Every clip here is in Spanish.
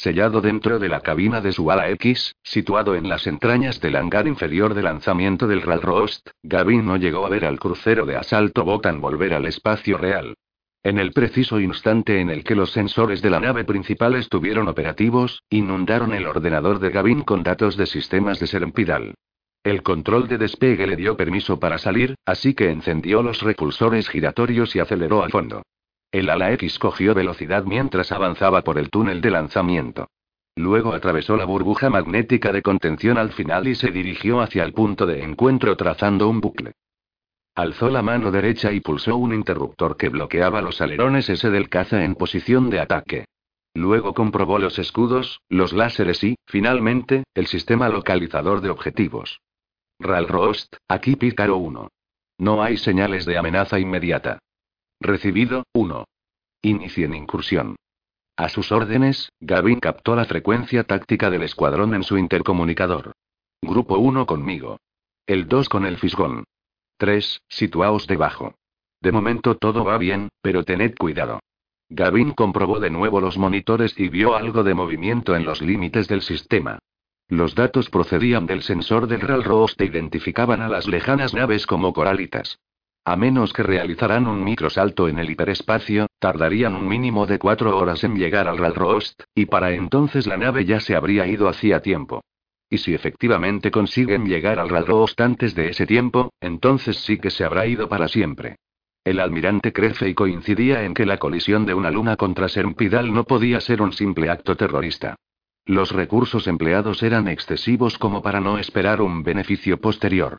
sellado dentro de la cabina de su ala X, situado en las entrañas del hangar inferior de lanzamiento del Ralrost, Gavin no llegó a ver al crucero de asalto Botan volver al espacio real. En el preciso instante en el que los sensores de la nave principal estuvieron operativos, inundaron el ordenador de Gavin con datos de sistemas de Serempidal. El control de despegue le dio permiso para salir, así que encendió los repulsores giratorios y aceleró a fondo. El ala X cogió velocidad mientras avanzaba por el túnel de lanzamiento. Luego atravesó la burbuja magnética de contención al final y se dirigió hacia el punto de encuentro trazando un bucle. Alzó la mano derecha y pulsó un interruptor que bloqueaba los alerones S del caza en posición de ataque. Luego comprobó los escudos, los láseres y, finalmente, el sistema localizador de objetivos. Ralrost, aquí Pícaro 1. No hay señales de amenaza inmediata. Recibido, 1. Inicien incursión. A sus órdenes, Gavin captó la frecuencia táctica del escuadrón en su intercomunicador. Grupo 1 conmigo. El 2 con el fisgón. 3. Situaos debajo. De momento todo va bien, pero tened cuidado. Gavin comprobó de nuevo los monitores y vio algo de movimiento en los límites del sistema. Los datos procedían del sensor del Ralrost e identificaban a las lejanas naves como coralitas. A menos que realizaran un microsalto en el hiperespacio, tardarían un mínimo de cuatro horas en llegar al Ralrost, y para entonces la nave ya se habría ido hacía tiempo. Y si efectivamente consiguen llegar al Ralrost antes de ese tiempo, entonces sí que se habrá ido para siempre. El almirante y coincidía en que la colisión de una luna contra Sermpidal no podía ser un simple acto terrorista. Los recursos empleados eran excesivos como para no esperar un beneficio posterior.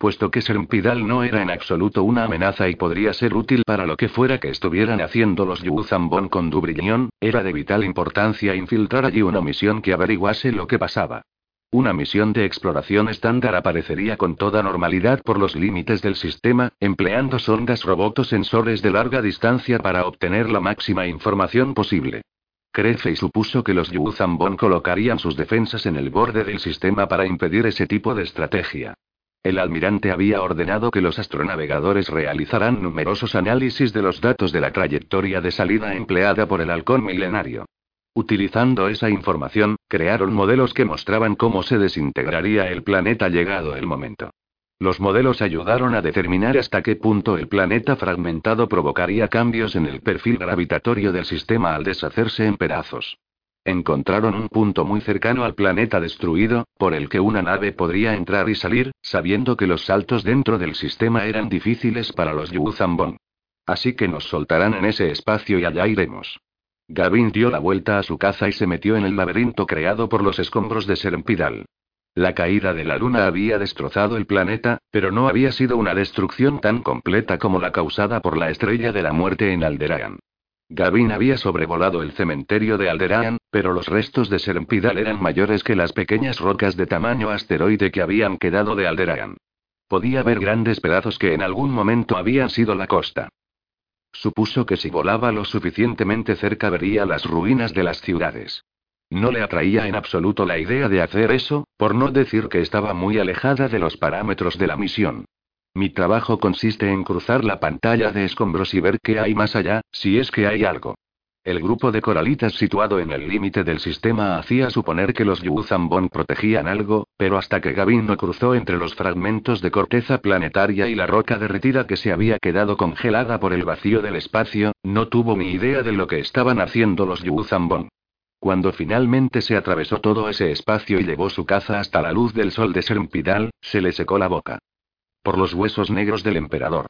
Puesto que Sermpidal no era en absoluto una amenaza y podría ser útil para lo que fuera que estuvieran haciendo los Yuzambon con Dubriñón, era de vital importancia infiltrar allí una misión que averiguase lo que pasaba. Una misión de exploración estándar aparecería con toda normalidad por los límites del sistema, empleando sondas robotosensores de larga distancia para obtener la máxima información posible. Crece y supuso que los Yuzambon colocarían sus defensas en el borde del sistema para impedir ese tipo de estrategia. El almirante había ordenado que los astronavegadores realizaran numerosos análisis de los datos de la trayectoria de salida empleada por el halcón milenario. Utilizando esa información, crearon modelos que mostraban cómo se desintegraría el planeta llegado el momento. Los modelos ayudaron a determinar hasta qué punto el planeta fragmentado provocaría cambios en el perfil gravitatorio del sistema al deshacerse en pedazos. Encontraron un punto muy cercano al planeta destruido, por el que una nave podría entrar y salir, sabiendo que los saltos dentro del sistema eran difíciles para los Yuzambon. Así que nos soltarán en ese espacio y allá iremos. Gavin dio la vuelta a su caza y se metió en el laberinto creado por los escombros de Serempidal. La caída de la luna había destrozado el planeta, pero no había sido una destrucción tan completa como la causada por la estrella de la muerte en Alderaan. Gavin había sobrevolado el cementerio de Alderaan, pero los restos de Serempidal eran mayores que las pequeñas rocas de tamaño asteroide que habían quedado de Alderaan. Podía ver grandes pedazos que en algún momento habían sido la costa. Supuso que si volaba lo suficientemente cerca vería las ruinas de las ciudades. No le atraía en absoluto la idea de hacer eso, por no decir que estaba muy alejada de los parámetros de la misión. Mi trabajo consiste en cruzar la pantalla de escombros y ver qué hay más allá, si es que hay algo. El grupo de coralitas situado en el límite del sistema hacía suponer que los Yuzambon protegían algo, pero hasta que Gavin no cruzó entre los fragmentos de corteza planetaria y la roca derretida que se había quedado congelada por el vacío del espacio, no tuvo ni idea de lo que estaban haciendo los Yuzambon. Cuando finalmente se atravesó todo ese espacio y llevó su caza hasta la luz del sol de Sermpidal, se le secó la boca. Por los huesos negros del emperador.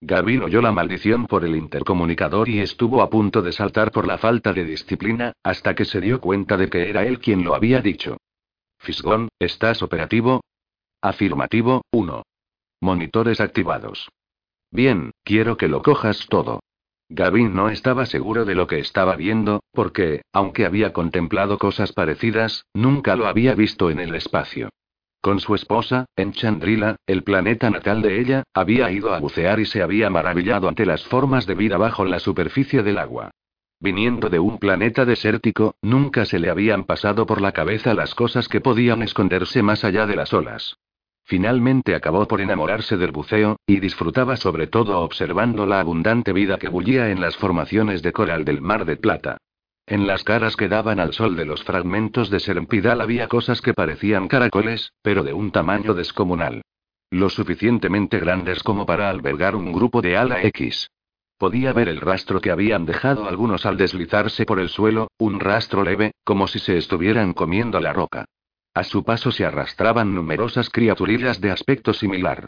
Gavin oyó la maldición por el intercomunicador y estuvo a punto de saltar por la falta de disciplina, hasta que se dio cuenta de que era él quien lo había dicho. Fisgón, ¿estás operativo? Afirmativo, 1. Monitores activados. Bien, quiero que lo cojas todo. Gavin no estaba seguro de lo que estaba viendo, porque, aunque había contemplado cosas parecidas, nunca lo había visto en el espacio. Con su esposa, en Chandrila, el planeta natal de ella, había ido a bucear y se había maravillado ante las formas de vida bajo la superficie del agua. Viniendo de un planeta desértico, nunca se le habían pasado por la cabeza las cosas que podían esconderse más allá de las olas. Finalmente acabó por enamorarse del buceo, y disfrutaba sobre todo observando la abundante vida que bullía en las formaciones de coral del Mar de Plata. En las caras que daban al sol de los fragmentos de Serempidal había cosas que parecían caracoles, pero de un tamaño descomunal. Lo suficientemente grandes como para albergar un grupo de ala X. Podía ver el rastro que habían dejado algunos al deslizarse por el suelo, un rastro leve, como si se estuvieran comiendo la roca. A su paso se arrastraban numerosas criaturillas de aspecto similar.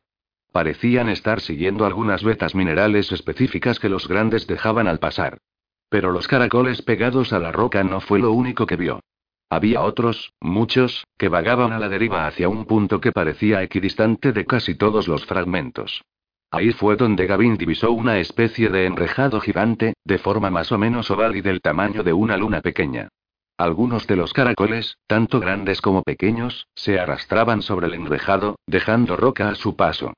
Parecían estar siguiendo algunas vetas minerales específicas que los grandes dejaban al pasar. Pero los caracoles pegados a la roca no fue lo único que vio. Había otros, muchos, que vagaban a la deriva hacia un punto que parecía equidistante de casi todos los fragmentos. Ahí fue donde Gavin divisó una especie de enrejado gigante, de forma más o menos oval y del tamaño de una luna pequeña. Algunos de los caracoles, tanto grandes como pequeños, se arrastraban sobre el enrejado, dejando roca a su paso.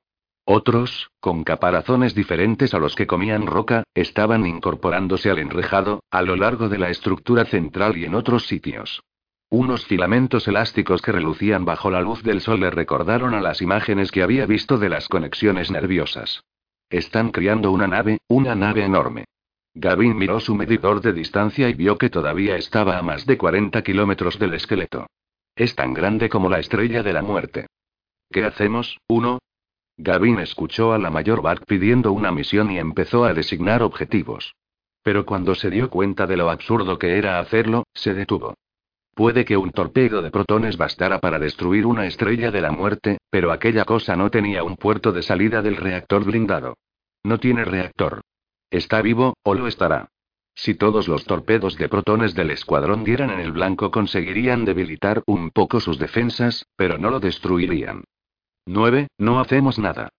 Otros, con caparazones diferentes a los que comían roca, estaban incorporándose al enrejado, a lo largo de la estructura central y en otros sitios. Unos filamentos elásticos que relucían bajo la luz del sol le recordaron a las imágenes que había visto de las conexiones nerviosas. Están criando una nave, una nave enorme. Gavin miró su medidor de distancia y vio que todavía estaba a más de 40 kilómetros del esqueleto. Es tan grande como la estrella de la muerte. ¿Qué hacemos, uno? Gavin escuchó a la mayor Bart pidiendo una misión y empezó a designar objetivos. Pero cuando se dio cuenta de lo absurdo que era hacerlo, se detuvo. Puede que un torpedo de protones bastara para destruir una estrella de la muerte, pero aquella cosa no tenía un puerto de salida del reactor blindado. No tiene reactor. Está vivo, o lo estará. Si todos los torpedos de protones del escuadrón dieran en el blanco conseguirían debilitar un poco sus defensas, pero no lo destruirían. 9. No hacemos nada.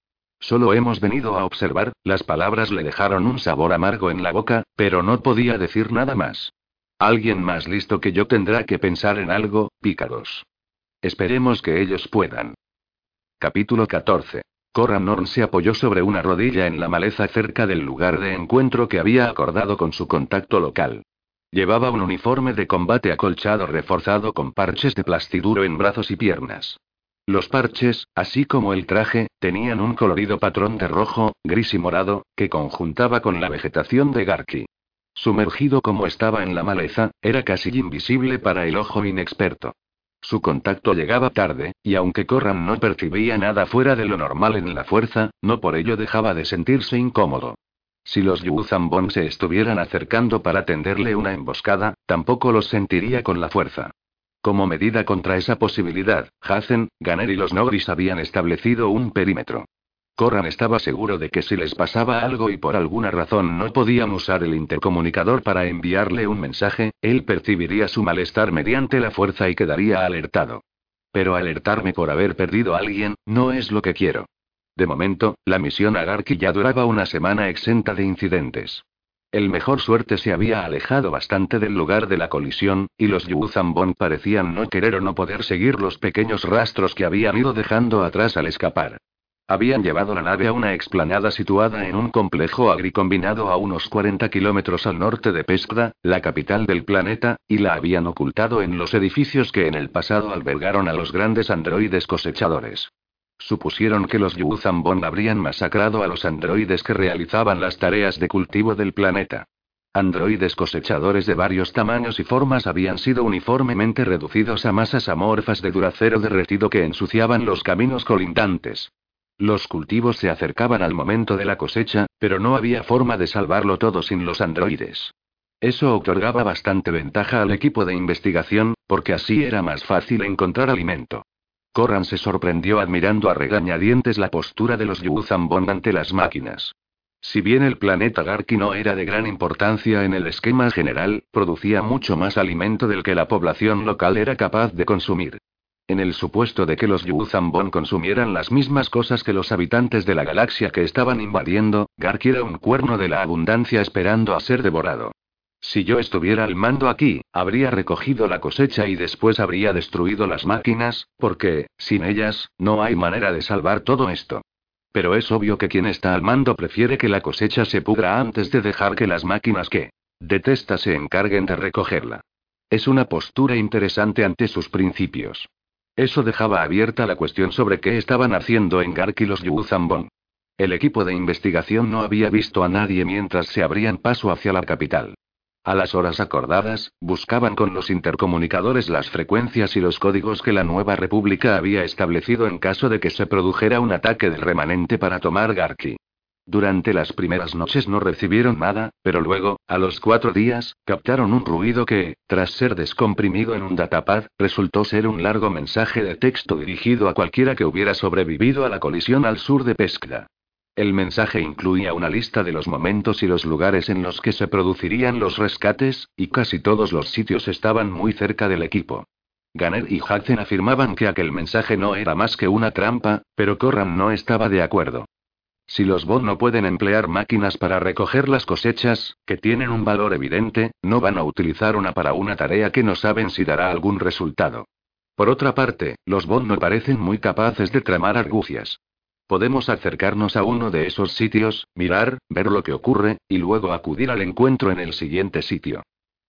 Solo hemos venido a observar, las palabras le dejaron un sabor amargo en la boca, pero no podía decir nada más. Alguien más listo que yo tendrá que pensar en algo, pícaros. Esperemos que ellos puedan. Capítulo 14. Coran Norn se apoyó sobre una rodilla en la maleza cerca del lugar de encuentro que había acordado con su contacto local. Llevaba un uniforme de combate acolchado reforzado con parches de plastiduro en brazos y piernas. Los parches, así como el traje, tenían un colorido patrón de rojo, gris y morado, que conjuntaba con la vegetación de Garki. Sumergido como estaba en la maleza, era casi invisible para el ojo inexperto. Su contacto llegaba tarde, y aunque Corran no percibía nada fuera de lo normal en la fuerza, no por ello dejaba de sentirse incómodo. Si los Yuzambon se estuvieran acercando para tenderle una emboscada, tampoco los sentiría con la fuerza. Como medida contra esa posibilidad, Hazen, Ganer y los Nogris habían establecido un perímetro. Corran estaba seguro de que si les pasaba algo y por alguna razón no podían usar el intercomunicador para enviarle un mensaje, él percibiría su malestar mediante la fuerza y quedaría alertado. Pero alertarme por haber perdido a alguien, no es lo que quiero. De momento, la misión a Garki ya duraba una semana exenta de incidentes. El mejor suerte se había alejado bastante del lugar de la colisión, y los Yuzambon parecían no querer o no poder seguir los pequeños rastros que habían ido dejando atrás al escapar. Habían llevado la nave a una explanada situada en un complejo agricombinado a unos 40 kilómetros al norte de Peskda, la capital del planeta, y la habían ocultado en los edificios que en el pasado albergaron a los grandes androides cosechadores. Supusieron que los Yuzambon habrían masacrado a los androides que realizaban las tareas de cultivo del planeta. Androides cosechadores de varios tamaños y formas habían sido uniformemente reducidos a masas amorfas de duracero derretido que ensuciaban los caminos colindantes. Los cultivos se acercaban al momento de la cosecha, pero no había forma de salvarlo todo sin los androides. Eso otorgaba bastante ventaja al equipo de investigación, porque así era más fácil encontrar alimento. Corran se sorprendió admirando a regañadientes la postura de los Yuzambon ante las máquinas. Si bien el planeta Garki no era de gran importancia en el esquema general, producía mucho más alimento del que la población local era capaz de consumir. En el supuesto de que los Yuzambon consumieran las mismas cosas que los habitantes de la galaxia que estaban invadiendo, Garki era un cuerno de la abundancia esperando a ser devorado. Si yo estuviera al mando aquí, habría recogido la cosecha y después habría destruido las máquinas, porque, sin ellas, no hay manera de salvar todo esto. Pero es obvio que quien está al mando prefiere que la cosecha se pudra antes de dejar que las máquinas que detesta se encarguen de recogerla. Es una postura interesante ante sus principios. Eso dejaba abierta la cuestión sobre qué estaban haciendo en Gark los Yuzambon. El equipo de investigación no había visto a nadie mientras se abrían paso hacia la capital. A las horas acordadas, buscaban con los intercomunicadores las frecuencias y los códigos que la nueva república había establecido en caso de que se produjera un ataque del remanente para tomar Garki. Durante las primeras noches no recibieron nada, pero luego, a los cuatro días, captaron un ruido que, tras ser descomprimido en un datapad, resultó ser un largo mensaje de texto dirigido a cualquiera que hubiera sobrevivido a la colisión al sur de Pesca. El mensaje incluía una lista de los momentos y los lugares en los que se producirían los rescates, y casi todos los sitios estaban muy cerca del equipo. Ganner y Hudson afirmaban que aquel mensaje no era más que una trampa, pero Corran no estaba de acuerdo. Si los Bond no pueden emplear máquinas para recoger las cosechas, que tienen un valor evidente, no van a utilizar una para una tarea que no saben si dará algún resultado. Por otra parte, los Bond no parecen muy capaces de tramar argucias. Podemos acercarnos a uno de esos sitios, mirar, ver lo que ocurre, y luego acudir al encuentro en el siguiente sitio.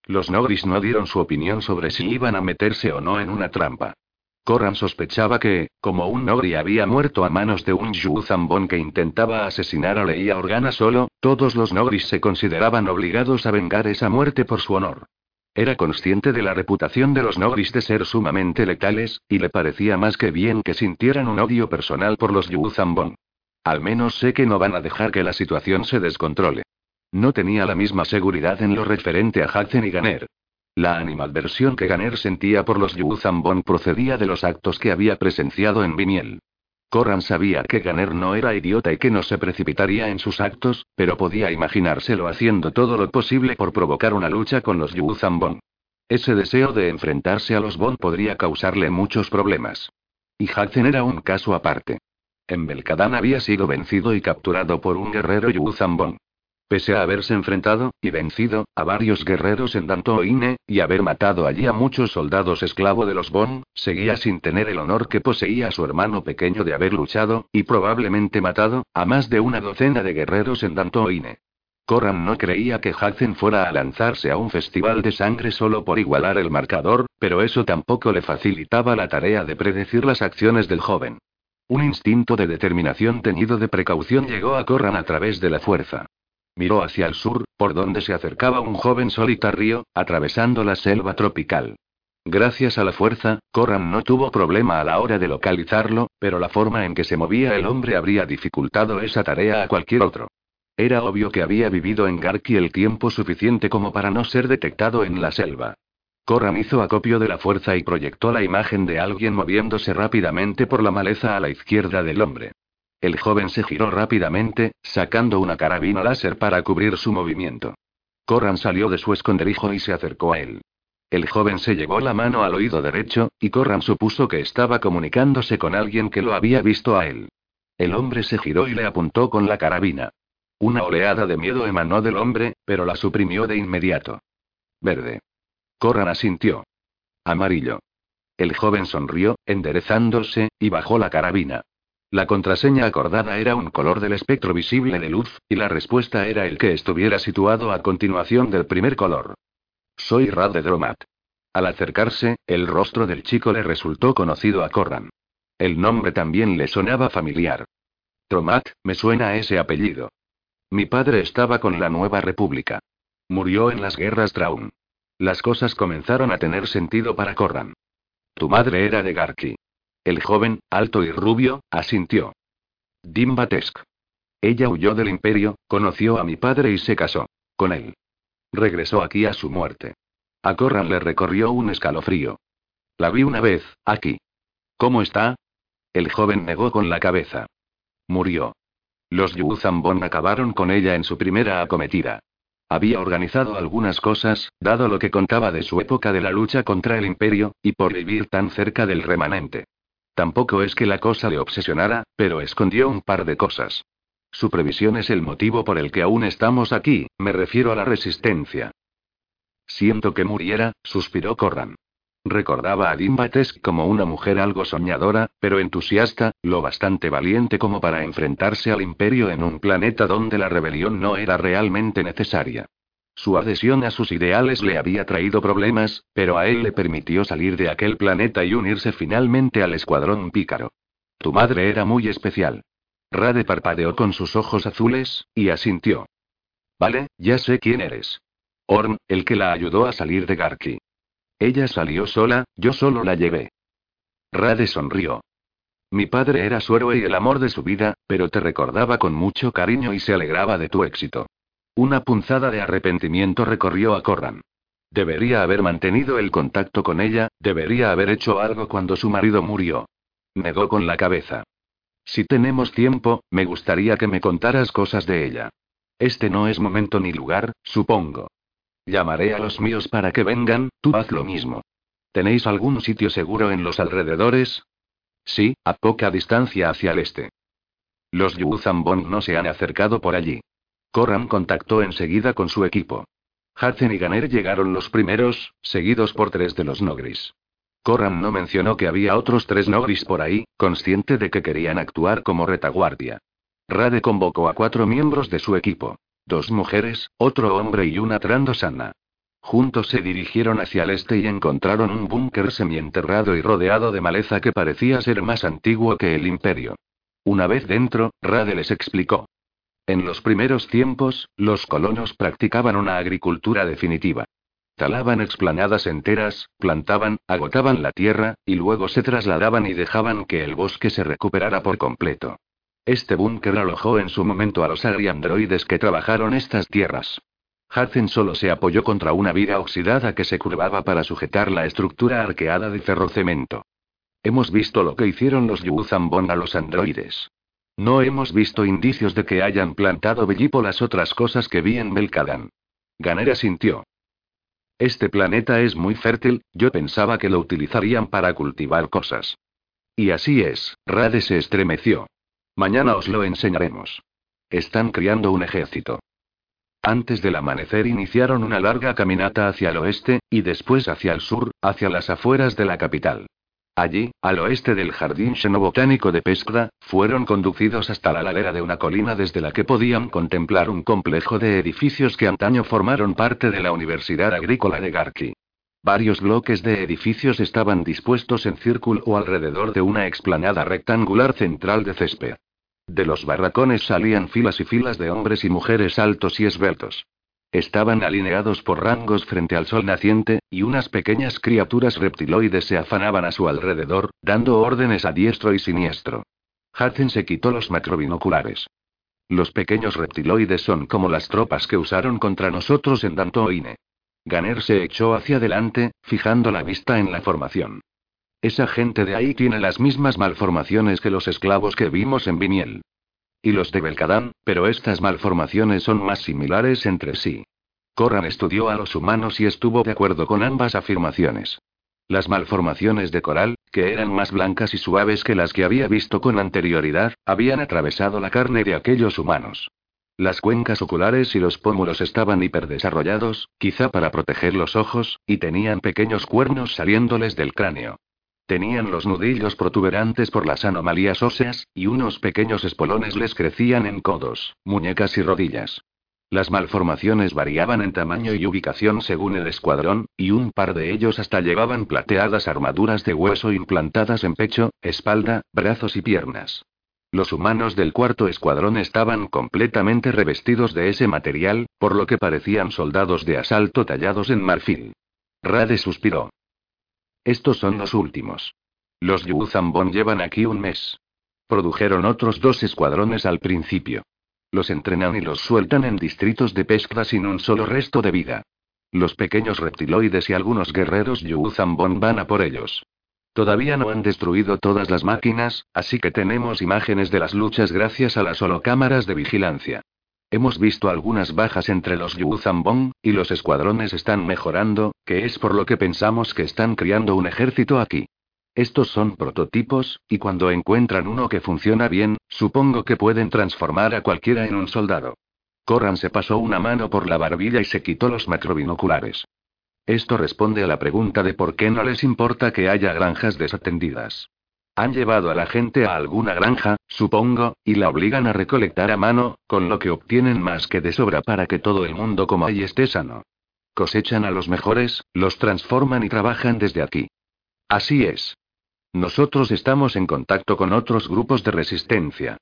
Los Nogris no dieron su opinión sobre si iban a meterse o no en una trampa. Corran sospechaba que, como un Nogri había muerto a manos de un Yu Zambon que intentaba asesinar a Leia Organa solo, todos los Nogris se consideraban obligados a vengar esa muerte por su honor. Era consciente de la reputación de los Nogris de ser sumamente letales, y le parecía más que bien que sintieran un odio personal por los Yuzambon. Al menos sé que no van a dejar que la situación se descontrole. No tenía la misma seguridad en lo referente a Hudson y Ganer. La animadversión que Ganer sentía por los Yuzambon procedía de los actos que había presenciado en Viniel. Corran sabía que Ganer no era idiota y que no se precipitaría en sus actos, pero podía imaginárselo haciendo todo lo posible por provocar una lucha con los Yuzambon. Ese deseo de enfrentarse a los Bond podría causarle muchos problemas. Y Hudson era un caso aparte. En Belkadán había sido vencido y capturado por un guerrero Yuzambon. Pese a haberse enfrentado, y vencido, a varios guerreros en Dantoine, y haber matado allí a muchos soldados esclavo de los Bon, seguía sin tener el honor que poseía su hermano pequeño de haber luchado, y probablemente matado, a más de una docena de guerreros en Dantoine. Corran no creía que Hudson fuera a lanzarse a un festival de sangre solo por igualar el marcador, pero eso tampoco le facilitaba la tarea de predecir las acciones del joven. Un instinto de determinación teñido de precaución llegó a Corran a través de la fuerza. Miró hacia el sur, por donde se acercaba un joven solitario, atravesando la selva tropical. Gracias a la fuerza, Corran no tuvo problema a la hora de localizarlo, pero la forma en que se movía el hombre habría dificultado esa tarea a cualquier otro. Era obvio que había vivido en Garki el tiempo suficiente como para no ser detectado en la selva. Corran hizo acopio de la fuerza y proyectó la imagen de alguien moviéndose rápidamente por la maleza a la izquierda del hombre. El joven se giró rápidamente, sacando una carabina láser para cubrir su movimiento. Corran salió de su esconderijo y se acercó a él. El joven se llevó la mano al oído derecho, y Corran supuso que estaba comunicándose con alguien que lo había visto a él. El hombre se giró y le apuntó con la carabina. Una oleada de miedo emanó del hombre, pero la suprimió de inmediato. Verde. Corran asintió. Amarillo. El joven sonrió, enderezándose, y bajó la carabina. La contraseña acordada era un color del espectro visible de luz, y la respuesta era el que estuviera situado a continuación del primer color. Soy Rad de Dromat. Al acercarse, el rostro del chico le resultó conocido a Corran. El nombre también le sonaba familiar. Dromat, me suena ese apellido. Mi padre estaba con la Nueva República. Murió en las guerras Traun. Las cosas comenzaron a tener sentido para Corran. Tu madre era de Garki. El joven, alto y rubio, asintió. Dimbatesk. Ella huyó del imperio, conoció a mi padre y se casó. Con él. Regresó aquí a su muerte. A Corran le recorrió un escalofrío. La vi una vez, aquí. ¿Cómo está? El joven negó con la cabeza. Murió. Los Yuzambon acabaron con ella en su primera acometida. Había organizado algunas cosas, dado lo que contaba de su época de la lucha contra el imperio, y por vivir tan cerca del remanente. Tampoco es que la cosa le obsesionara, pero escondió un par de cosas. Su previsión es el motivo por el que aún estamos aquí, me refiero a la resistencia. Siento que muriera, suspiró Corran. Recordaba a Dimbatesk como una mujer algo soñadora, pero entusiasta, lo bastante valiente como para enfrentarse al imperio en un planeta donde la rebelión no era realmente necesaria. Su adhesión a sus ideales le había traído problemas, pero a él le permitió salir de aquel planeta y unirse finalmente al escuadrón pícaro. Tu madre era muy especial. Rade parpadeó con sus ojos azules, y asintió. Vale, ya sé quién eres. Orm, el que la ayudó a salir de Garki. Ella salió sola, yo solo la llevé. Rade sonrió. Mi padre era su héroe y el amor de su vida, pero te recordaba con mucho cariño y se alegraba de tu éxito. Una punzada de arrepentimiento recorrió a Corran. Debería haber mantenido el contacto con ella, debería haber hecho algo cuando su marido murió. Negó con la cabeza. Si tenemos tiempo, me gustaría que me contaras cosas de ella. Este no es momento ni lugar, supongo. Llamaré a los míos para que vengan, tú haz lo mismo. ¿Tenéis algún sitio seguro en los alrededores? Sí, a poca distancia hacia el este. Los Yuzambon no se han acercado por allí. Corran contactó enseguida con su equipo. Hudson y Ganer llegaron los primeros, seguidos por tres de los Nogris. Corran no mencionó que había otros tres Nogris por ahí, consciente de que querían actuar como retaguardia. Rade convocó a cuatro miembros de su equipo. Dos mujeres, otro hombre y una trandosana. Juntos se dirigieron hacia el este y encontraron un búnker semienterrado y rodeado de maleza que parecía ser más antiguo que el imperio. Una vez dentro, Rade les explicó. En los primeros tiempos, los colonos practicaban una agricultura definitiva. Talaban explanadas enteras, plantaban, agotaban la tierra, y luego se trasladaban y dejaban que el bosque se recuperara por completo. Este búnker alojó en su momento a los agriandroides que trabajaron estas tierras. Hudson solo se apoyó contra una viga oxidada que se curvaba para sujetar la estructura arqueada de ferrocemento. Hemos visto lo que hicieron los Yuzambon a los androides. No hemos visto indicios de que hayan plantado bellipo las otras cosas que vi en Belkadan. Ganera sintió. Este planeta es muy fértil, yo pensaba que lo utilizarían para cultivar cosas. Y así es, Rade se estremeció. Mañana os lo enseñaremos. Están criando un ejército. Antes del amanecer iniciaron una larga caminata hacia el oeste, y después hacia el sur, hacia las afueras de la capital. Allí, al oeste del jardín xenobotánico de Pescda, fueron conducidos hasta la ladera de una colina desde la que podían contemplar un complejo de edificios que antaño formaron parte de la Universidad Agrícola de Garki. Varios bloques de edificios estaban dispuestos en círculo alrededor de una explanada rectangular central de césped. De los barracones salían filas y filas de hombres y mujeres altos y esbeltos. Estaban alineados por rangos frente al sol naciente, y unas pequeñas criaturas reptiloides se afanaban a su alrededor, dando órdenes a diestro y siniestro. Hudson se quitó los macrobinoculares. Los pequeños reptiloides son como las tropas que usaron contra nosotros en Dantoine. Ganer se echó hacia adelante, fijando la vista en la formación. Esa gente de ahí tiene las mismas malformaciones que los esclavos que vimos en Viniel y los de Belkadán, pero estas malformaciones son más similares entre sí. Corran estudió a los humanos y estuvo de acuerdo con ambas afirmaciones. Las malformaciones de coral, que eran más blancas y suaves que las que había visto con anterioridad, habían atravesado la carne de aquellos humanos. Las cuencas oculares y los pómulos estaban hiperdesarrollados, quizá para proteger los ojos, y tenían pequeños cuernos saliéndoles del cráneo. Tenían los nudillos protuberantes por las anomalías óseas, y unos pequeños espolones les crecían en codos, muñecas y rodillas. Las malformaciones variaban en tamaño y ubicación según el escuadrón, y un par de ellos hasta llevaban plateadas armaduras de hueso implantadas en pecho, espalda, brazos y piernas. Los humanos del cuarto escuadrón estaban completamente revestidos de ese material, por lo que parecían soldados de asalto tallados en marfil. Rade suspiró. Estos son los últimos. Los Yuzambon llevan aquí un mes. Produjeron otros dos escuadrones al principio. Los entrenan y los sueltan en distritos de pesca sin un solo resto de vida. Los pequeños reptiloides y algunos guerreros Yuzambon van a por ellos. Todavía no han destruido todas las máquinas, así que tenemos imágenes de las luchas gracias a las holocámaras de vigilancia. Hemos visto algunas bajas entre los Yuzambon, y los escuadrones están mejorando, que es por lo que pensamos que están criando un ejército aquí. Estos son prototipos, y cuando encuentran uno que funciona bien, supongo que pueden transformar a cualquiera en un soldado. Corran se pasó una mano por la barbilla y se quitó los macrobinoculares. Esto responde a la pregunta de por qué no les importa que haya granjas desatendidas. Han llevado a la gente a alguna granja, supongo, y la obligan a recolectar a mano, con lo que obtienen más que de sobra para que todo el mundo coma y esté sano. Cosechan a los mejores, los transforman y trabajan desde aquí. Así es. Nosotros estamos en contacto con otros grupos de resistencia.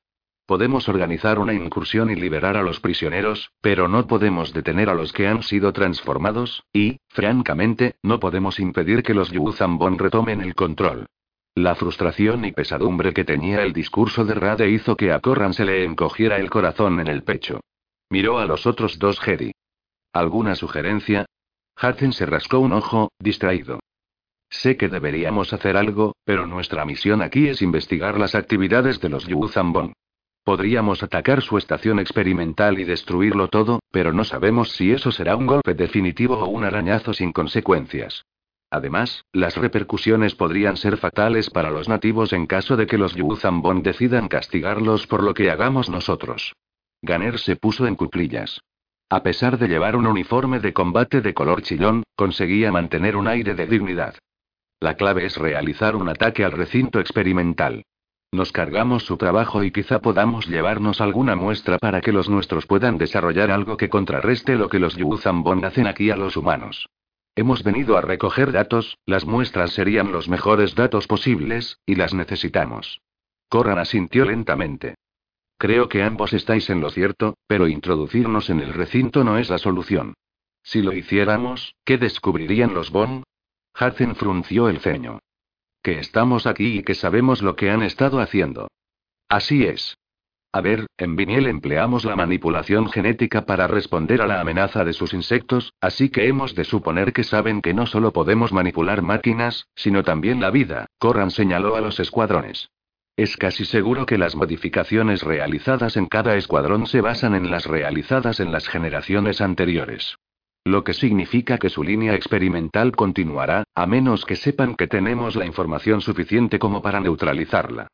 Podemos organizar una incursión y liberar a los prisioneros, pero no podemos detener a los que han sido transformados, y, francamente, no podemos impedir que los Yuzambon retomen el control. La frustración y pesadumbre que tenía el discurso de Rade hizo que a Corran se le encogiera el corazón en el pecho. Miró a los otros dos Jedi. ¿Alguna sugerencia? Hudson se rascó un ojo, distraído. Sé que deberíamos hacer algo, pero nuestra misión aquí es investigar las actividades de los Yuzambon. Podríamos atacar su estación experimental y destruirlo todo, pero no sabemos si eso será un golpe definitivo o un arañazo sin consecuencias. Además, las repercusiones podrían ser fatales para los nativos en caso de que los Yuzambon decidan castigarlos por lo que hagamos nosotros. Ganer se puso en cuclillas. A pesar de llevar un uniforme de combate de color chillón, conseguía mantener un aire de dignidad. La clave es realizar un ataque al recinto experimental. Nos cargamos su trabajo y quizá podamos llevarnos alguna muestra para que los nuestros puedan desarrollar algo que contrarreste lo que los Yuzambon hacen aquí a los humanos. Hemos venido a recoger datos, las muestras serían los mejores datos posibles, y las necesitamos. Corran asintió lentamente. Creo que ambos estáis en lo cierto, pero introducirnos en el recinto no es la solución. Si lo hiciéramos, ¿qué descubrirían los Bon? Hudson frunció el ceño que estamos aquí y que sabemos lo que han estado haciendo. Así es. A ver, en Viniel empleamos la manipulación genética para responder a la amenaza de sus insectos, así que hemos de suponer que saben que no solo podemos manipular máquinas, sino también la vida, Corran señaló a los escuadrones. Es casi seguro que las modificaciones realizadas en cada escuadrón se basan en las realizadas en las generaciones anteriores. Lo que significa que su línea experimental continuará, a menos que sepan que tenemos la información suficiente como para neutralizarla.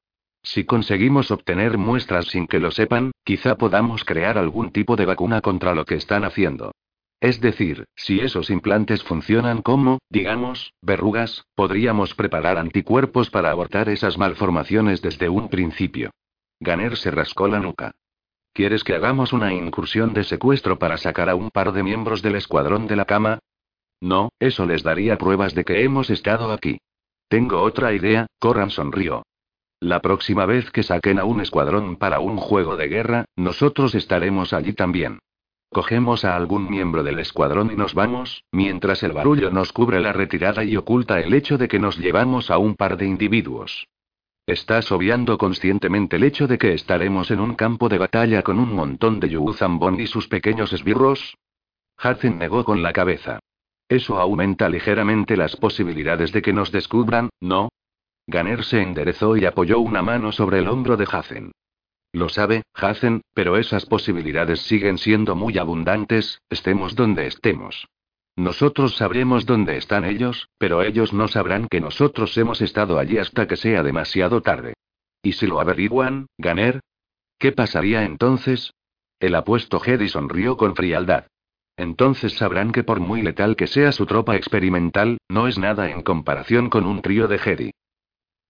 Si conseguimos obtener muestras sin que lo sepan, quizá podamos crear algún tipo de vacuna contra lo que están haciendo. Es decir, si esos implantes funcionan como, digamos, verrugas, podríamos preparar anticuerpos para abortar esas malformaciones desde un principio. Ganer se rascó la nuca. ¿Quieres que hagamos una incursión de secuestro para sacar a un par de miembros del escuadrón de la cama? No, eso les daría pruebas de que hemos estado aquí. Tengo otra idea, Corran sonrió. La próxima vez que saquen a un escuadrón para un juego de guerra, nosotros estaremos allí también. Cogemos a algún miembro del escuadrón y nos vamos, mientras el barullo nos cubre la retirada y oculta el hecho de que nos llevamos a un par de individuos. Estás obviando conscientemente el hecho de que estaremos en un campo de batalla con un montón de Yuzambon y sus pequeños esbirros. Hudson negó con la cabeza. Eso aumenta ligeramente las posibilidades de que nos descubran, ¿no? Ganer se enderezó y apoyó una mano sobre el hombro de Hazen. Lo sabe, Hazen, pero esas posibilidades siguen siendo muy abundantes, estemos donde estemos. Nosotros sabremos dónde están ellos, pero ellos no sabrán que nosotros hemos estado allí hasta que sea demasiado tarde. ¿Y si lo averiguan, Ganer? ¿Qué pasaría entonces? El apuesto Jedi sonrió con frialdad. Entonces sabrán que por muy letal que sea su tropa experimental, no es nada en comparación con un trío de Jedi.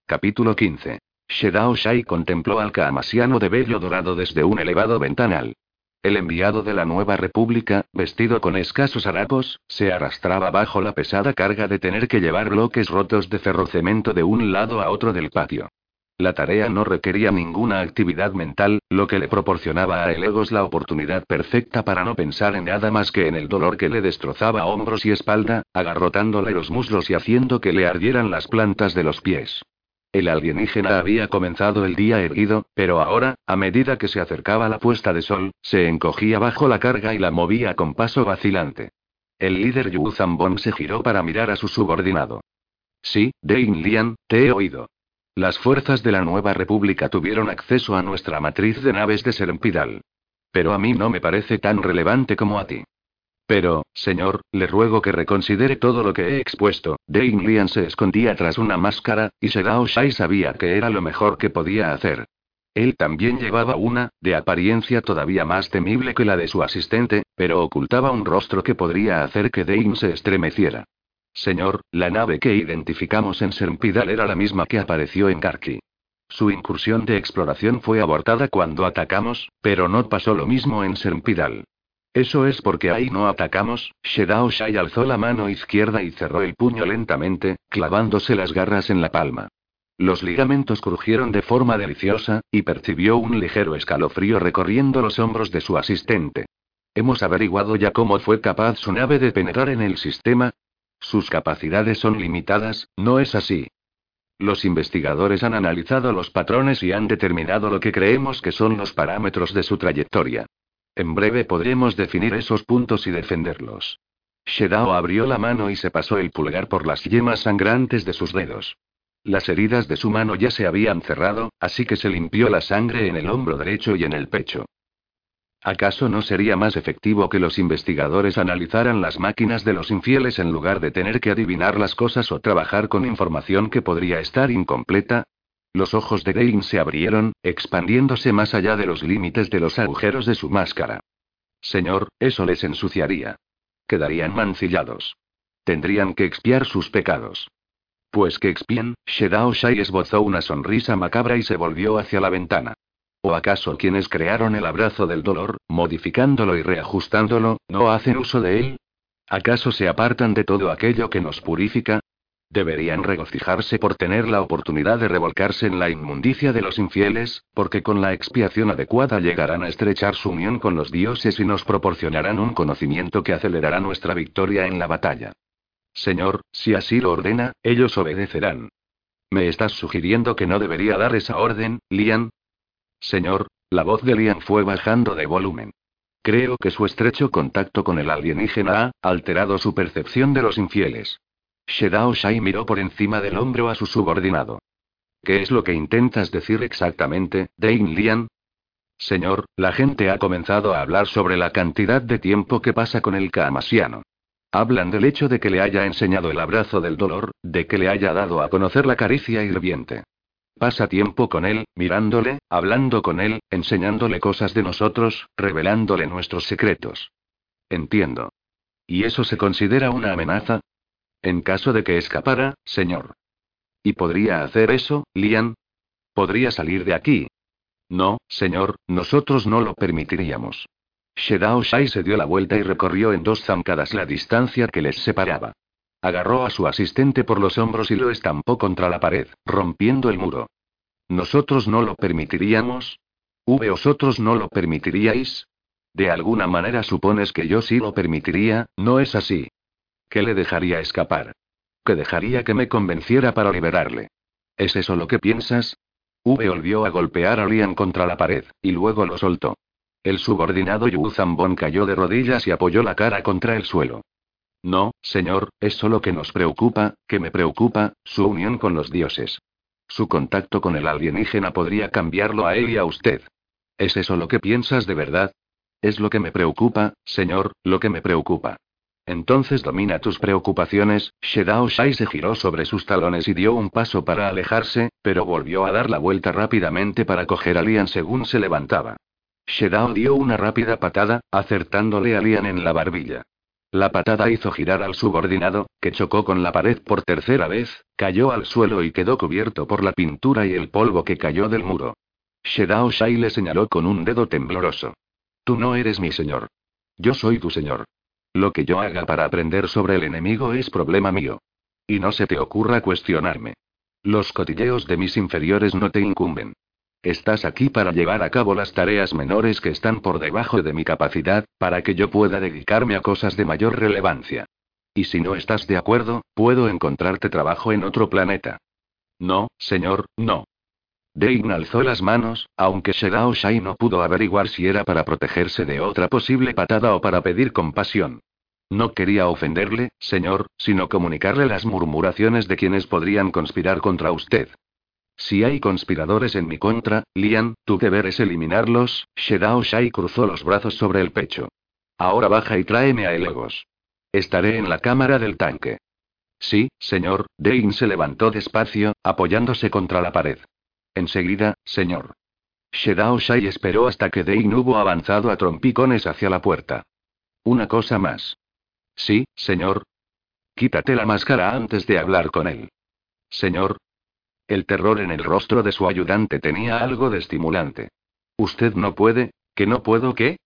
Capítulo 15. Shedao Shai contempló al Kaamasiano de vello dorado desde un elevado ventanal. El enviado de la nueva república, vestido con escasos harapos, se arrastraba bajo la pesada carga de tener que llevar bloques rotos de ferrocemento de un lado a otro del patio. La tarea no requería ninguna actividad mental, lo que le proporcionaba a Elegos la oportunidad perfecta para no pensar en nada más que en el dolor que le destrozaba hombros y espalda, agarrotándole los muslos y haciendo que le ardieran las plantas de los pies. El alienígena había comenzado el día erguido, pero ahora, a medida que se acercaba la puesta de sol, se encogía bajo la carga y la movía con paso vacilante. El líder Yu Zambon se giró para mirar a su subordinado. Sí, Dane Lian, te he oído. Las fuerzas de la nueva república tuvieron acceso a nuestra matriz de naves de Serempidal. Pero a mí no me parece tan relevante como a ti. Pero, señor, le ruego que reconsidere todo lo que he expuesto. Dane Lian se escondía tras una máscara, y Sedao Shai sabía que era lo mejor que podía hacer. Él también llevaba una, de apariencia todavía más temible que la de su asistente, pero ocultaba un rostro que podría hacer que Dane se estremeciera. Señor, la nave que identificamos en Serpidal era la misma que apareció en Karki. Su incursión de exploración fue abortada cuando atacamos, pero no pasó lo mismo en Serpidal. Eso es porque ahí no atacamos. Shedao Shai alzó la mano izquierda y cerró el puño lentamente, clavándose las garras en la palma. Los ligamentos crujieron de forma deliciosa, y percibió un ligero escalofrío recorriendo los hombros de su asistente. Hemos averiguado ya cómo fue capaz su nave de penetrar en el sistema. Sus capacidades son limitadas, ¿no es así? Los investigadores han analizado los patrones y han determinado lo que creemos que son los parámetros de su trayectoria. En breve podremos definir esos puntos y defenderlos. Shedao abrió la mano y se pasó el pulgar por las yemas sangrantes de sus dedos. Las heridas de su mano ya se habían cerrado, así que se limpió la sangre en el hombro derecho y en el pecho. ¿Acaso no sería más efectivo que los investigadores analizaran las máquinas de los infieles en lugar de tener que adivinar las cosas o trabajar con información que podría estar incompleta? Los ojos de Dane se abrieron, expandiéndose más allá de los límites de los agujeros de su máscara. Señor, eso les ensuciaría. Quedarían mancillados. Tendrían que expiar sus pecados. Pues que expien, Shedao Shai esbozó una sonrisa macabra y se volvió hacia la ventana. ¿O acaso quienes crearon el abrazo del dolor, modificándolo y reajustándolo, no hacen uso de él? ¿Acaso se apartan de todo aquello que nos purifica? Deberían regocijarse por tener la oportunidad de revolcarse en la inmundicia de los infieles, porque con la expiación adecuada llegarán a estrechar su unión con los dioses y nos proporcionarán un conocimiento que acelerará nuestra victoria en la batalla. Señor, si así lo ordena, ellos obedecerán. ¿Me estás sugiriendo que no debería dar esa orden, Lian? Señor, la voz de Lian fue bajando de volumen. Creo que su estrecho contacto con el alienígena ha alterado su percepción de los infieles. Shedao Shai miró por encima del hombro a su subordinado. ¿Qué es lo que intentas decir exactamente, Dane Lian? Señor, la gente ha comenzado a hablar sobre la cantidad de tiempo que pasa con el Kamasiano. Hablan del hecho de que le haya enseñado el abrazo del dolor, de que le haya dado a conocer la caricia hirviente. Pasa tiempo con él, mirándole, hablando con él, enseñándole cosas de nosotros, revelándole nuestros secretos. Entiendo. ¿Y eso se considera una amenaza? En caso de que escapara, señor. ¿Y podría hacer eso, Lian? ¿Podría salir de aquí? No, señor, nosotros no lo permitiríamos. Shedao Shai se dio la vuelta y recorrió en dos zancadas la distancia que les separaba. Agarró a su asistente por los hombros y lo estampó contra la pared, rompiendo el muro. ¿Nosotros no lo permitiríamos? ¿V vosotros no lo permitiríais? De alguna manera supones que yo sí lo permitiría, ¿no es así? ¿Qué le dejaría escapar? ¿Que dejaría que me convenciera para liberarle? ¿Es eso lo que piensas? V volvió a golpear a Lian contra la pared, y luego lo soltó. El subordinado Yu Zambon cayó de rodillas y apoyó la cara contra el suelo. No, señor, es solo que nos preocupa, que me preocupa, su unión con los dioses. Su contacto con el alienígena podría cambiarlo a él y a usted. ¿Es eso lo que piensas de verdad? Es lo que me preocupa, señor, lo que me preocupa. Entonces domina tus preocupaciones. Shedao Shai se giró sobre sus talones y dio un paso para alejarse, pero volvió a dar la vuelta rápidamente para coger a Lian según se levantaba. Shedao dio una rápida patada, acertándole a Lian en la barbilla. La patada hizo girar al subordinado, que chocó con la pared por tercera vez, cayó al suelo y quedó cubierto por la pintura y el polvo que cayó del muro. Shedao Shai le señaló con un dedo tembloroso. Tú no eres mi señor. Yo soy tu señor. Lo que yo haga para aprender sobre el enemigo es problema mío. Y no se te ocurra cuestionarme. Los cotilleos de mis inferiores no te incumben. Estás aquí para llevar a cabo las tareas menores que están por debajo de mi capacidad, para que yo pueda dedicarme a cosas de mayor relevancia. Y si no estás de acuerdo, puedo encontrarte trabajo en otro planeta. No, señor, no. Dane alzó las manos, aunque Shedao Shai no pudo averiguar si era para protegerse de otra posible patada o para pedir compasión. No quería ofenderle, señor, sino comunicarle las murmuraciones de quienes podrían conspirar contra usted. Si hay conspiradores en mi contra, Lian, tu deber es eliminarlos. Shedao Shai cruzó los brazos sobre el pecho. Ahora baja y tráeme a Elegos. Estaré en la cámara del tanque. Sí, señor. Dane se levantó despacio, apoyándose contra la pared. Enseguida, señor. Shedao Shai esperó hasta que Dane hubo avanzado a trompicones hacia la puerta. Una cosa más. Sí, señor. Quítate la máscara antes de hablar con él. Señor, el terror en el rostro de su ayudante tenía algo de estimulante. ¿Usted no puede? ¿Que no puedo qué?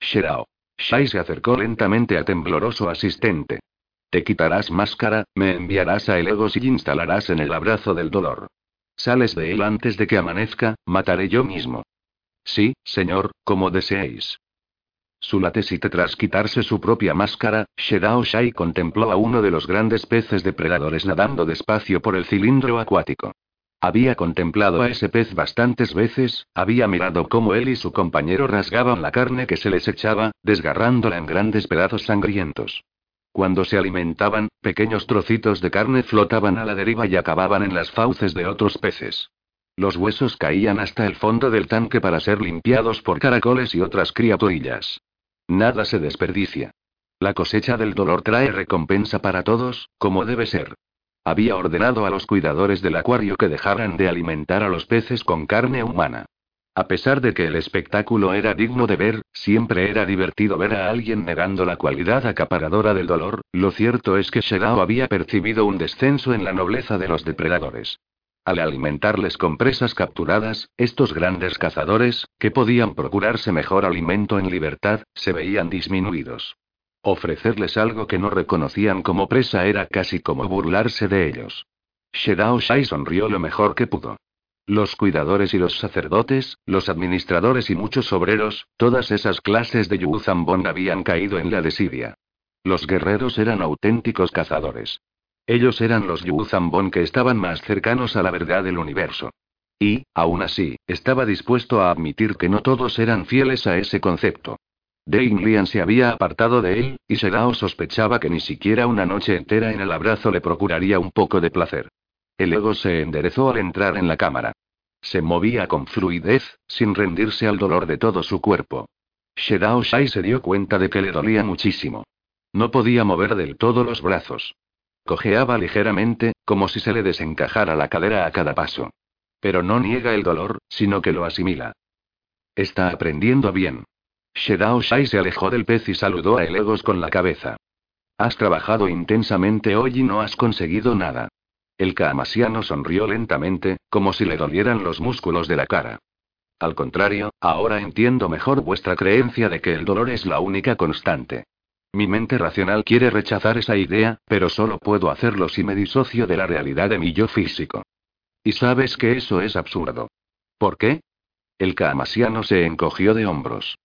Sherao. Shai se acercó lentamente a tembloroso asistente. Te quitarás máscara, me enviarás a Elegos y instalarás en el abrazo del dolor. Sales de él antes de que amanezca, mataré yo mismo. Sí, señor, como deseéis. Sulatesite tras quitarse su propia máscara, Shedao Shai contempló a uno de los grandes peces depredadores nadando despacio por el cilindro acuático. Había contemplado a ese pez bastantes veces, había mirado cómo él y su compañero rasgaban la carne que se les echaba, desgarrándola en grandes pedazos sangrientos. Cuando se alimentaban, pequeños trocitos de carne flotaban a la deriva y acababan en las fauces de otros peces. Los huesos caían hasta el fondo del tanque para ser limpiados por caracoles y otras criaturillas. Nada se desperdicia. La cosecha del dolor trae recompensa para todos, como debe ser. Había ordenado a los cuidadores del acuario que dejaran de alimentar a los peces con carne humana. A pesar de que el espectáculo era digno de ver, siempre era divertido ver a alguien negando la cualidad acaparadora del dolor, lo cierto es que Shedao había percibido un descenso en la nobleza de los depredadores. Al alimentarles con presas capturadas, estos grandes cazadores, que podían procurarse mejor alimento en libertad, se veían disminuidos. Ofrecerles algo que no reconocían como presa era casi como burlarse de ellos. Shedao Shai sonrió lo mejor que pudo. Los cuidadores y los sacerdotes, los administradores y muchos obreros, todas esas clases de Yuzambon habían caído en la desidia. Los guerreros eran auténticos cazadores. Ellos eran los Yuzambon que estaban más cercanos a la verdad del universo. Y, aún así, estaba dispuesto a admitir que no todos eran fieles a ese concepto. Dane Lian se había apartado de él, y Sedao sospechaba que ni siquiera una noche entera en el abrazo le procuraría un poco de placer. El ego se enderezó al entrar en la cámara. Se movía con fluidez, sin rendirse al dolor de todo su cuerpo. Shedao Shai se dio cuenta de que le dolía muchísimo. No podía mover del todo los brazos. Cojeaba ligeramente, como si se le desencajara la cadera a cada paso. Pero no niega el dolor, sino que lo asimila. Está aprendiendo bien. Shedao Shai se alejó del pez y saludó a Elegos con la cabeza. Has trabajado intensamente hoy y no has conseguido nada. El Kaamasiano sonrió lentamente, como si le dolieran los músculos de la cara. Al contrario, ahora entiendo mejor vuestra creencia de que el dolor es la única constante. Mi mente racional quiere rechazar esa idea, pero solo puedo hacerlo si me disocio de la realidad de mi yo físico. Y sabes que eso es absurdo. ¿Por qué? El Kaamasiano se encogió de hombros.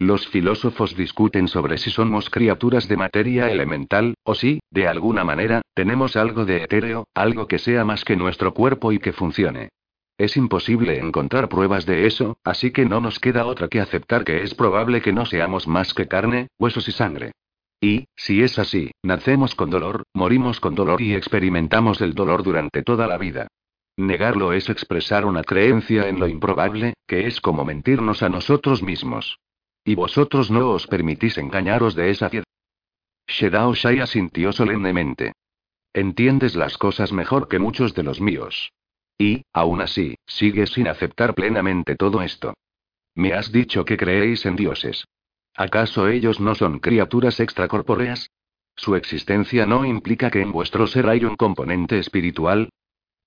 Los filósofos discuten sobre si somos criaturas de materia elemental, o si, de alguna manera, tenemos algo de etéreo, algo que sea más que nuestro cuerpo y que funcione. Es imposible encontrar pruebas de eso, así que no nos queda otra que aceptar que es probable que no seamos más que carne, huesos y sangre. Y, si es así, nacemos con dolor, morimos con dolor y experimentamos el dolor durante toda la vida. Negarlo es expresar una creencia en lo improbable, que es como mentirnos a nosotros mismos. Y vosotros no os permitís engañaros de esa piedra. Shedao Shai asintió solemnemente. Entiendes las cosas mejor que muchos de los míos. Y, aún así, sigues sin aceptar plenamente todo esto. Me has dicho que creéis en dioses. ¿Acaso ellos no son criaturas extracorpóreas? ¿Su existencia no implica que en vuestro ser hay un componente espiritual?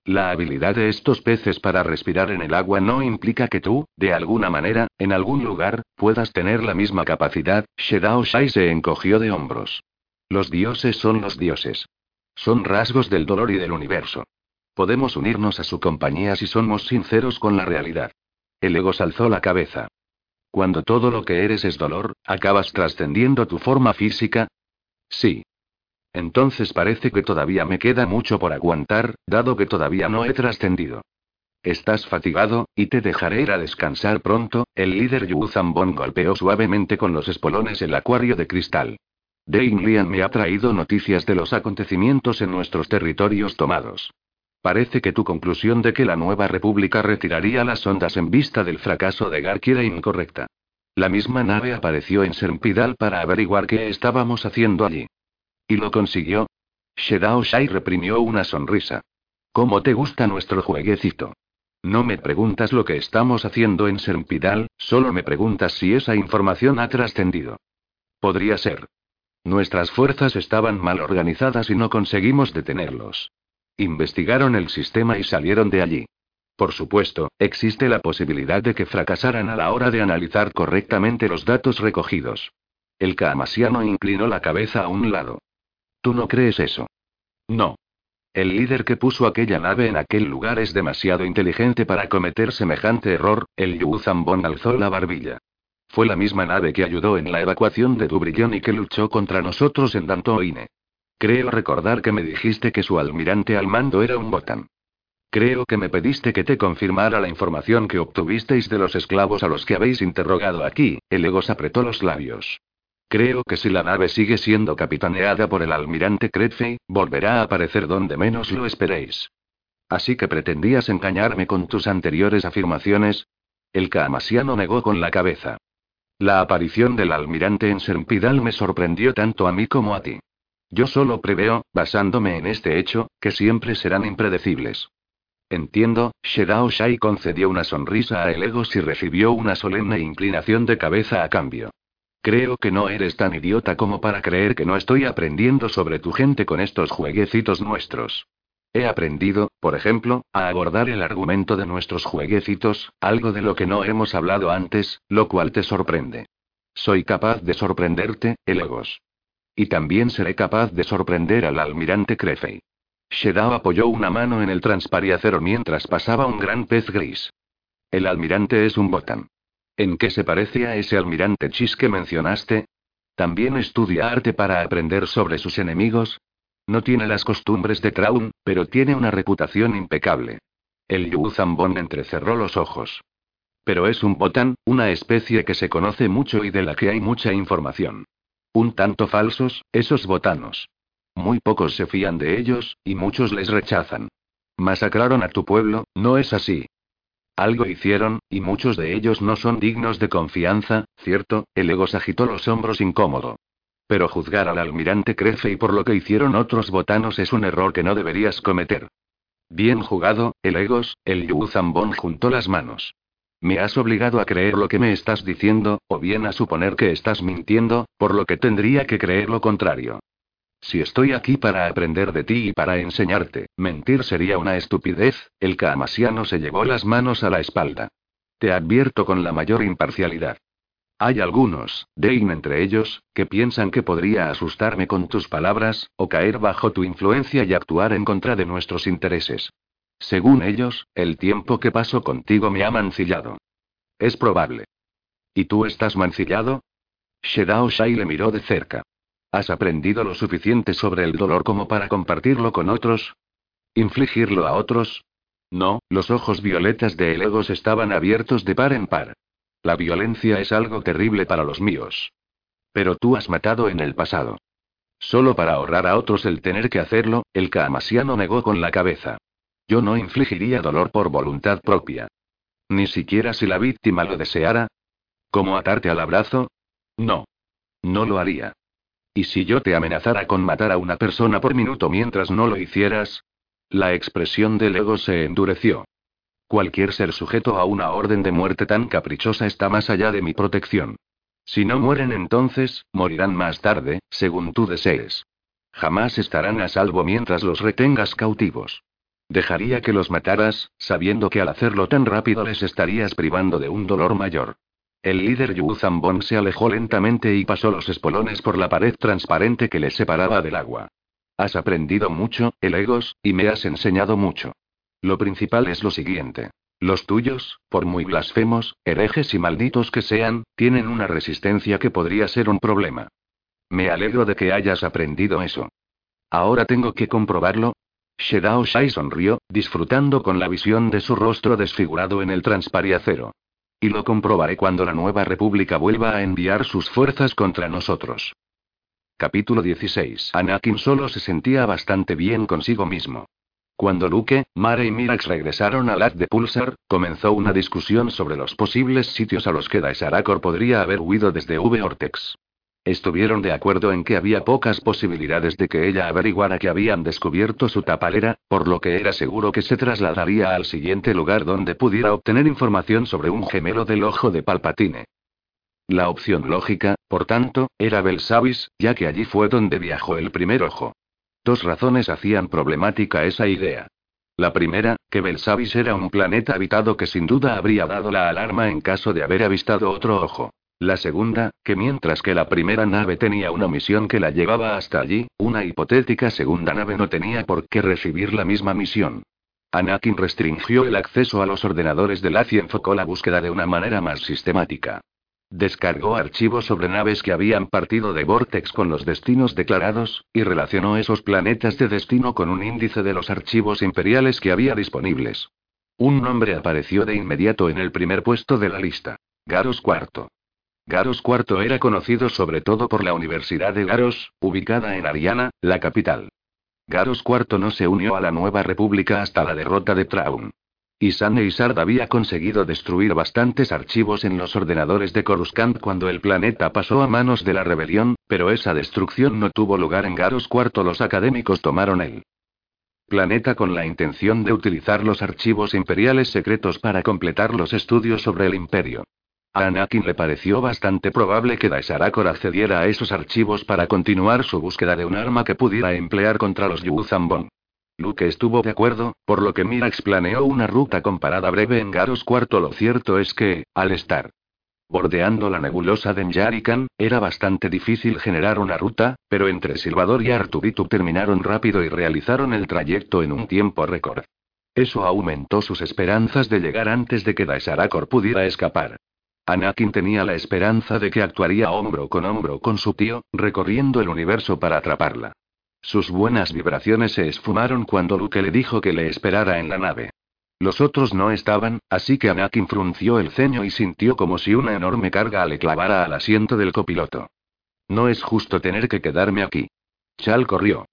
La habilidad de estos peces para respirar en el agua no implica que tú, de alguna manera, en algún lugar, puedas tener la misma capacidad. Shedao Shai se encogió de hombros. Los dioses son los dioses. Son rasgos del dolor y del universo. Podemos unirnos a su compañía si somos sinceros con la realidad. El ego alzó la cabeza. Cuando todo lo que eres es dolor, ¿acabas trascendiendo tu forma física? Sí. Entonces parece que todavía me queda mucho por aguantar, dado que todavía no he trascendido. Estás fatigado, y te dejaré ir a descansar pronto. El líder Yu Zambon golpeó suavemente con los espolones el acuario de cristal. Dane Lian me ha traído noticias de los acontecimientos en nuestros territorios tomados. Parece que tu conclusión de que la nueva república retiraría las ondas en vista del fracaso de Garki era incorrecta. La misma nave apareció en Sermpidal para averiguar qué estábamos haciendo allí. ¿Y lo consiguió? Shedao Shai reprimió una sonrisa. ¿Cómo te gusta nuestro jueguecito? No me preguntas lo que estamos haciendo en Sermpidal, solo me preguntas si esa información ha trascendido. Podría ser. Nuestras fuerzas estaban mal organizadas y no conseguimos detenerlos. Investigaron el sistema y salieron de allí. Por supuesto, existe la posibilidad de que fracasaran a la hora de analizar correctamente los datos recogidos. El Kamasiano inclinó la cabeza a un lado. ¿Tú no crees eso? No. El líder que puso aquella nave en aquel lugar es demasiado inteligente para cometer semejante error, el Yu Zambon alzó la barbilla. Fue la misma nave que ayudó en la evacuación de Dubrillón y que luchó contra nosotros en Dantoine. Creo recordar que me dijiste que su almirante al mando era un botán. Creo que me pediste que te confirmara la información que obtuvisteis de los esclavos a los que habéis interrogado aquí, el Egos apretó los labios. Creo que si la nave sigue siendo capitaneada por el almirante Credfey, volverá a aparecer donde menos lo esperéis. Así que pretendías engañarme con tus anteriores afirmaciones. El Kamasiano negó con la cabeza. La aparición del almirante en Serpidal me sorprendió tanto a mí como a ti. Yo solo preveo, basándome en este hecho, que siempre serán impredecibles. Entiendo, Shedao Shai concedió una sonrisa a Elegos y recibió una solemne inclinación de cabeza a cambio. Creo que no eres tan idiota como para creer que no estoy aprendiendo sobre tu gente con estos jueguecitos nuestros. He aprendido, por ejemplo, a abordar el argumento de nuestros jueguecitos, algo de lo que no hemos hablado antes, lo cual te sorprende. Soy capaz de sorprenderte, Elegos. Y también seré capaz de sorprender al almirante Crefei. Shedao apoyó una mano en el transpariacero mientras pasaba un gran pez gris. El almirante es un botán. ¿En qué se parece a ese almirante Chis que mencionaste? ¿También estudia arte para aprender sobre sus enemigos? No tiene las costumbres de Traun, pero tiene una reputación impecable. El Yu Zambon entrecerró los ojos. Pero es un botán, una especie que se conoce mucho y de la que hay mucha información. Un tanto falsos, esos botanos. Muy pocos se fían de ellos, y muchos les rechazan. Masacraron a tu pueblo, ¿no es así? Algo hicieron, y muchos de ellos no son dignos de confianza, ¿cierto? El Egos agitó los hombros incómodo. Pero juzgar al almirante Crece y por lo que hicieron otros botanos es un error que no deberías cometer. Bien jugado, el Egos, el Yu Zambon juntó las manos. Me has obligado a creer lo que me estás diciendo, o bien a suponer que estás mintiendo, por lo que tendría que creer lo contrario. Si estoy aquí para aprender de ti y para enseñarte, mentir sería una estupidez, el Kamasiano se llevó las manos a la espalda. Te advierto con la mayor imparcialidad. Hay algunos, Dane entre ellos, que piensan que podría asustarme con tus palabras, o caer bajo tu influencia y actuar en contra de nuestros intereses. Según ellos, el tiempo que paso contigo me ha mancillado. Es probable. ¿Y tú estás mancillado? Shedao Shai le miró de cerca. ¿Has aprendido lo suficiente sobre el dolor como para compartirlo con otros? ¿Infligirlo a otros? No, los ojos violetas de Elegos estaban abiertos de par en par. La violencia es algo terrible para los míos. Pero tú has matado en el pasado. Solo para ahorrar a otros el tener que hacerlo, el Kamasiano negó con la cabeza. Yo no infligiría dolor por voluntad propia. Ni siquiera si la víctima lo deseara. ¿Cómo atarte al abrazo? No. No lo haría. ¿Y si yo te amenazara con matar a una persona por minuto mientras no lo hicieras? La expresión del ego se endureció. Cualquier ser sujeto a una orden de muerte tan caprichosa está más allá de mi protección. Si no mueren entonces, morirán más tarde, según tú desees. Jamás estarán a salvo mientras los retengas cautivos. Dejaría que los mataras, sabiendo que al hacerlo tan rápido les estarías privando de un dolor mayor. El líder Yu Zambon se alejó lentamente y pasó los espolones por la pared transparente que le separaba del agua. Has aprendido mucho, Elegos, y me has enseñado mucho. Lo principal es lo siguiente. Los tuyos, por muy blasfemos, herejes y malditos que sean, tienen una resistencia que podría ser un problema. Me alegro de que hayas aprendido eso. Ahora tengo que comprobarlo. Shedao Shai sonrió, disfrutando con la visión de su rostro desfigurado en el transpariacero. Y lo comprobaré cuando la nueva república vuelva a enviar sus fuerzas contra nosotros. Capítulo 16. Anakin solo se sentía bastante bien consigo mismo. Cuando Luke, Mare y Mirax regresaron al Ad de Pulsar, comenzó una discusión sobre los posibles sitios a los que Daesarakor podría haber huido desde V-Ortex. Estuvieron de acuerdo en que había pocas posibilidades de que ella averiguara que habían descubierto su tapalera, por lo que era seguro que se trasladaría al siguiente lugar donde pudiera obtener información sobre un gemelo del ojo de Palpatine. La opción lógica, por tanto, era Belsavis, ya que allí fue donde viajó el primer ojo. Dos razones hacían problemática esa idea. La primera, que Belsavis era un planeta habitado que sin duda habría dado la alarma en caso de haber avistado otro ojo. La segunda, que mientras que la primera nave tenía una misión que la llevaba hasta allí, una hipotética segunda nave no tenía por qué recibir la misma misión. Anakin restringió el acceso a los ordenadores de Lazi y enfocó la búsqueda de una manera más sistemática. Descargó archivos sobre naves que habían partido de Vortex con los destinos declarados, y relacionó esos planetas de destino con un índice de los archivos imperiales que había disponibles. Un nombre apareció de inmediato en el primer puesto de la lista. Garos IV. Garos IV era conocido sobre todo por la Universidad de Garos, ubicada en Ariana, la capital. Garos IV no se unió a la nueva república hasta la derrota de Traun. Isan e Isard había conseguido destruir bastantes archivos en los ordenadores de Coruscant cuando el planeta pasó a manos de la rebelión, pero esa destrucción no tuvo lugar en Garos IV. Los académicos tomaron el planeta con la intención de utilizar los archivos imperiales secretos para completar los estudios sobre el imperio. A Anakin le pareció bastante probable que Daesarakor accediera a esos archivos para continuar su búsqueda de un arma que pudiera emplear contra los Yuzambon. Luke estuvo de acuerdo, por lo que Mirax planeó una ruta comparada breve en Garos IV. Lo cierto es que, al estar bordeando la nebulosa de Njarikan, era bastante difícil generar una ruta, pero entre Silvador y Arturitu terminaron rápido y realizaron el trayecto en un tiempo récord. Eso aumentó sus esperanzas de llegar antes de que Daesarakor pudiera escapar. Anakin tenía la esperanza de que actuaría hombro con hombro con su tío, recorriendo el universo para atraparla. Sus buenas vibraciones se esfumaron cuando Luke le dijo que le esperara en la nave. Los otros no estaban, así que Anakin frunció el ceño y sintió como si una enorme carga le clavara al asiento del copiloto. No es justo tener que quedarme aquí. Chal corrió.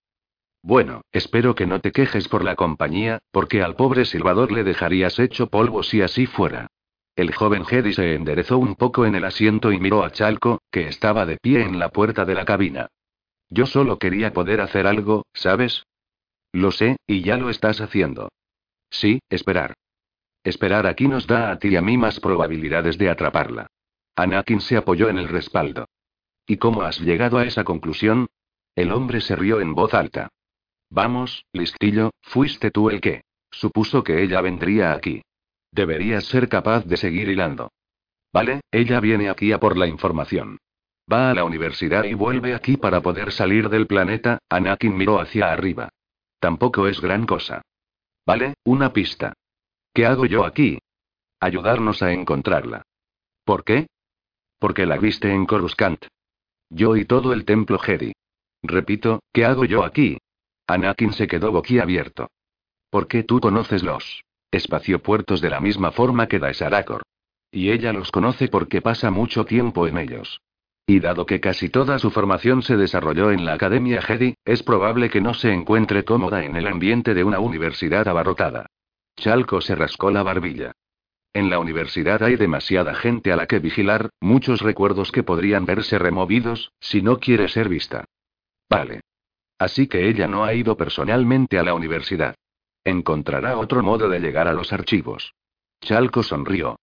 Bueno, espero que no te quejes por la compañía, porque al pobre Silvador le dejarías hecho polvo si así fuera. El joven Jedi se enderezó un poco en el asiento y miró a Chalco, que estaba de pie en la puerta de la cabina. Yo solo quería poder hacer algo, ¿sabes? Lo sé, y ya lo estás haciendo. Sí, esperar. Esperar aquí nos da a ti y a mí más probabilidades de atraparla. Anakin se apoyó en el respaldo. ¿Y cómo has llegado a esa conclusión? El hombre se rió en voz alta. Vamos, listillo, fuiste tú el que. Supuso que ella vendría aquí. Deberías ser capaz de seguir hilando. Vale, ella viene aquí a por la información. Va a la universidad y vuelve aquí para poder salir del planeta. Anakin miró hacia arriba. Tampoco es gran cosa. Vale, una pista. ¿Qué hago yo aquí? Ayudarnos a encontrarla. ¿Por qué? Porque la viste en Coruscant. Yo y todo el templo Jedi. Repito, ¿qué hago yo aquí? Anakin se quedó boquiabierto. ¿Por qué tú conoces los espaciopuertos de la misma forma que Daesarakor? Y ella los conoce porque pasa mucho tiempo en ellos. Y dado que casi toda su formación se desarrolló en la Academia Jedi, es probable que no se encuentre cómoda en el ambiente de una universidad abarrotada. Chalco se rascó la barbilla. En la universidad hay demasiada gente a la que vigilar, muchos recuerdos que podrían verse removidos, si no quiere ser vista. Vale. Así que ella no ha ido personalmente a la universidad. Encontrará otro modo de llegar a los archivos. Chalco sonrió.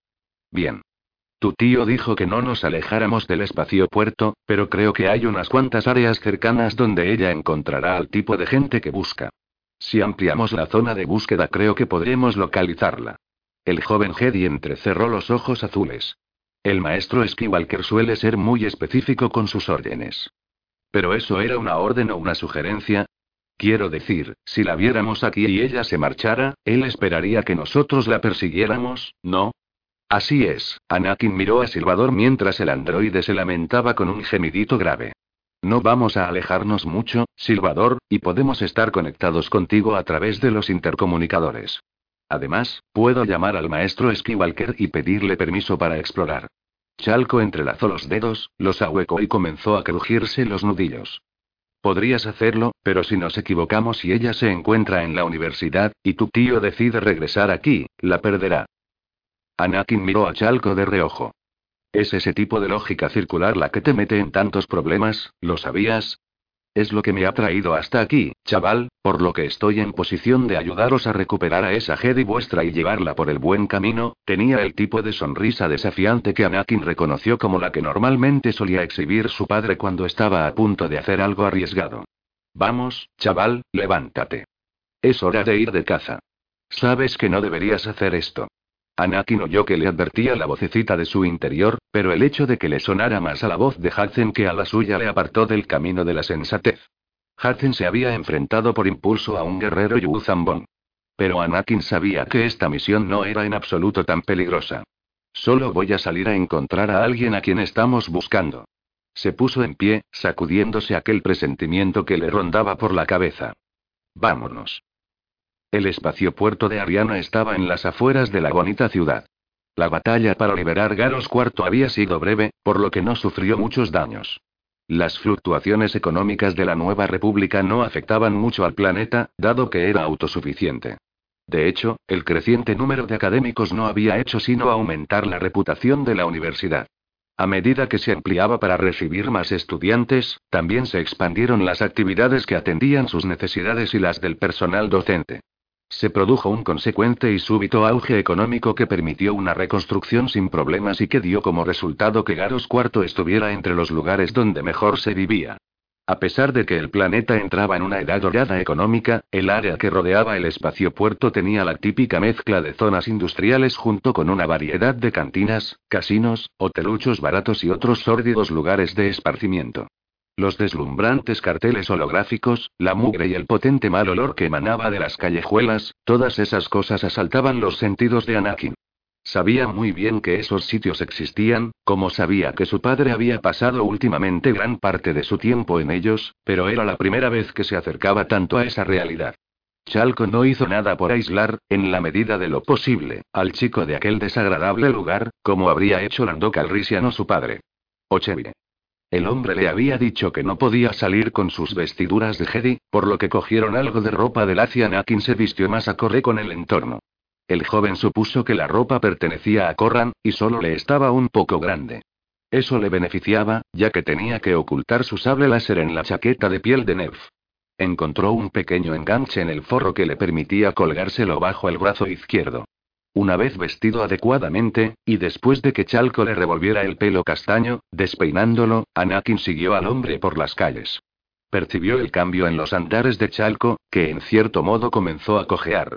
Bien. Tu tío dijo que no nos alejáramos del espacio puerto, pero creo que hay unas cuantas áreas cercanas donde ella encontrará al tipo de gente que busca. Si ampliamos la zona de búsqueda creo que podremos localizarla. El joven Jedi entrecerró los ojos azules. El maestro Skywalker suele ser muy específico con sus órdenes. Pero eso era una orden o una sugerencia. Quiero decir, si la viéramos aquí y ella se marchara, él esperaría que nosotros la persiguiéramos, ¿no? Así es, Anakin miró a Silvador mientras el androide se lamentaba con un gemidito grave. No vamos a alejarnos mucho, Silvador, y podemos estar conectados contigo a través de los intercomunicadores. Además, puedo llamar al maestro Skywalker y pedirle permiso para explorar. Chalco entrelazó los dedos, los ahuecó y comenzó a crujirse los nudillos. Podrías hacerlo, pero si nos equivocamos y ella se encuentra en la universidad, y tu tío decide regresar aquí, la perderá. Anakin miró a Chalco de reojo. ¿Es ese tipo de lógica circular la que te mete en tantos problemas, lo sabías? Es lo que me ha traído hasta aquí, chaval, por lo que estoy en posición de ayudaros a recuperar a esa Jedi vuestra y llevarla por el buen camino, tenía el tipo de sonrisa desafiante que Anakin reconoció como la que normalmente solía exhibir su padre cuando estaba a punto de hacer algo arriesgado. Vamos, chaval, levántate. Es hora de ir de caza. Sabes que no deberías hacer esto. Anakin oyó que le advertía la vocecita de su interior, pero el hecho de que le sonara más a la voz de Hudson que a la suya le apartó del camino de la sensatez. Hudson se había enfrentado por impulso a un guerrero Yu Zambon. Pero Anakin sabía que esta misión no era en absoluto tan peligrosa. Solo voy a salir a encontrar a alguien a quien estamos buscando. Se puso en pie, sacudiéndose aquel presentimiento que le rondaba por la cabeza. Vámonos. El espaciopuerto de Ariana estaba en las afueras de la bonita ciudad. La batalla para liberar Garos IV había sido breve, por lo que no sufrió muchos daños. Las fluctuaciones económicas de la nueva república no afectaban mucho al planeta, dado que era autosuficiente. De hecho, el creciente número de académicos no había hecho sino aumentar la reputación de la universidad. A medida que se ampliaba para recibir más estudiantes, también se expandieron las actividades que atendían sus necesidades y las del personal docente. Se produjo un consecuente y súbito auge económico que permitió una reconstrucción sin problemas y que dio como resultado que Garos IV estuviera entre los lugares donde mejor se vivía. A pesar de que el planeta entraba en una edad dorada económica, el área que rodeaba el espacio puerto tenía la típica mezcla de zonas industriales junto con una variedad de cantinas, casinos, hoteluchos baratos y otros sórdidos lugares de esparcimiento. Los deslumbrantes carteles holográficos, la mugre y el potente mal olor que emanaba de las callejuelas, todas esas cosas asaltaban los sentidos de Anakin. Sabía muy bien que esos sitios existían, como sabía que su padre había pasado últimamente gran parte de su tiempo en ellos, pero era la primera vez que se acercaba tanto a esa realidad. Chalco no hizo nada por aislar, en la medida de lo posible, al chico de aquel desagradable lugar, como habría hecho Lando Calrissian o su padre. Ochevi. El hombre le había dicho que no podía salir con sus vestiduras de Jedi, por lo que cogieron algo de ropa del Asia Anakin se vistió más acorde con el entorno. El joven supuso que la ropa pertenecía a Corran, y solo le estaba un poco grande. Eso le beneficiaba, ya que tenía que ocultar su sable láser en la chaqueta de piel de Nev. Encontró un pequeño enganche en el forro que le permitía colgárselo bajo el brazo izquierdo. Una vez vestido adecuadamente, y después de que Chalco le revolviera el pelo castaño, despeinándolo, Anakin siguió al hombre por las calles. Percibió el cambio en los andares de Chalco, que en cierto modo comenzó a cojear.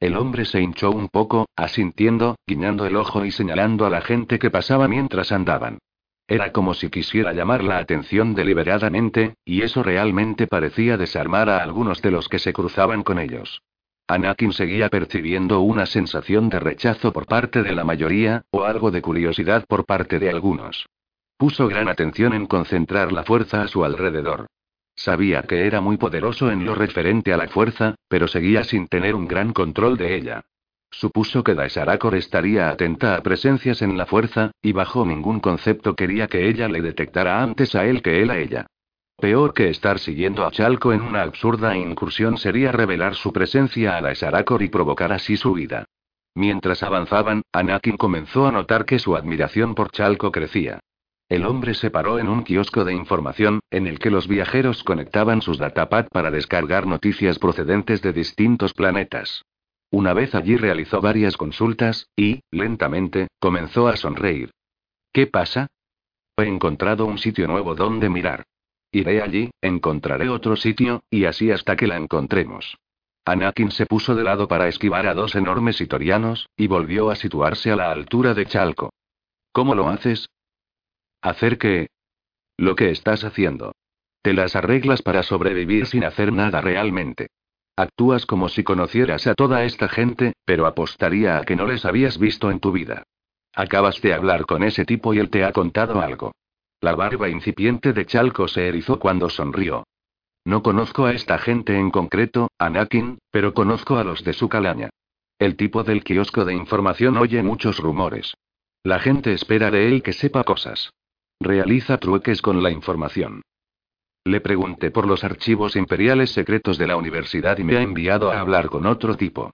El hombre se hinchó un poco, asintiendo, guiñando el ojo y señalando a la gente que pasaba mientras andaban. Era como si quisiera llamar la atención deliberadamente, y eso realmente parecía desarmar a algunos de los que se cruzaban con ellos. Anakin seguía percibiendo una sensación de rechazo por parte de la mayoría, o algo de curiosidad por parte de algunos. Puso gran atención en concentrar la fuerza a su alrededor. Sabía que era muy poderoso en lo referente a la fuerza, pero seguía sin tener un gran control de ella. Supuso que Daesarakor estaría atenta a presencias en la fuerza, y bajo ningún concepto quería que ella le detectara antes a él que él a ella. Peor que estar siguiendo a Chalco en una absurda incursión sería revelar su presencia a la Sarakor y provocar así su vida. Mientras avanzaban, Anakin comenzó a notar que su admiración por Chalco crecía. El hombre se paró en un kiosco de información, en el que los viajeros conectaban sus datapad para descargar noticias procedentes de distintos planetas. Una vez allí realizó varias consultas, y, lentamente, comenzó a sonreír. ¿Qué pasa? He encontrado un sitio nuevo donde mirar. Iré allí, encontraré otro sitio, y así hasta que la encontremos. Anakin se puso de lado para esquivar a dos enormes itorianos, y volvió a situarse a la altura de Chalco. ¿Cómo lo haces? ¿Hacer qué? Lo que estás haciendo. Te las arreglas para sobrevivir sin hacer nada realmente. Actúas como si conocieras a toda esta gente, pero apostaría a que no les habías visto en tu vida. Acabas de hablar con ese tipo y él te ha contado algo. La barba incipiente de Chalco se erizó cuando sonrió. No conozco a esta gente en concreto, Anakin, pero conozco a los de su calaña. El tipo del kiosco de información oye muchos rumores. La gente espera de él que sepa cosas. Realiza trueques con la información. Le pregunté por los archivos imperiales secretos de la universidad y me ha enviado a hablar con otro tipo.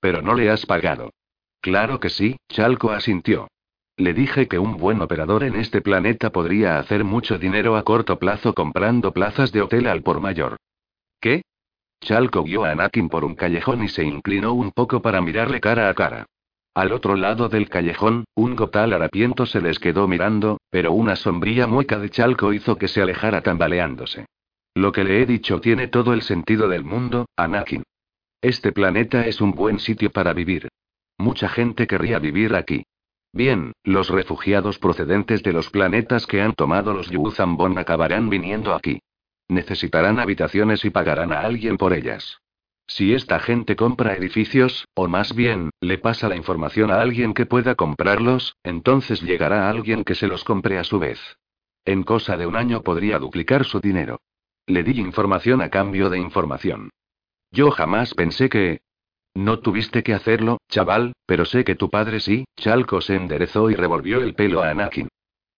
Pero no le has pagado. Claro que sí, Chalco asintió. Le dije que un buen operador en este planeta podría hacer mucho dinero a corto plazo comprando plazas de hotel al por mayor. ¿Qué? Chalco guió a Anakin por un callejón y se inclinó un poco para mirarle cara a cara. Al otro lado del callejón, un gotal harapiento se les quedó mirando, pero una sombría mueca de Chalco hizo que se alejara tambaleándose. Lo que le he dicho tiene todo el sentido del mundo, Anakin. Este planeta es un buen sitio para vivir. Mucha gente querría vivir aquí. Bien, los refugiados procedentes de los planetas que han tomado los Yuzambon acabarán viniendo aquí. Necesitarán habitaciones y pagarán a alguien por ellas. Si esta gente compra edificios, o más bien, le pasa la información a alguien que pueda comprarlos, entonces llegará alguien que se los compre a su vez. En cosa de un año podría duplicar su dinero. Le di información a cambio de información. Yo jamás pensé que... No tuviste que hacerlo, chaval, pero sé que tu padre sí, Chalco se enderezó y revolvió el pelo a Anakin.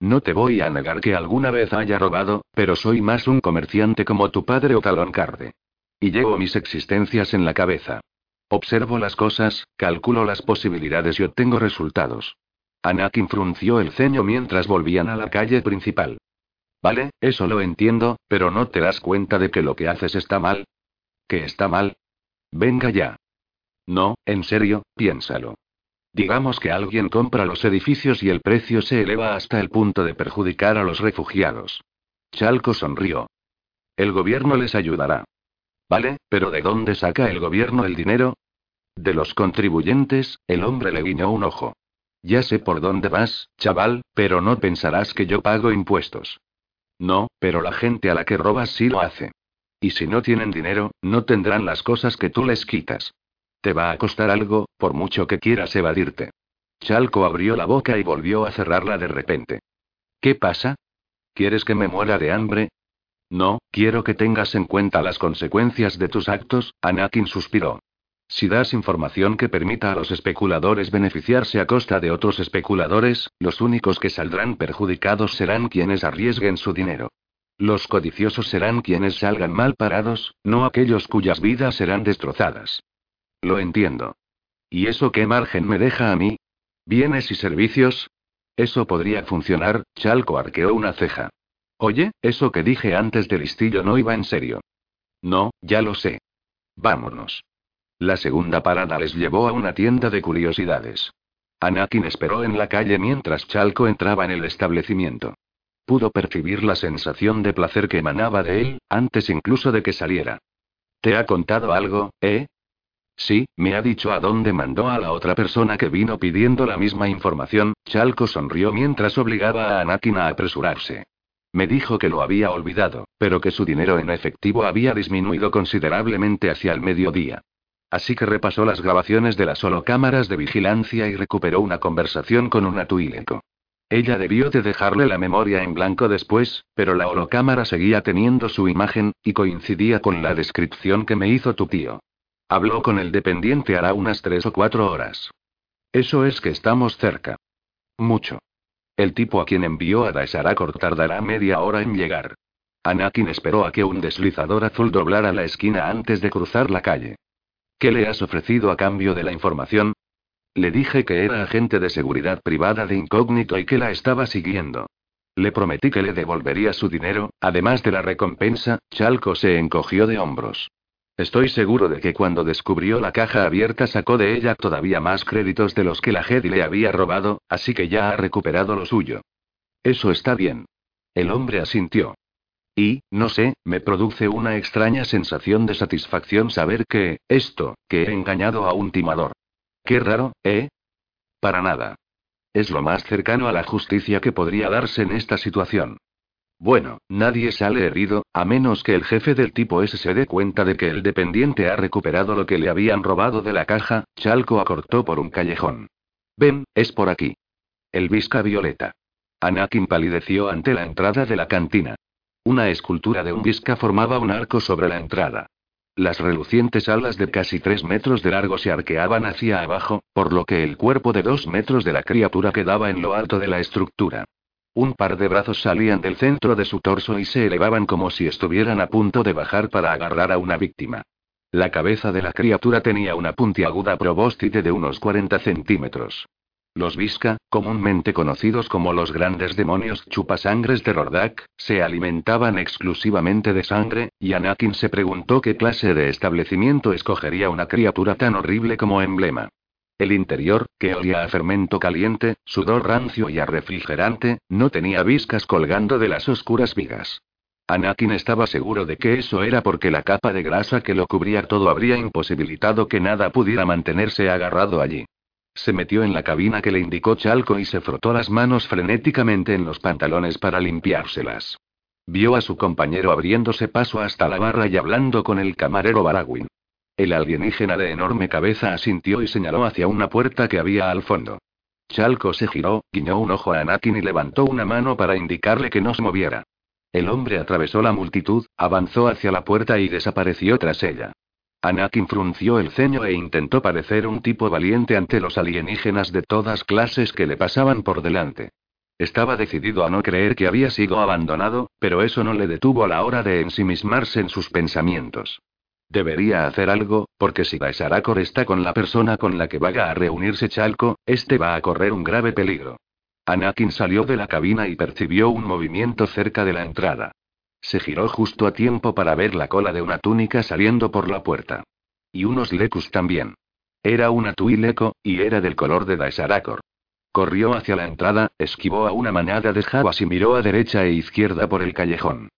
No te voy a negar que alguna vez haya robado, pero soy más un comerciante como tu padre o Taloncarde. Y llevo mis existencias en la cabeza. Observo las cosas, calculo las posibilidades y obtengo resultados. Anakin frunció el ceño mientras volvían a la calle principal. Vale, eso lo entiendo, pero ¿no te das cuenta de que lo que haces está mal? ¿Que está mal? Venga ya. No, en serio, piénsalo. Digamos que alguien compra los edificios y el precio se eleva hasta el punto de perjudicar a los refugiados. Chalco sonrió. El gobierno les ayudará. Vale, pero ¿de dónde saca el gobierno el dinero? De los contribuyentes, el hombre le guiñó un ojo. Ya sé por dónde vas, chaval, pero no pensarás que yo pago impuestos. No, pero la gente a la que robas sí lo hace. Y si no tienen dinero, no tendrán las cosas que tú les quitas. Te va a costar algo, por mucho que quieras evadirte. Chalco abrió la boca y volvió a cerrarla de repente. ¿Qué pasa? ¿Quieres que me muera de hambre? No, quiero que tengas en cuenta las consecuencias de tus actos, Anakin suspiró. Si das información que permita a los especuladores beneficiarse a costa de otros especuladores, los únicos que saldrán perjudicados serán quienes arriesguen su dinero. Los codiciosos serán quienes salgan mal parados, no aquellos cuyas vidas serán destrozadas. Lo entiendo. ¿Y eso qué margen me deja a mí? ¿Bienes y servicios? Eso podría funcionar, Chalco arqueó una ceja. Oye, eso que dije antes del listillo no iba en serio. No, ya lo sé. Vámonos. La segunda parada les llevó a una tienda de curiosidades. Anakin esperó en la calle mientras Chalco entraba en el establecimiento. Pudo percibir la sensación de placer que emanaba de él, antes incluso de que saliera. ¿Te ha contado algo, eh? Sí, me ha dicho a dónde mandó a la otra persona que vino pidiendo la misma información. Chalco sonrió mientras obligaba a Anakin a apresurarse. Me dijo que lo había olvidado, pero que su dinero en efectivo había disminuido considerablemente hacia el mediodía. Así que repasó las grabaciones de las holocámaras de vigilancia y recuperó una conversación con una tuileco. Ella debió de dejarle la memoria en blanco después, pero la holocámara seguía teniendo su imagen, y coincidía con la descripción que me hizo tu tío. Habló con el dependiente hará unas tres o cuatro horas. Eso es que estamos cerca. Mucho. El tipo a quien envió a Daesarakor tardará media hora en llegar. Anakin esperó a que un deslizador azul doblara la esquina antes de cruzar la calle. ¿Qué le has ofrecido a cambio de la información? Le dije que era agente de seguridad privada de incógnito y que la estaba siguiendo. Le prometí que le devolvería su dinero, además de la recompensa, Chalco se encogió de hombros. Estoy seguro de que cuando descubrió la caja abierta sacó de ella todavía más créditos de los que la Jedi le había robado, así que ya ha recuperado lo suyo. Eso está bien. El hombre asintió. Y, no sé, me produce una extraña sensación de satisfacción saber que, esto, que he engañado a un timador. Qué raro, ¿eh? Para nada. Es lo más cercano a la justicia que podría darse en esta situación. Bueno, nadie sale herido, a menos que el jefe del tipo S se dé cuenta de que el dependiente ha recuperado lo que le habían robado de la caja, Chalco acortó por un callejón. Ven, es por aquí. El visca violeta. Anakin palideció ante la entrada de la cantina. Una escultura de un visca formaba un arco sobre la entrada. Las relucientes alas de casi tres metros de largo se arqueaban hacia abajo, por lo que el cuerpo de dos metros de la criatura quedaba en lo alto de la estructura. Un par de brazos salían del centro de su torso y se elevaban como si estuvieran a punto de bajar para agarrar a una víctima. La cabeza de la criatura tenía una puntiaguda probóstide de unos 40 centímetros. Los Visca, comúnmente conocidos como los grandes demonios chupasangres de Rordak, se alimentaban exclusivamente de sangre, y Anakin se preguntó qué clase de establecimiento escogería una criatura tan horrible como emblema. El interior, que olía a fermento caliente, sudor rancio y a refrigerante, no tenía viscas colgando de las oscuras vigas. Anakin estaba seguro de que eso era porque la capa de grasa que lo cubría todo habría imposibilitado que nada pudiera mantenerse agarrado allí. Se metió en la cabina que le indicó Chalco y se frotó las manos frenéticamente en los pantalones para limpiárselas. Vio a su compañero abriéndose paso hasta la barra y hablando con el camarero Baragwin. El alienígena de enorme cabeza asintió y señaló hacia una puerta que había al fondo. Chalco se giró, guiñó un ojo a Anakin y levantó una mano para indicarle que no se moviera. El hombre atravesó la multitud, avanzó hacia la puerta y desapareció tras ella. Anakin frunció el ceño e intentó parecer un tipo valiente ante los alienígenas de todas clases que le pasaban por delante. Estaba decidido a no creer que había sido abandonado, pero eso no le detuvo a la hora de ensimismarse en sus pensamientos. Debería hacer algo, porque si Daesarakor está con la persona con la que vaya a reunirse Chalco, este va a correr un grave peligro. Anakin salió de la cabina y percibió un movimiento cerca de la entrada. Se giró justo a tiempo para ver la cola de una túnica saliendo por la puerta. Y unos lecus también. Era una tuileco, y era del color de Daesarakor. Corrió hacia la entrada, esquivó a una manada de jabas y miró a derecha e izquierda por el callejón.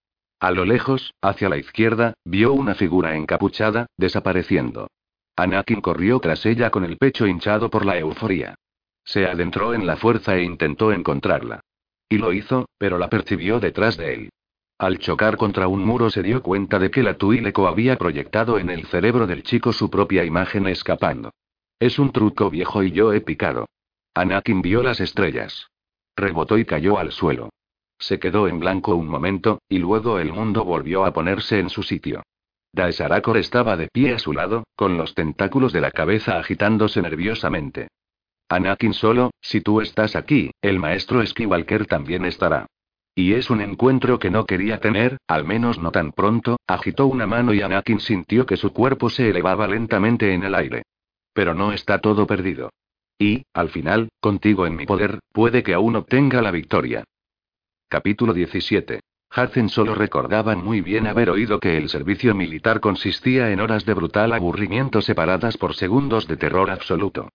A lo lejos, hacia la izquierda, vio una figura encapuchada, desapareciendo. Anakin corrió tras ella con el pecho hinchado por la euforía. Se adentró en la fuerza e intentó encontrarla. Y lo hizo, pero la percibió detrás de él. Al chocar contra un muro se dio cuenta de que la Tuileco había proyectado en el cerebro del chico su propia imagen escapando. Es un truco viejo y yo he picado. Anakin vio las estrellas. Rebotó y cayó al suelo. Se quedó en blanco un momento, y luego el mundo volvió a ponerse en su sitio. Daesarakor estaba de pie a su lado, con los tentáculos de la cabeza agitándose nerviosamente. Anakin solo, si tú estás aquí, el maestro Skywalker también estará. Y es un encuentro que no quería tener, al menos no tan pronto, agitó una mano y Anakin sintió que su cuerpo se elevaba lentamente en el aire. Pero no está todo perdido. Y, al final, contigo en mi poder, puede que aún obtenga la victoria. Capítulo 17. Hudson solo recordaba muy bien haber oído que el servicio militar consistía en horas de brutal aburrimiento separadas por segundos de terror absoluto.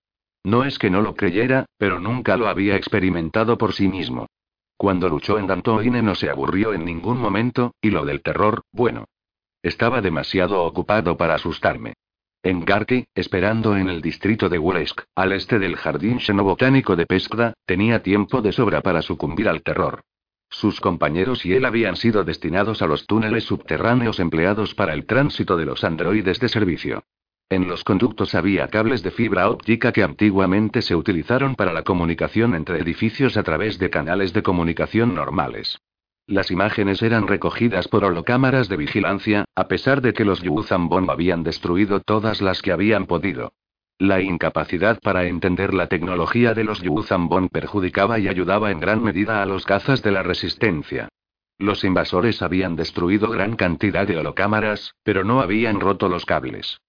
No es que no lo creyera, pero nunca lo había experimentado por sí mismo. Cuando luchó en Dantoine no se aburrió en ningún momento, y lo del terror, bueno. Estaba demasiado ocupado para asustarme. En Garki, esperando en el distrito de Wuresk, al este del jardín xenobotánico de Pescda, tenía tiempo de sobra para sucumbir al terror. Sus compañeros y él habían sido destinados a los túneles subterráneos empleados para el tránsito de los androides de servicio. En los conductos había cables de fibra óptica que antiguamente se utilizaron para la comunicación entre edificios a través de canales de comunicación normales. Las imágenes eran recogidas por holocámaras de vigilancia, a pesar de que los Yuzambon habían destruido todas las que habían podido. La incapacidad para entender la tecnología de los Yuzambon perjudicaba y ayudaba en gran medida a los cazas de la resistencia. Los invasores habían destruido gran cantidad de holocámaras, pero no habían roto los cables.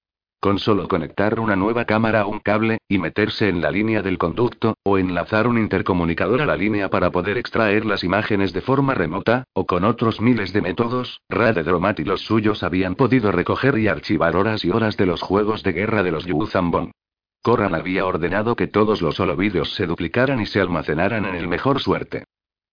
Con solo conectar una nueva cámara a un cable, y meterse en la línea del conducto, o enlazar un intercomunicador a la línea para poder extraer las imágenes de forma remota, o con otros miles de métodos, Radedromat y los suyos habían podido recoger y archivar horas y horas de los juegos de guerra de los Yuzambon. Corran había ordenado que todos los holovídeos se duplicaran y se almacenaran en el mejor suerte.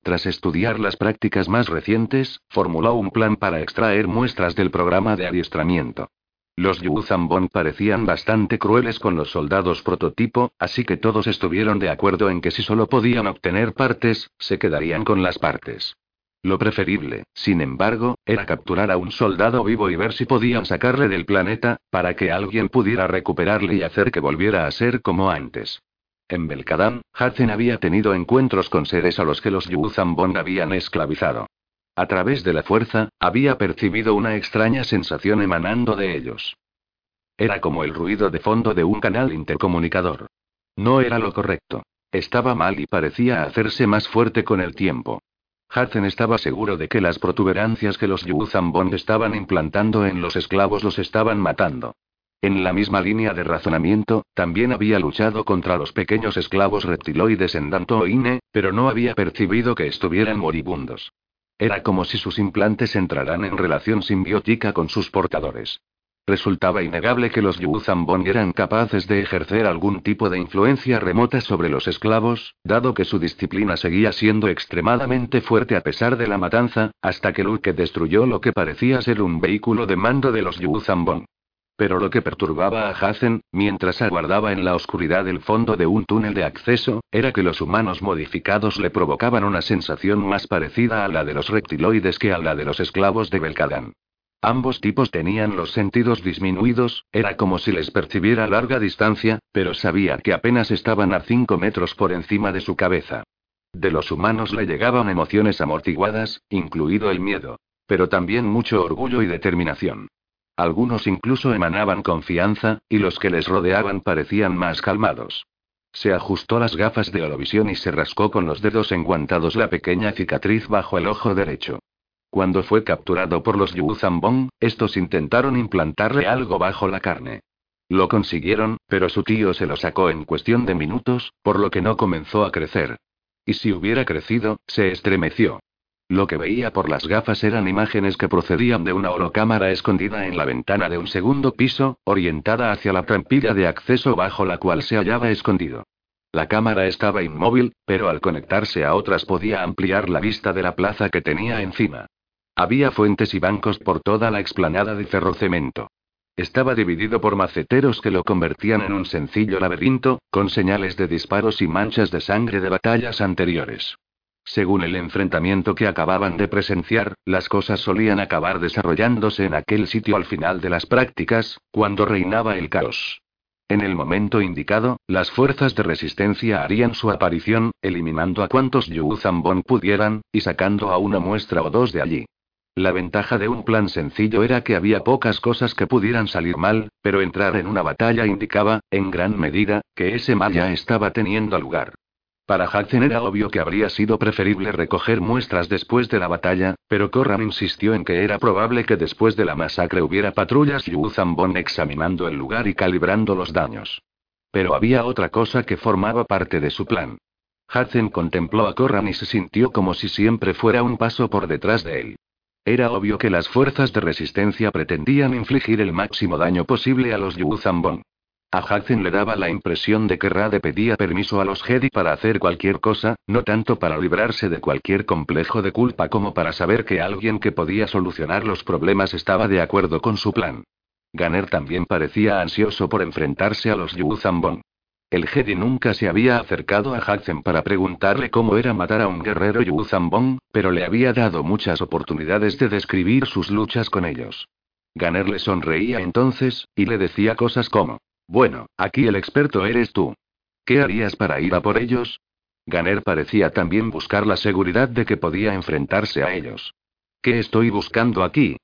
Tras estudiar las prácticas más recientes, formuló un plan para extraer muestras del programa de adiestramiento. Los Yuzambon parecían bastante crueles con los soldados prototipo, así que todos estuvieron de acuerdo en que si solo podían obtener partes, se quedarían con las partes. Lo preferible, sin embargo, era capturar a un soldado vivo y ver si podían sacarle del planeta, para que alguien pudiera recuperarle y hacer que volviera a ser como antes. En Belkadam, Hudson había tenido encuentros con seres a los que los Yuzambon habían esclavizado. A través de la fuerza, había percibido una extraña sensación emanando de ellos. Era como el ruido de fondo de un canal intercomunicador. No era lo correcto. Estaba mal y parecía hacerse más fuerte con el tiempo. Hudson estaba seguro de que las protuberancias que los Yuzambon estaban implantando en los esclavos los estaban matando. En la misma línea de razonamiento, también había luchado contra los pequeños esclavos reptiloides en Dantoine, pero no había percibido que estuvieran moribundos. Era como si sus implantes entraran en relación simbiótica con sus portadores. Resultaba innegable que los Yuzambon eran capaces de ejercer algún tipo de influencia remota sobre los esclavos, dado que su disciplina seguía siendo extremadamente fuerte a pesar de la matanza, hasta que Luke destruyó lo que parecía ser un vehículo de mando de los Yuzambon. Pero lo que perturbaba a Hazen, mientras aguardaba en la oscuridad el fondo de un túnel de acceso, era que los humanos modificados le provocaban una sensación más parecida a la de los reptiloides que a la de los esclavos de Belkadán. Ambos tipos tenían los sentidos disminuidos, era como si les percibiera a larga distancia, pero sabía que apenas estaban a cinco metros por encima de su cabeza. De los humanos le llegaban emociones amortiguadas, incluido el miedo. Pero también mucho orgullo y determinación. Algunos incluso emanaban confianza, y los que les rodeaban parecían más calmados. Se ajustó las gafas de olovisión y se rascó con los dedos enguantados la pequeña cicatriz bajo el ojo derecho. Cuando fue capturado por los Yuzambong, estos intentaron implantarle algo bajo la carne. Lo consiguieron, pero su tío se lo sacó en cuestión de minutos, por lo que no comenzó a crecer. Y si hubiera crecido, se estremeció. Lo que veía por las gafas eran imágenes que procedían de una holocámara escondida en la ventana de un segundo piso, orientada hacia la trampilla de acceso bajo la cual se hallaba escondido. La cámara estaba inmóvil, pero al conectarse a otras podía ampliar la vista de la plaza que tenía encima. Había fuentes y bancos por toda la explanada de ferrocemento. Estaba dividido por maceteros que lo convertían en un sencillo laberinto, con señales de disparos y manchas de sangre de batallas anteriores. Según el enfrentamiento que acababan de presenciar, las cosas solían acabar desarrollándose en aquel sitio al final de las prácticas, cuando reinaba el caos. En el momento indicado, las fuerzas de resistencia harían su aparición, eliminando a cuantos Yuzambon pudieran, y sacando a una muestra o dos de allí. La ventaja de un plan sencillo era que había pocas cosas que pudieran salir mal, pero entrar en una batalla indicaba, en gran medida, que ese mal ya estaba teniendo lugar. Para Hudson era obvio que habría sido preferible recoger muestras después de la batalla, pero Corran insistió en que era probable que después de la masacre hubiera patrullas Yuzambon examinando el lugar y calibrando los daños. Pero había otra cosa que formaba parte de su plan. Hudson contempló a Corran y se sintió como si siempre fuera un paso por detrás de él. Era obvio que las fuerzas de resistencia pretendían infligir el máximo daño posible a los Yuzambon. A Hudson le daba la impresión de que Rade pedía permiso a los Jedi para hacer cualquier cosa, no tanto para librarse de cualquier complejo de culpa como para saber que alguien que podía solucionar los problemas estaba de acuerdo con su plan. Ganer también parecía ansioso por enfrentarse a los Yuzambon. El Jedi nunca se había acercado a Hudson para preguntarle cómo era matar a un guerrero Yuzambon, pero le había dado muchas oportunidades de describir sus luchas con ellos. Ganer le sonreía entonces, y le decía cosas como, bueno, aquí el experto eres tú. ¿Qué harías para ir a por ellos? Ganer parecía también buscar la seguridad de que podía enfrentarse a ellos. ¿Qué estoy buscando aquí?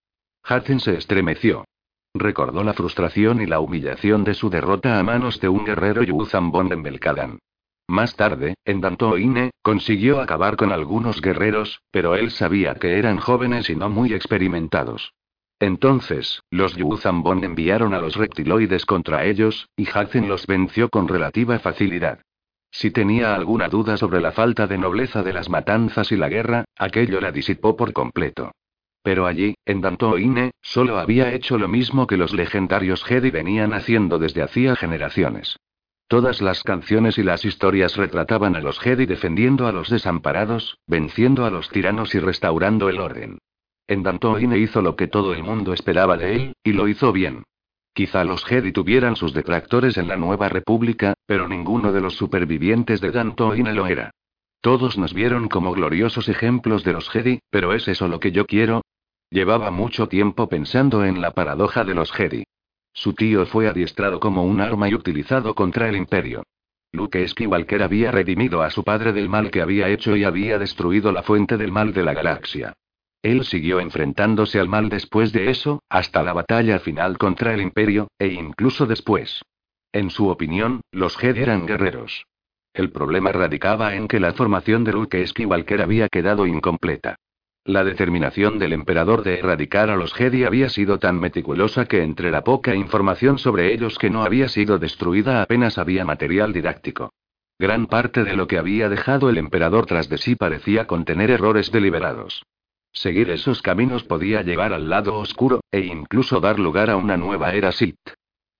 Hudson se estremeció. Recordó la frustración y la humillación de su derrota a manos de un guerrero Yuzambon en Belkadan. Más tarde, en Dantoine, consiguió acabar con algunos guerreros, pero él sabía que eran jóvenes y no muy experimentados. Entonces, los Yuzambon enviaron a los reptiloides contra ellos, y Hudson los venció con relativa facilidad. Si tenía alguna duda sobre la falta de nobleza de las matanzas y la guerra, aquello la disipó por completo. Pero allí, en Dantoine, solo había hecho lo mismo que los legendarios Jedi venían haciendo desde hacía generaciones. Todas las canciones y las historias retrataban a los Jedi defendiendo a los desamparados, venciendo a los tiranos y restaurando el orden. En Dantoine hizo lo que todo el mundo esperaba de él, y lo hizo bien. Quizá los Jedi tuvieran sus detractores en la Nueva República, pero ninguno de los supervivientes de Dantoine lo era. Todos nos vieron como gloriosos ejemplos de los Jedi, pero ¿es eso lo que yo quiero? Llevaba mucho tiempo pensando en la paradoja de los Jedi. Su tío fue adiestrado como un arma y utilizado contra el Imperio. Luke Skywalker había redimido a su padre del mal que había hecho y había destruido la fuente del mal de la galaxia. Él siguió enfrentándose al mal después de eso, hasta la batalla final contra el Imperio, e incluso después. En su opinión, los Jedi eran guerreros. El problema radicaba en que la formación de Luke Skywalker había quedado incompleta. La determinación del emperador de erradicar a los Jedi había sido tan meticulosa que entre la poca información sobre ellos que no había sido destruida apenas había material didáctico. Gran parte de lo que había dejado el emperador tras de sí parecía contener errores deliberados. Seguir esos caminos podía llevar al lado oscuro, e incluso dar lugar a una nueva era Sith.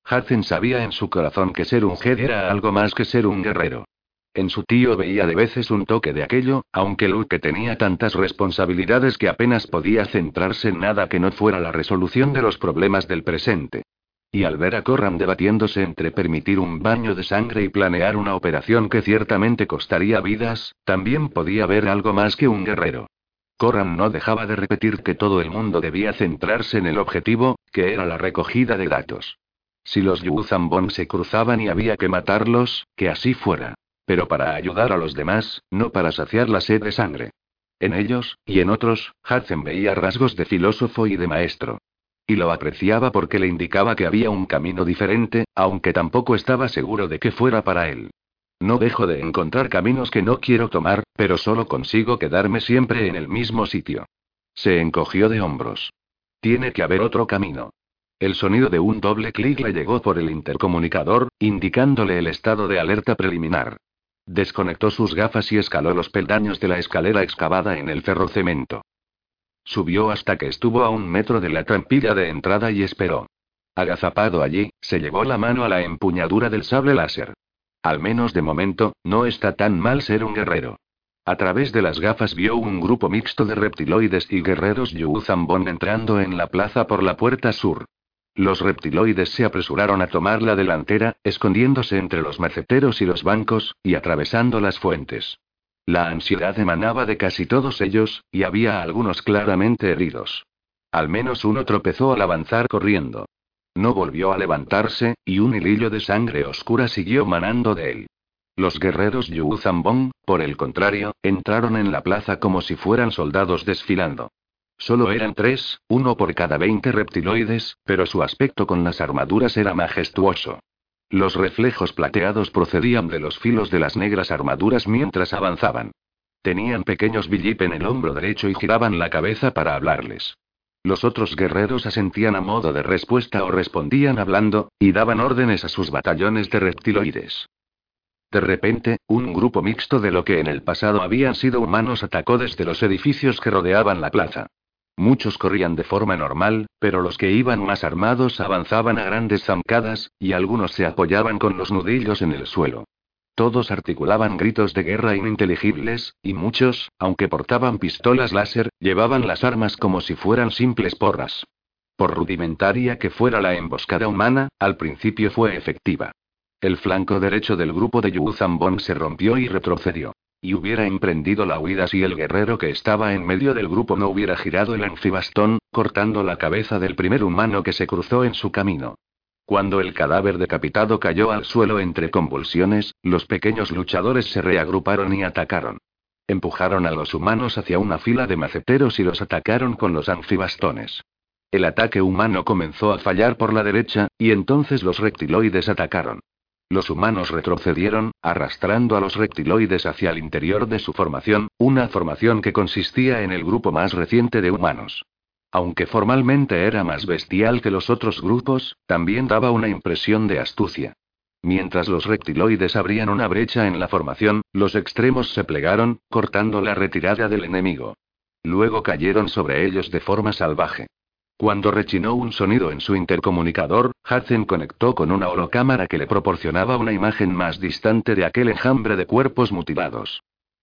Hudson sabía en su corazón que ser un Jedi era algo más que ser un guerrero. En su tío veía de veces un toque de aquello, aunque Luke tenía tantas responsabilidades que apenas podía centrarse en nada que no fuera la resolución de los problemas del presente. y al ver a Corran debatiéndose entre permitir un baño de sangre y planear una operación que ciertamente costaría vidas, también podía ver algo más que un guerrero. Corran no dejaba de repetir que todo el mundo debía centrarse en el objetivo, que era la recogida de datos. Si los Yuzambon se cruzaban y había que matarlos, que así fuera. Pero para ayudar a los demás, no para saciar la sed de sangre. En ellos, y en otros, Hudson veía rasgos de filósofo y de maestro. Y lo apreciaba porque le indicaba que había un camino diferente, aunque tampoco estaba seguro de que fuera para él. No dejo de encontrar caminos que no quiero tomar, pero solo consigo quedarme siempre en el mismo sitio. Se encogió de hombros. Tiene que haber otro camino. El sonido de un doble clic le llegó por el intercomunicador, indicándole el estado de alerta preliminar. Desconectó sus gafas y escaló los peldaños de la escalera excavada en el ferrocemento. Subió hasta que estuvo a un metro de la trampilla de entrada y esperó. Agazapado allí, se llevó la mano a la empuñadura del sable láser. Al menos de momento, no está tan mal ser un guerrero. A través de las gafas vio un grupo mixto de reptiloides y guerreros Yuzambon entrando en la plaza por la puerta sur. Los reptiloides se apresuraron a tomar la delantera, escondiéndose entre los maceteros y los bancos, y atravesando las fuentes. La ansiedad emanaba de casi todos ellos, y había algunos claramente heridos. Al menos uno tropezó al avanzar corriendo. No volvió a levantarse, y un hilillo de sangre oscura siguió manando de él. Los guerreros Yu Zambong, por el contrario, entraron en la plaza como si fueran soldados desfilando. Solo eran tres, uno por cada veinte reptiloides, pero su aspecto con las armaduras era majestuoso. Los reflejos plateados procedían de los filos de las negras armaduras mientras avanzaban. Tenían pequeños billip en el hombro derecho y giraban la cabeza para hablarles. Los otros guerreros asentían a modo de respuesta o respondían hablando, y daban órdenes a sus batallones de reptiloides. De repente, un grupo mixto de lo que en el pasado habían sido humanos atacó desde los edificios que rodeaban la plaza. Muchos corrían de forma normal, pero los que iban más armados avanzaban a grandes zancadas, y algunos se apoyaban con los nudillos en el suelo. Todos articulaban gritos de guerra ininteligibles, y muchos, aunque portaban pistolas láser, llevaban las armas como si fueran simples porras. Por rudimentaria que fuera la emboscada humana, al principio fue efectiva. El flanco derecho del grupo de Yuzambon se rompió y retrocedió. Y hubiera emprendido la huida si el guerrero que estaba en medio del grupo no hubiera girado el anfibastón, cortando la cabeza del primer humano que se cruzó en su camino. Cuando el cadáver decapitado cayó al suelo entre convulsiones, los pequeños luchadores se reagruparon y atacaron. Empujaron a los humanos hacia una fila de maceteros y los atacaron con los anfibastones. El ataque humano comenzó a fallar por la derecha, y entonces los reptiloides atacaron. Los humanos retrocedieron, arrastrando a los reptiloides hacia el interior de su formación, una formación que consistía en el grupo más reciente de humanos. Aunque formalmente era más bestial que los otros grupos, también daba una impresión de astucia. Mientras los reptiloides abrían una brecha en la formación, los extremos se plegaron, cortando la retirada del enemigo. Luego cayeron sobre ellos de forma salvaje. Cuando rechinó un sonido en su intercomunicador, Hudson conectó con una holocámara que le proporcionaba una imagen más distante de aquel enjambre de cuerpos mutilados.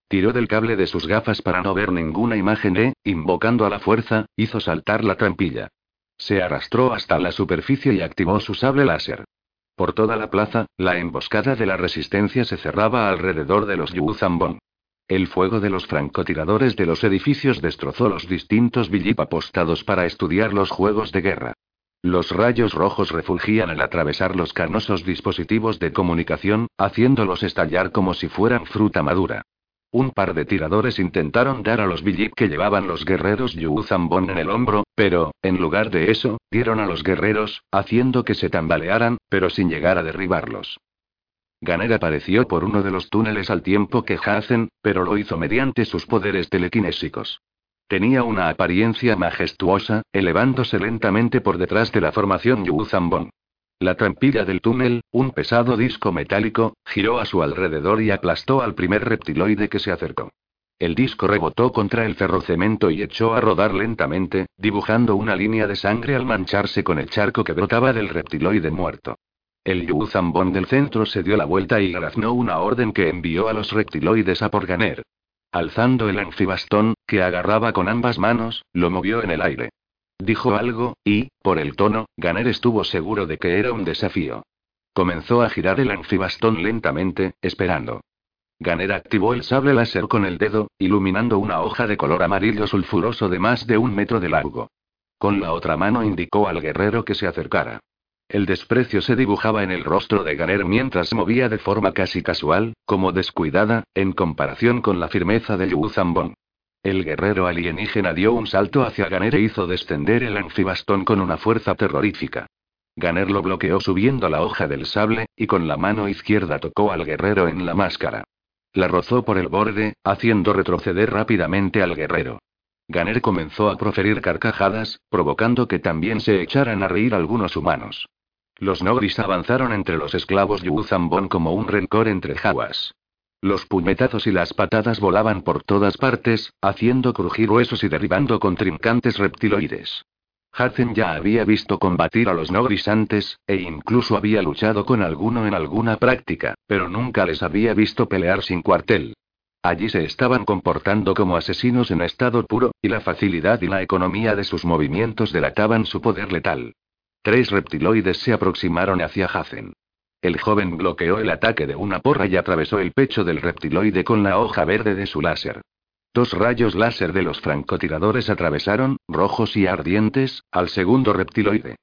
Tiró del cable de sus gafas para no ver ninguna imagen e, invocando a la fuerza, hizo saltar la trampilla. Se arrastró hasta la superficie y activó su sable láser. Por toda la plaza, la emboscada de la resistencia se cerraba alrededor de los Yuzambon. El fuego de los francotiradores de los edificios destrozó los distintos villip apostados para estudiar los juegos de guerra. Los rayos rojos refulgían al atravesar los canosos dispositivos de comunicación, haciéndolos estallar como si fueran fruta madura. Un par de tiradores intentaron dar a los billip que llevaban los guerreros Yu Zambon en el hombro, pero, en lugar de eso, dieron a los guerreros, haciendo que se tambalearan, pero sin llegar a derribarlos. Ganer apareció por uno de los túneles al tiempo que Hazen, pero lo hizo mediante sus poderes telequinésicos. Tenía una apariencia majestuosa, elevándose lentamente por detrás de la formación Yu Zambon. La trampilla del túnel, un pesado disco metálico, giró a su alrededor y aplastó al primer reptiloide que se acercó. El disco rebotó contra el ferrocemento y echó a rodar lentamente, dibujando una línea de sangre al mancharse con el charco que brotaba del reptiloide muerto. El Yuzambón del centro se dio la vuelta y graznó una orden que envió a los reptiloides a por Ganer. Alzando el anfibastón, que agarraba con ambas manos, lo movió en el aire. Dijo algo, y, por el tono, Ganer estuvo seguro de que era un desafío. Comenzó a girar el anfibastón lentamente, esperando. Ganer activó el sable láser con el dedo, iluminando una hoja de color amarillo sulfuroso de más de un metro de largo. Con la otra mano indicó al guerrero que se acercara. El desprecio se dibujaba en el rostro de Ganer mientras movía de forma casi casual, como descuidada, en comparación con la firmeza de Yu Zambon. El guerrero alienígena dio un salto hacia Ganer e hizo descender el anfibastón con una fuerza terrorífica. Ganer lo bloqueó subiendo la hoja del sable, y con la mano izquierda tocó al guerrero en la máscara. La rozó por el borde, haciendo retroceder rápidamente al guerrero. Ganer comenzó a proferir carcajadas, provocando que también se echaran a reír algunos humanos. Los nogris avanzaron entre los esclavos Yuzambon como un rencor entre jaguas. Los puñetazos y las patadas volaban por todas partes, haciendo crujir huesos y derribando contrincantes reptiloides. Hudson ya había visto combatir a los Nogris antes, e incluso había luchado con alguno en alguna práctica, pero nunca les había visto pelear sin cuartel. Allí se estaban comportando como asesinos en estado puro, y la facilidad y la economía de sus movimientos delataban su poder letal. Tres reptiloides se aproximaron hacia Hacen. El joven bloqueó el ataque de una porra y atravesó el pecho del reptiloide con la hoja verde de su láser. Dos rayos láser de los francotiradores atravesaron, rojos y ardientes, al segundo reptiloide.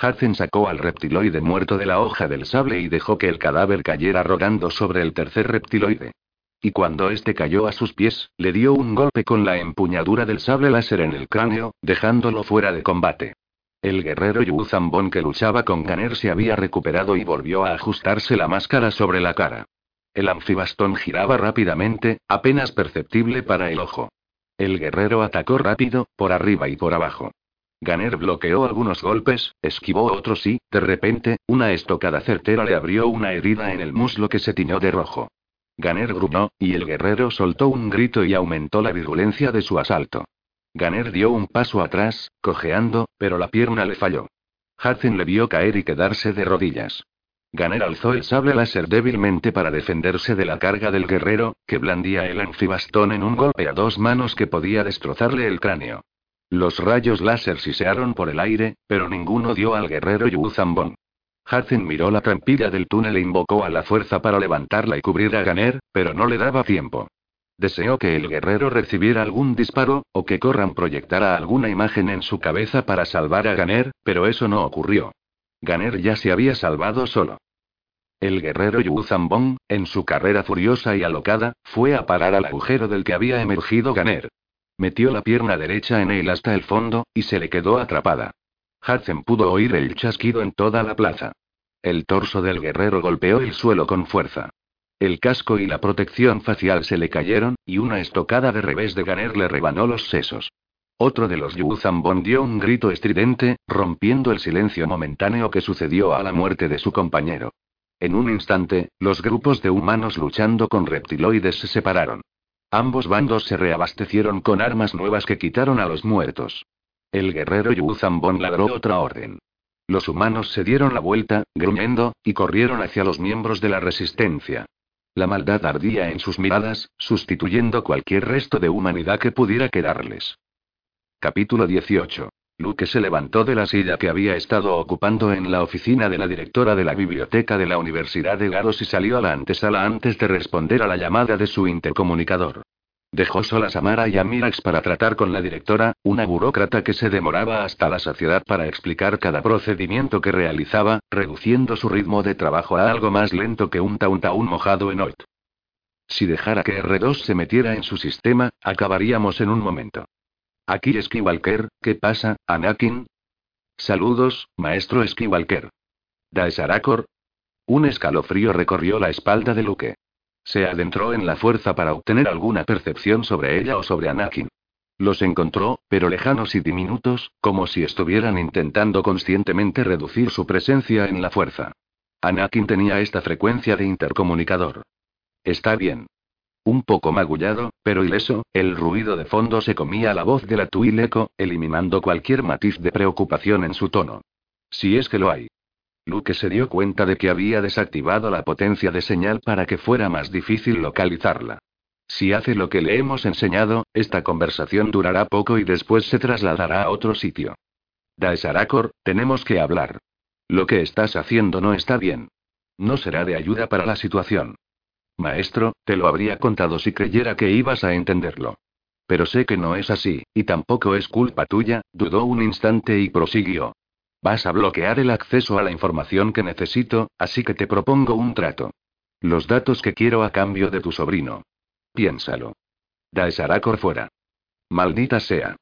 Hudson sacó al reptiloide muerto de la hoja del sable y dejó que el cadáver cayera rodando sobre el tercer reptiloide. Y cuando este cayó a sus pies, le dio un golpe con la empuñadura del sable láser en el cráneo, dejándolo fuera de combate. El guerrero Yu Zambon que luchaba con Ganer se había recuperado y volvió a ajustarse la máscara sobre la cara. El anfibastón giraba rápidamente, apenas perceptible para el ojo. El guerrero atacó rápido, por arriba y por abajo. Ganer bloqueó algunos golpes, esquivó otros y, de repente, una estocada certera le abrió una herida en el muslo que se tiñó de rojo. Ganer gruñó, y el guerrero soltó un grito y aumentó la virulencia de su asalto. Ganer dio un paso atrás, cojeando, pero la pierna le falló. Hudson le vio caer y quedarse de rodillas. Ganer alzó el sable láser débilmente para defenderse de la carga del guerrero, que blandía el anfibastón en un golpe a dos manos que podía destrozarle el cráneo. Los rayos láser sisearon por el aire, pero ninguno dio al guerrero Yu. Hudson miró la trampilla del túnel e invocó a la fuerza para levantarla y cubrir a Ganer, pero no le daba tiempo. Deseó que el guerrero recibiera algún disparo, o que Corran proyectara alguna imagen en su cabeza para salvar a Ganer, pero eso no ocurrió. Ganer ya se había salvado solo. El guerrero Yu en su carrera furiosa y alocada, fue a parar al agujero del que había emergido Ganer. Metió la pierna derecha en él hasta el fondo, y se le quedó atrapada. Hudson pudo oír el chasquido en toda la plaza. El torso del guerrero golpeó el suelo con fuerza. El casco y la protección facial se le cayeron, y una estocada de revés de Ganer le rebanó los sesos. Otro de los Yuzambon dio un grito estridente, rompiendo el silencio momentáneo que sucedió a la muerte de su compañero. En un instante, los grupos de humanos luchando con reptiloides se separaron. Ambos bandos se reabastecieron con armas nuevas que quitaron a los muertos. El guerrero Yuzambon ladró otra orden. Los humanos se dieron la vuelta, gruñendo, y corrieron hacia los miembros de la resistencia. La maldad ardía en sus miradas, sustituyendo cualquier resto de humanidad que pudiera quedarles. Capítulo 18. Luke se levantó de la silla que había estado ocupando en la oficina de la directora de la biblioteca de la Universidad de Garos y salió a la antesala antes de responder a la llamada de su intercomunicador. Dejó solas a Mara y a Mirax para tratar con la directora, una burócrata que se demoraba hasta la saciedad para explicar cada procedimiento que realizaba, reduciendo su ritmo de trabajo a algo más lento que un tauntaún mojado en oit. Si dejara que R2 se metiera en su sistema, acabaríamos en un momento. Aquí Skywalker, ¿qué pasa, Anakin? Saludos, maestro Skywalker. Daesarakor. Un escalofrío recorrió la espalda de Luke. Se adentró en la fuerza para obtener alguna percepción sobre ella o sobre Anakin. Los encontró, pero lejanos y diminutos, como si estuvieran intentando conscientemente reducir su presencia en la fuerza. Anakin tenía esta frecuencia de intercomunicador. Está bien. Un poco magullado, pero ileso, el ruido de fondo se comía la voz de la Tuileco, eliminando cualquier matiz de preocupación en su tono. Si es que lo hay. Luke se dio cuenta de que había desactivado la potencia de señal para que fuera más difícil localizarla. Si hace lo que le hemos enseñado, esta conversación durará poco y después se trasladará a otro sitio. Daesarakor, tenemos que hablar. Lo que estás haciendo no está bien. No será de ayuda para la situación. Maestro, te lo habría contado si creyera que ibas a entenderlo. Pero sé que no es así, y tampoco es culpa tuya, dudó un instante y prosiguió. Vas a bloquear el acceso a la información que necesito, así que te propongo un trato. Los datos que quiero a cambio de tu sobrino. Piénsalo. Daesarakor fuera. Maldita sea.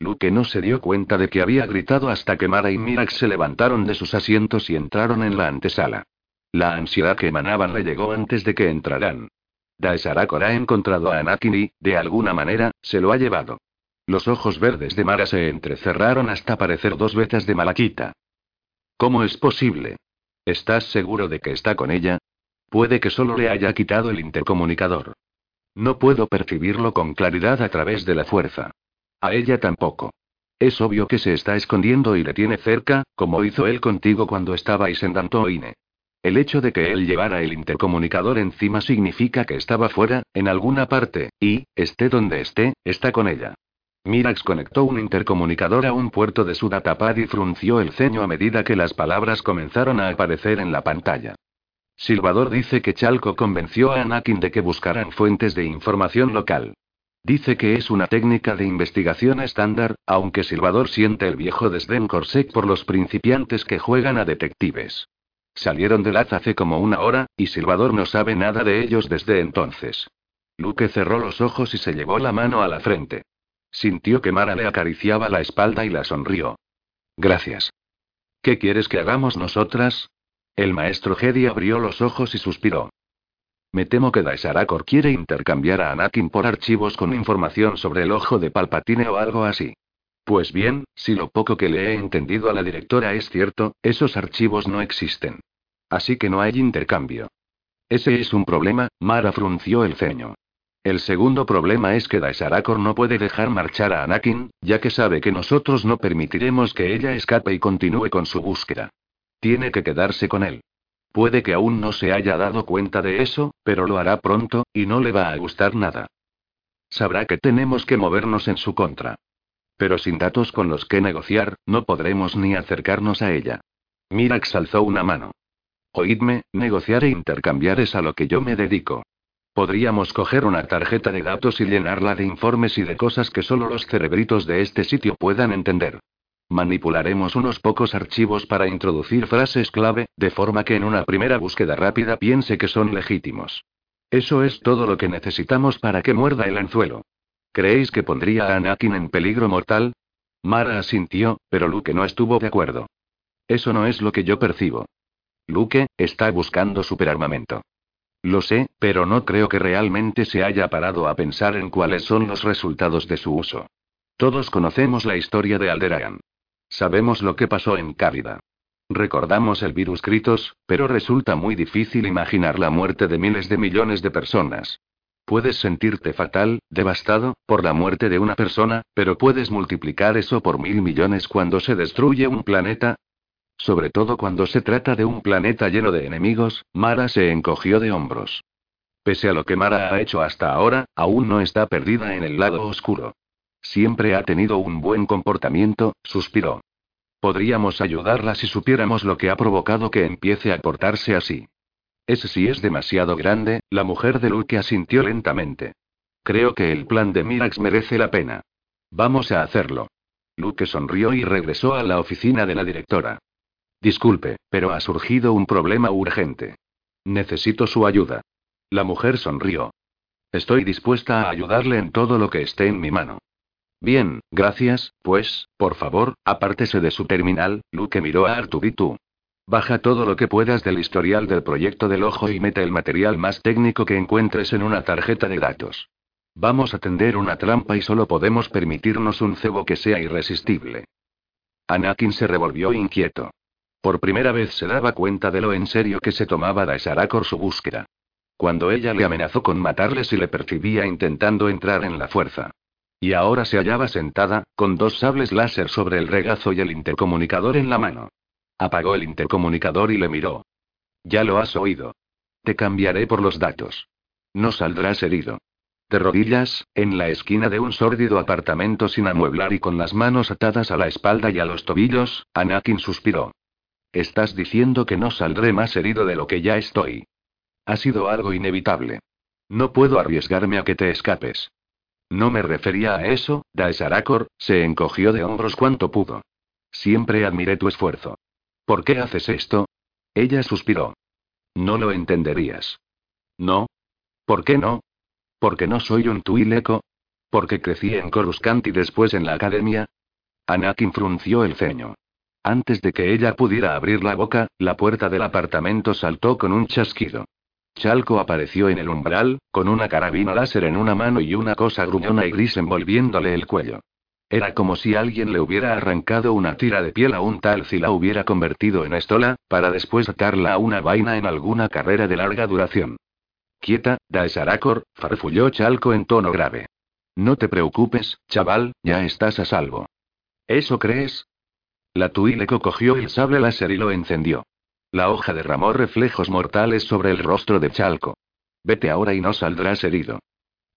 Luke no se dio cuenta de que había gritado hasta que Mara y Mirax se levantaron de sus asientos y entraron en la antesala. La ansiedad que emanaban le llegó antes de que entraran. Daesarakor ha encontrado a Anakin y, de alguna manera, se lo ha llevado. Los ojos verdes de Mara se entrecerraron hasta parecer dos vetas de malaquita. ¿Cómo es posible? ¿Estás seguro de que está con ella? Puede que solo le haya quitado el intercomunicador. No puedo percibirlo con claridad a través de la fuerza. A ella tampoco. Es obvio que se está escondiendo y le tiene cerca, como hizo él contigo cuando estabais en Dantoine. El hecho de que él llevara el intercomunicador encima significa que estaba fuera, en alguna parte, y, esté donde esté, está con ella. Mirax conectó un intercomunicador a un puerto de su datapad y frunció el ceño a medida que las palabras comenzaron a aparecer en la pantalla. Silvador dice que Chalco convenció a Anakin de que buscaran fuentes de información local. Dice que es una técnica de investigación estándar, aunque Silvador siente el viejo desdén Corsac por los principiantes que juegan a detectives. Salieron de Laz hace como una hora, y Silvador no sabe nada de ellos desde entonces. Luke cerró los ojos y se llevó la mano a la frente. Sintió que Mara le acariciaba la espalda y la sonrió. Gracias. ¿Qué quieres que hagamos nosotras? El maestro Jedi abrió los ojos y suspiró. Me temo que Daesarakor quiere intercambiar a Anakin por archivos con información sobre el ojo de Palpatine o algo así. Pues bien, si lo poco que le he entendido a la directora es cierto, esos archivos no existen. Así que no hay intercambio. Ese es un problema, Mara frunció el ceño. El segundo problema es que Daesarakor no puede dejar marchar a Anakin, ya que sabe que nosotros no permitiremos que ella escape y continúe con su búsqueda. Tiene que quedarse con él. Puede que aún no se haya dado cuenta de eso, pero lo hará pronto, y no le va a gustar nada. Sabrá que tenemos que movernos en su contra. Pero sin datos con los que negociar, no podremos ni acercarnos a ella. Mirax alzó una mano. Oídme, negociar e intercambiar es a lo que yo me dedico. Podríamos coger una tarjeta de datos y llenarla de informes y de cosas que solo los cerebritos de este sitio puedan entender. Manipularemos unos pocos archivos para introducir frases clave, de forma que en una primera búsqueda rápida piense que son legítimos. Eso es todo lo que necesitamos para que muerda el anzuelo. ¿Creéis que pondría a Anakin en peligro mortal? Mara asintió, pero Luke no estuvo de acuerdo. Eso no es lo que yo percibo. Luke, está buscando superarmamento. Lo sé, pero no creo que realmente se haya parado a pensar en cuáles son los resultados de su uso. Todos conocemos la historia de Alderaan. Sabemos lo que pasó en Cávida. Recordamos el virus Kritos, pero resulta muy difícil imaginar la muerte de miles de millones de personas. Puedes sentirte fatal, devastado, por la muerte de una persona, pero puedes multiplicar eso por mil millones cuando se destruye un planeta, sobre todo cuando se trata de un planeta lleno de enemigos, Mara se encogió de hombros. Pese a lo que Mara ha hecho hasta ahora, aún no está perdida en el lado oscuro. Siempre ha tenido un buen comportamiento, suspiró. Podríamos ayudarla si supiéramos lo que ha provocado que empiece a portarse así. Ese sí es demasiado grande, la mujer de Luke asintió lentamente. Creo que el plan de Mirax merece la pena. Vamos a hacerlo. Luke sonrió y regresó a la oficina de la directora. Disculpe, pero ha surgido un problema urgente. Necesito su ayuda. La mujer sonrió. Estoy dispuesta a ayudarle en todo lo que esté en mi mano. Bien, gracias, pues, por favor, apártese de su terminal, Luke miró a Artubitu. Baja todo lo que puedas del historial del proyecto del ojo y mete el material más técnico que encuentres en una tarjeta de datos. Vamos a tender una trampa y solo podemos permitirnos un cebo que sea irresistible. Anakin se revolvió inquieto. Por primera vez se daba cuenta de lo en serio que se tomaba Daesarakor su búsqueda. Cuando ella le amenazó con matarle si le percibía intentando entrar en la fuerza. Y ahora se hallaba sentada, con dos sables láser sobre el regazo y el intercomunicador en la mano. Apagó el intercomunicador y le miró. Ya lo has oído. Te cambiaré por los datos. No saldrás herido. de rodillas, en la esquina de un sórdido apartamento sin amueblar y con las manos atadas a la espalda y a los tobillos, Anakin suspiró. Estás diciendo que no saldré más herido de lo que ya estoy. Ha sido algo inevitable. No puedo arriesgarme a que te escapes. No me refería a eso, Daesarakor, se encogió de hombros cuanto pudo. Siempre admiré tu esfuerzo. ¿Por qué haces esto? Ella suspiró. No lo entenderías. ¿No? ¿Por qué no? ¿Porque no soy un tuileco? ¿Porque crecí en Coruscant y después en la academia? Anakin frunció el ceño. Antes de que ella pudiera abrir la boca, la puerta del apartamento saltó con un chasquido. Chalco apareció en el umbral, con una carabina láser en una mano y una cosa gruñona y gris envolviéndole el cuello. Era como si alguien le hubiera arrancado una tira de piel a un tal si la hubiera convertido en estola, para después atarla a una vaina en alguna carrera de larga duración. Quieta, Daesarakor, farfulló Chalco en tono grave. No te preocupes, chaval, ya estás a salvo. ¿Eso crees? La Tuileco cogió el sable láser y lo encendió. La hoja derramó reflejos mortales sobre el rostro de Chalco. Vete ahora y no saldrás herido.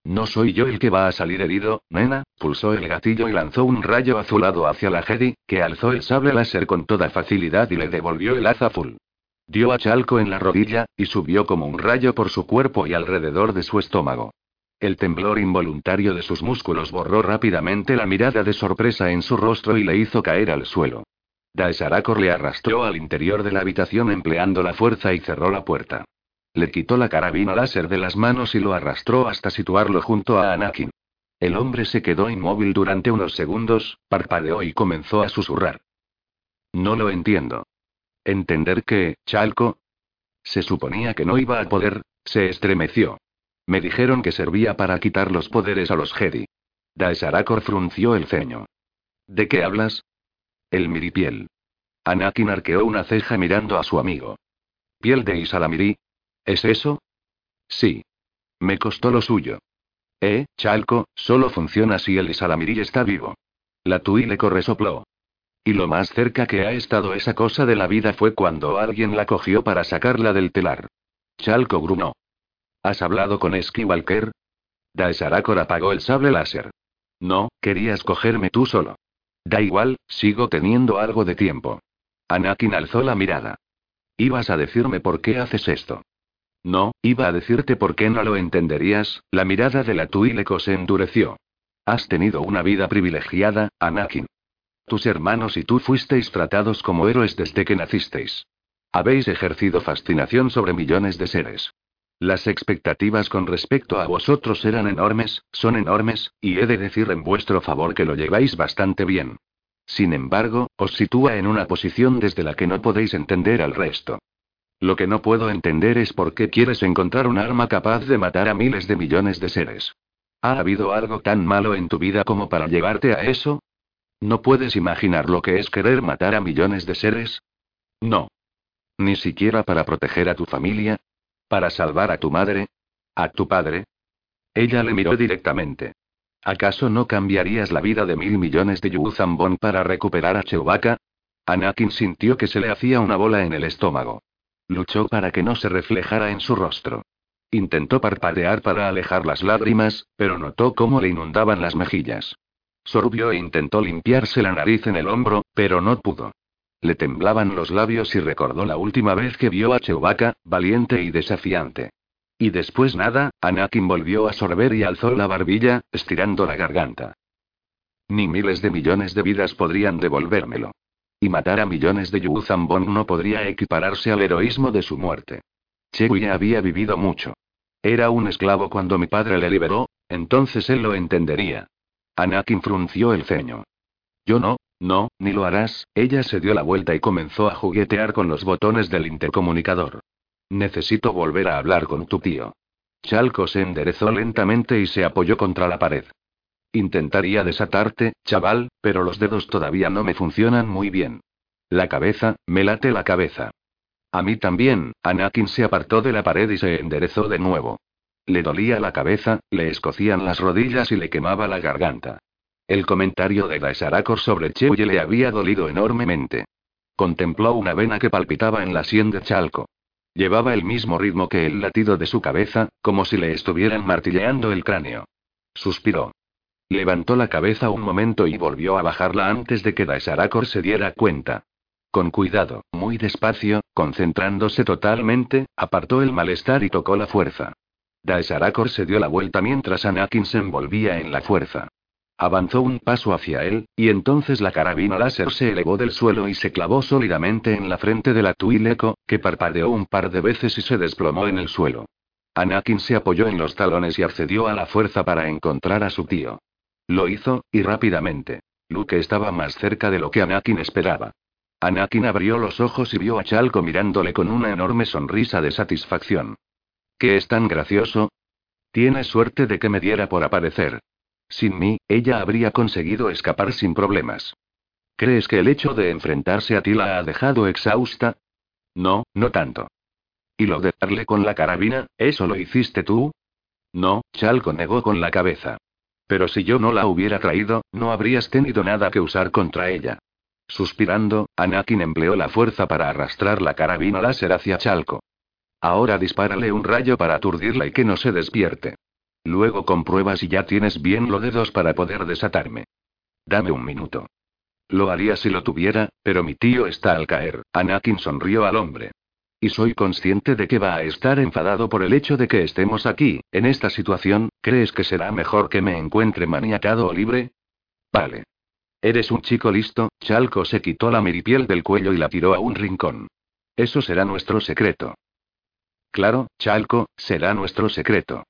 No soy yo el que va a salir herido, nena, pulsó el gatillo y lanzó un rayo azulado hacia la Jedi, que alzó el sable láser con toda facilidad y le devolvió el haz azul. Dio a Chalco en la rodilla, y subió como un rayo por su cuerpo y alrededor de su estómago. El temblor involuntario de sus músculos borró rápidamente la mirada de sorpresa en su rostro y le hizo caer al suelo. Daesarakor le arrastró al interior de la habitación empleando la fuerza y cerró la puerta. Le quitó la carabina láser de las manos y lo arrastró hasta situarlo junto a Anakin. El hombre se quedó inmóvil durante unos segundos, parpadeó y comenzó a susurrar. No lo entiendo. ¿Entender qué, Chalco? Se suponía que no iba a poder, se estremeció. Me dijeron que servía para quitar los poderes a los Jedi. Daesarakor frunció el ceño. ¿De qué hablas? El miripiel. Anakin arqueó una ceja mirando a su amigo. ¿Piel de Isalamiri? ¿Es eso? Sí. Me costó lo suyo. Eh, Chalco, solo funciona si el Isalamiri está vivo. La Tui le corresopló. Y lo más cerca que ha estado esa cosa de la vida fue cuando alguien la cogió para sacarla del telar. Chalco grunó. ¿Has hablado con Skywalker? Daesarakor apagó el sable láser. No, querías cogerme tú solo. Da igual, sigo teniendo algo de tiempo. Anakin alzó la mirada. ¿Ibas a decirme por qué haces esto? No, iba a decirte por qué no lo entenderías, la mirada de la Tuileco se endureció. Has tenido una vida privilegiada, Anakin. Tus hermanos y tú fuisteis tratados como héroes desde que nacisteis. Habéis ejercido fascinación sobre millones de seres. Las expectativas con respecto a vosotros eran enormes, son enormes, y he de decir en vuestro favor que lo lleváis bastante bien. Sin embargo, os sitúa en una posición desde la que no podéis entender al resto. Lo que no puedo entender es por qué quieres encontrar un arma capaz de matar a miles de millones de seres. ¿Ha habido algo tan malo en tu vida como para llevarte a eso? ¿No puedes imaginar lo que es querer matar a millones de seres? No. Ni siquiera para proteger a tu familia. ¿Para salvar a tu madre? ¿A tu padre? Ella le miró directamente. ¿Acaso no cambiarías la vida de mil millones de Yuzambon para recuperar a Chewbacca? Anakin sintió que se le hacía una bola en el estómago. Luchó para que no se reflejara en su rostro. Intentó parpadear para alejar las lágrimas, pero notó cómo le inundaban las mejillas. Sorbió e intentó limpiarse la nariz en el hombro, pero no pudo. Le temblaban los labios y recordó la última vez que vio a Chewbacca, valiente y desafiante. Y después nada, Anakin volvió a sorber y alzó la barbilla, estirando la garganta. Ni miles de millones de vidas podrían devolvérmelo. Y matar a millones de Yuzambon no podría equipararse al heroísmo de su muerte. Chewie había vivido mucho. Era un esclavo cuando mi padre le liberó, entonces él lo entendería. Anakin frunció el ceño. Yo no, no, ni lo harás. Ella se dio la vuelta y comenzó a juguetear con los botones del intercomunicador. Necesito volver a hablar con tu tío. Chalco se enderezó lentamente y se apoyó contra la pared. Intentaría desatarte, chaval, pero los dedos todavía no me funcionan muy bien. La cabeza, me late la cabeza. A mí también, Anakin se apartó de la pared y se enderezó de nuevo. Le dolía la cabeza, le escocían las rodillas y le quemaba la garganta. El comentario de Daesarakor sobre Chewie le había dolido enormemente. Contempló una vena que palpitaba en la sien de Chalco. Llevaba el mismo ritmo que el latido de su cabeza, como si le estuvieran martilleando el cráneo. Suspiró. Levantó la cabeza un momento y volvió a bajarla antes de que Daesarakor se diera cuenta. Con cuidado, muy despacio, concentrándose totalmente, apartó el malestar y tocó la fuerza. Daesarakor se dio la vuelta mientras Anakin se envolvía en la fuerza. Avanzó un paso hacia él, y entonces la carabina láser se elevó del suelo y se clavó sólidamente en la frente de la Tuileco, que parpadeó un par de veces y se desplomó en el suelo. Anakin se apoyó en los talones y accedió a la fuerza para encontrar a su tío. Lo hizo, y rápidamente. Luke estaba más cerca de lo que Anakin esperaba. Anakin abrió los ojos y vio a Chalco mirándole con una enorme sonrisa de satisfacción. ¿Qué es tan gracioso? Tienes suerte de que me diera por aparecer. Sin mí, ella habría conseguido escapar sin problemas. ¿Crees que el hecho de enfrentarse a ti la ha dejado exhausta? No, no tanto. ¿Y lo de darle con la carabina, eso lo hiciste tú? No, Chalco negó con la cabeza. Pero si yo no la hubiera traído, no habrías tenido nada que usar contra ella. Suspirando, Anakin empleó la fuerza para arrastrar la carabina láser hacia Chalco. Ahora dispárale un rayo para aturdirla y que no se despierte. Luego comprueba si ya tienes bien los dedos para poder desatarme. Dame un minuto. Lo haría si lo tuviera, pero mi tío está al caer. Anakin sonrió al hombre. Y soy consciente de que va a estar enfadado por el hecho de que estemos aquí, en esta situación, ¿crees que será mejor que me encuentre maniatado o libre? Vale. Eres un chico listo, Chalco se quitó la miripiel del cuello y la tiró a un rincón. Eso será nuestro secreto. Claro, Chalco, será nuestro secreto.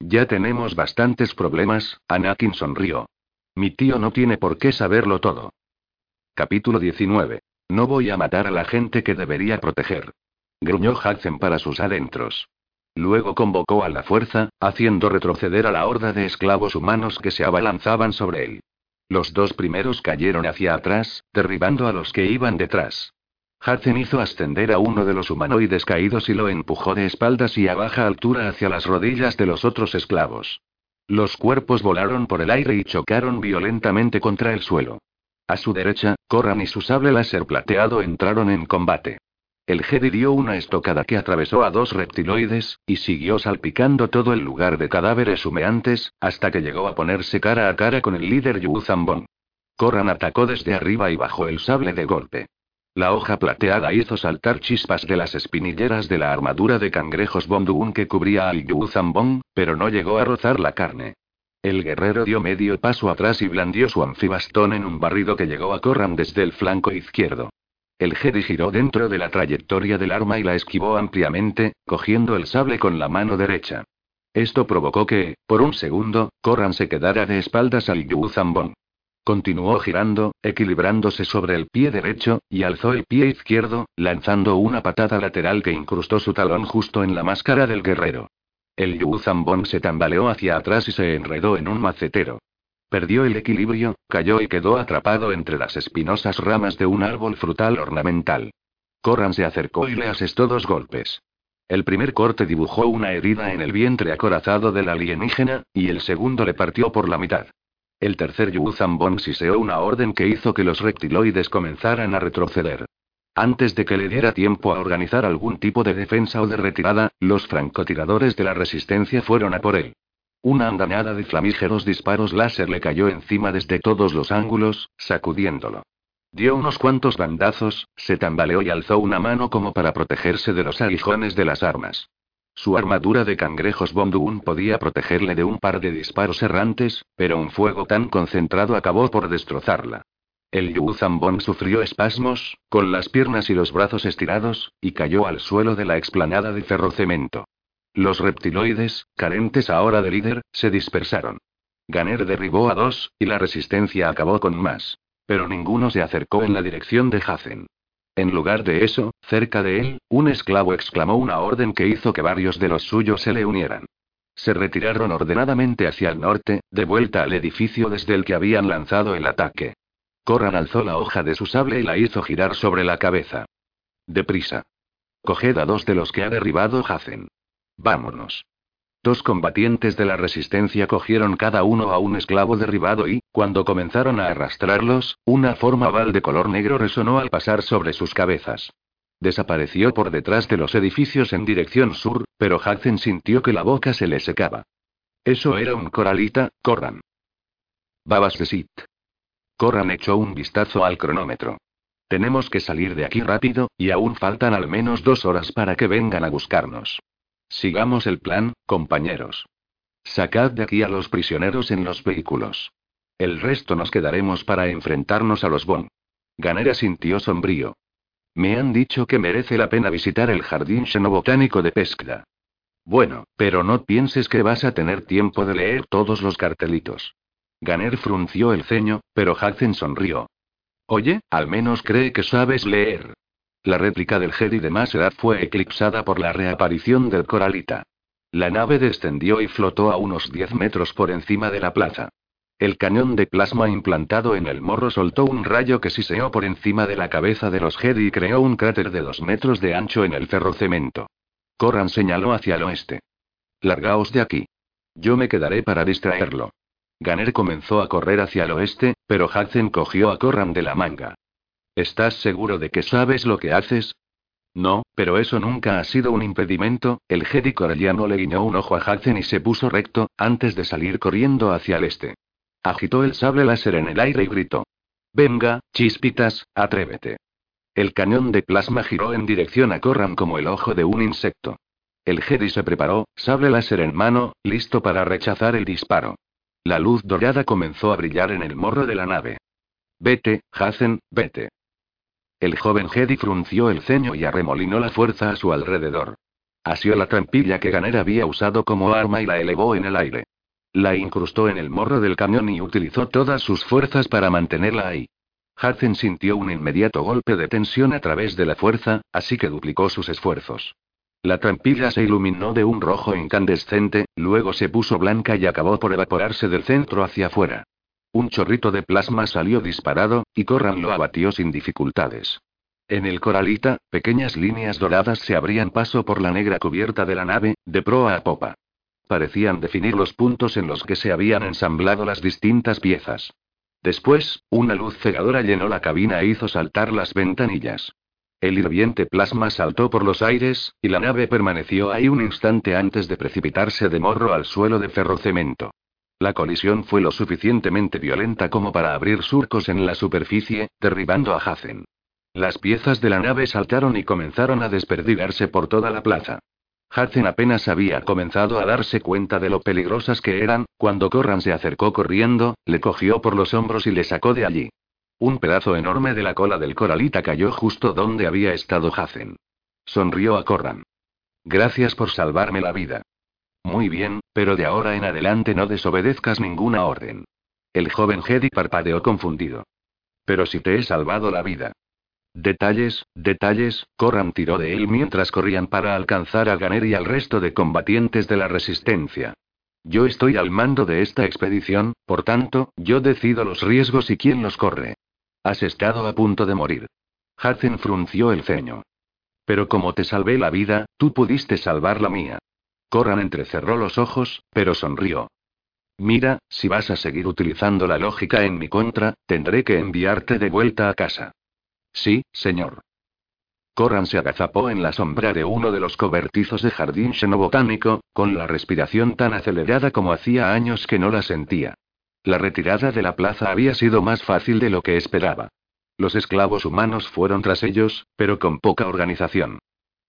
Ya tenemos bastantes problemas, Anakin sonrió. Mi tío no tiene por qué saberlo todo. Capítulo 19. No voy a matar a la gente que debería proteger. Gruñó Hudson para sus adentros. Luego convocó a la fuerza, haciendo retroceder a la horda de esclavos humanos que se abalanzaban sobre él. Los dos primeros cayeron hacia atrás, derribando a los que iban detrás. Hudson hizo ascender a uno de los humanoides caídos y lo empujó de espaldas y a baja altura hacia las rodillas de los otros esclavos. Los cuerpos volaron por el aire y chocaron violentamente contra el suelo. A su derecha, Corran y su sable láser plateado entraron en combate. El Jedi dio una estocada que atravesó a dos reptiloides, y siguió salpicando todo el lugar de cadáveres humeantes, hasta que llegó a ponerse cara a cara con el líder Yu Zambon. Corran atacó desde arriba y bajó el sable de golpe. La hoja plateada hizo saltar chispas de las espinilleras de la armadura de cangrejos Bonduun que cubría al Yu Zambong, pero no llegó a rozar la carne. El guerrero dio medio paso atrás y blandió su anfibastón en un barrido que llegó a Corran desde el flanco izquierdo. El Jedi giró dentro de la trayectoria del arma y la esquivó ampliamente, cogiendo el sable con la mano derecha. Esto provocó que, por un segundo, Corran se quedara de espaldas al Yu Zambong. Continuó girando, equilibrándose sobre el pie derecho, y alzó el pie izquierdo, lanzando una patada lateral que incrustó su talón justo en la máscara del guerrero. El Yu Zambon se tambaleó hacia atrás y se enredó en un macetero. Perdió el equilibrio, cayó y quedó atrapado entre las espinosas ramas de un árbol frutal ornamental. Corran se acercó y le asestó dos golpes. El primer corte dibujó una herida en el vientre acorazado del alienígena, y el segundo le partió por la mitad. El tercer Yu Zambon siseó una orden que hizo que los reptiloides comenzaran a retroceder. Antes de que le diera tiempo a organizar algún tipo de defensa o de retirada, los francotiradores de la resistencia fueron a por él. Una andanada de flamígeros disparos láser le cayó encima desde todos los ángulos, sacudiéndolo. Dio unos cuantos bandazos, se tambaleó y alzó una mano como para protegerse de los aguijones de las armas. Su armadura de cangrejos Bonduun podía protegerle de un par de disparos errantes, pero un fuego tan concentrado acabó por destrozarla. El Yu Zambon sufrió espasmos, con las piernas y los brazos estirados, y cayó al suelo de la explanada de ferrocemento. Los reptiloides, carentes ahora de líder, se dispersaron. Ganer derribó a dos, y la resistencia acabó con más. Pero ninguno se acercó en la dirección de Hazen. En lugar de eso, cerca de él, un esclavo exclamó una orden que hizo que varios de los suyos se le unieran. Se retiraron ordenadamente hacia el norte, de vuelta al edificio desde el que habían lanzado el ataque. Corran alzó la hoja de su sable y la hizo girar sobre la cabeza. Deprisa. Coged a dos de los que ha derribado Hazen. Vámonos. Dos combatientes de la resistencia cogieron cada uno a un esclavo derribado y, cuando comenzaron a arrastrarlos, una forma oval de color negro resonó al pasar sobre sus cabezas. Desapareció por detrás de los edificios en dirección sur, pero Hudson sintió que la boca se le secaba. Eso era un coralita, corran. Babas de Sit. Corran echó un vistazo al cronómetro. Tenemos que salir de aquí rápido, y aún faltan al menos dos horas para que vengan a buscarnos. Sigamos el plan, compañeros. Sacad de aquí a los prisioneros en los vehículos. El resto nos quedaremos para enfrentarnos a los Bon. Ganera sintió sombrío. Me han dicho que merece la pena visitar el jardín xenobotánico de Pesca. Bueno, pero no pienses que vas a tener tiempo de leer todos los cartelitos. Ganer frunció el ceño, pero Hudson sonrió. Oye, al menos cree que sabes leer. La réplica del Jedi de más edad fue eclipsada por la reaparición del coralita. La nave descendió y flotó a unos 10 metros por encima de la plaza. El cañón de plasma implantado en el morro soltó un rayo que siseó por encima de la cabeza de los Jedi y creó un cráter de dos metros de ancho en el ferrocemento. Corran señaló hacia el oeste. Largaos de aquí. Yo me quedaré para distraerlo. Ganer comenzó a correr hacia el oeste, pero Hudson cogió a Corran de la manga. ¿Estás seguro de que sabes lo que haces? No, pero eso nunca ha sido un impedimento. El Jedi corelliano le guiñó un ojo a Hudson y se puso recto, antes de salir corriendo hacia el este. Agitó el sable láser en el aire y gritó. Venga, chispitas, atrévete. El cañón de plasma giró en dirección a Corran como el ojo de un insecto. El Jedi se preparó, sable láser en mano, listo para rechazar el disparo. La luz dorada comenzó a brillar en el morro de la nave. Vete, Hazen, vete. El joven Jedi frunció el ceño y arremolinó la fuerza a su alrededor. Asió la trampilla que Ganer había usado como arma y la elevó en el aire. La incrustó en el morro del camión y utilizó todas sus fuerzas para mantenerla ahí. Hudson sintió un inmediato golpe de tensión a través de la fuerza, así que duplicó sus esfuerzos. La trampilla se iluminó de un rojo incandescente, luego se puso blanca y acabó por evaporarse del centro hacia afuera. Un chorrito de plasma salió disparado, y Corran lo abatió sin dificultades. En el coralita, pequeñas líneas doradas se abrían paso por la negra cubierta de la nave, de proa a popa. Parecían definir los puntos en los que se habían ensamblado las distintas piezas. Después, una luz cegadora llenó la cabina e hizo saltar las ventanillas. El hirviente plasma saltó por los aires, y la nave permaneció ahí un instante antes de precipitarse de morro al suelo de ferrocemento. La colisión fue lo suficientemente violenta como para abrir surcos en la superficie, derribando a Hazen. Las piezas de la nave saltaron y comenzaron a desperdigarse por toda la plaza. Hazen apenas había comenzado a darse cuenta de lo peligrosas que eran, cuando Corran se acercó corriendo, le cogió por los hombros y le sacó de allí. Un pedazo enorme de la cola del coralita cayó justo donde había estado Hazen. Sonrió a Corran. Gracias por salvarme la vida. Muy bien, pero de ahora en adelante no desobedezcas ninguna orden. El joven Jedi parpadeó confundido. Pero si te he salvado la vida. Detalles, detalles, Corran tiró de él mientras corrían para alcanzar a Ganer y al resto de combatientes de la resistencia. Yo estoy al mando de esta expedición, por tanto, yo decido los riesgos y quién los corre. Has estado a punto de morir. Hudson frunció el ceño. Pero como te salvé la vida, tú pudiste salvar la mía. Corran entrecerró los ojos, pero sonrió. Mira, si vas a seguir utilizando la lógica en mi contra, tendré que enviarte de vuelta a casa. Sí, señor. Corran se agazapó en la sombra de uno de los cobertizos de jardín xenobotánico, con la respiración tan acelerada como hacía años que no la sentía. La retirada de la plaza había sido más fácil de lo que esperaba. Los esclavos humanos fueron tras ellos, pero con poca organización.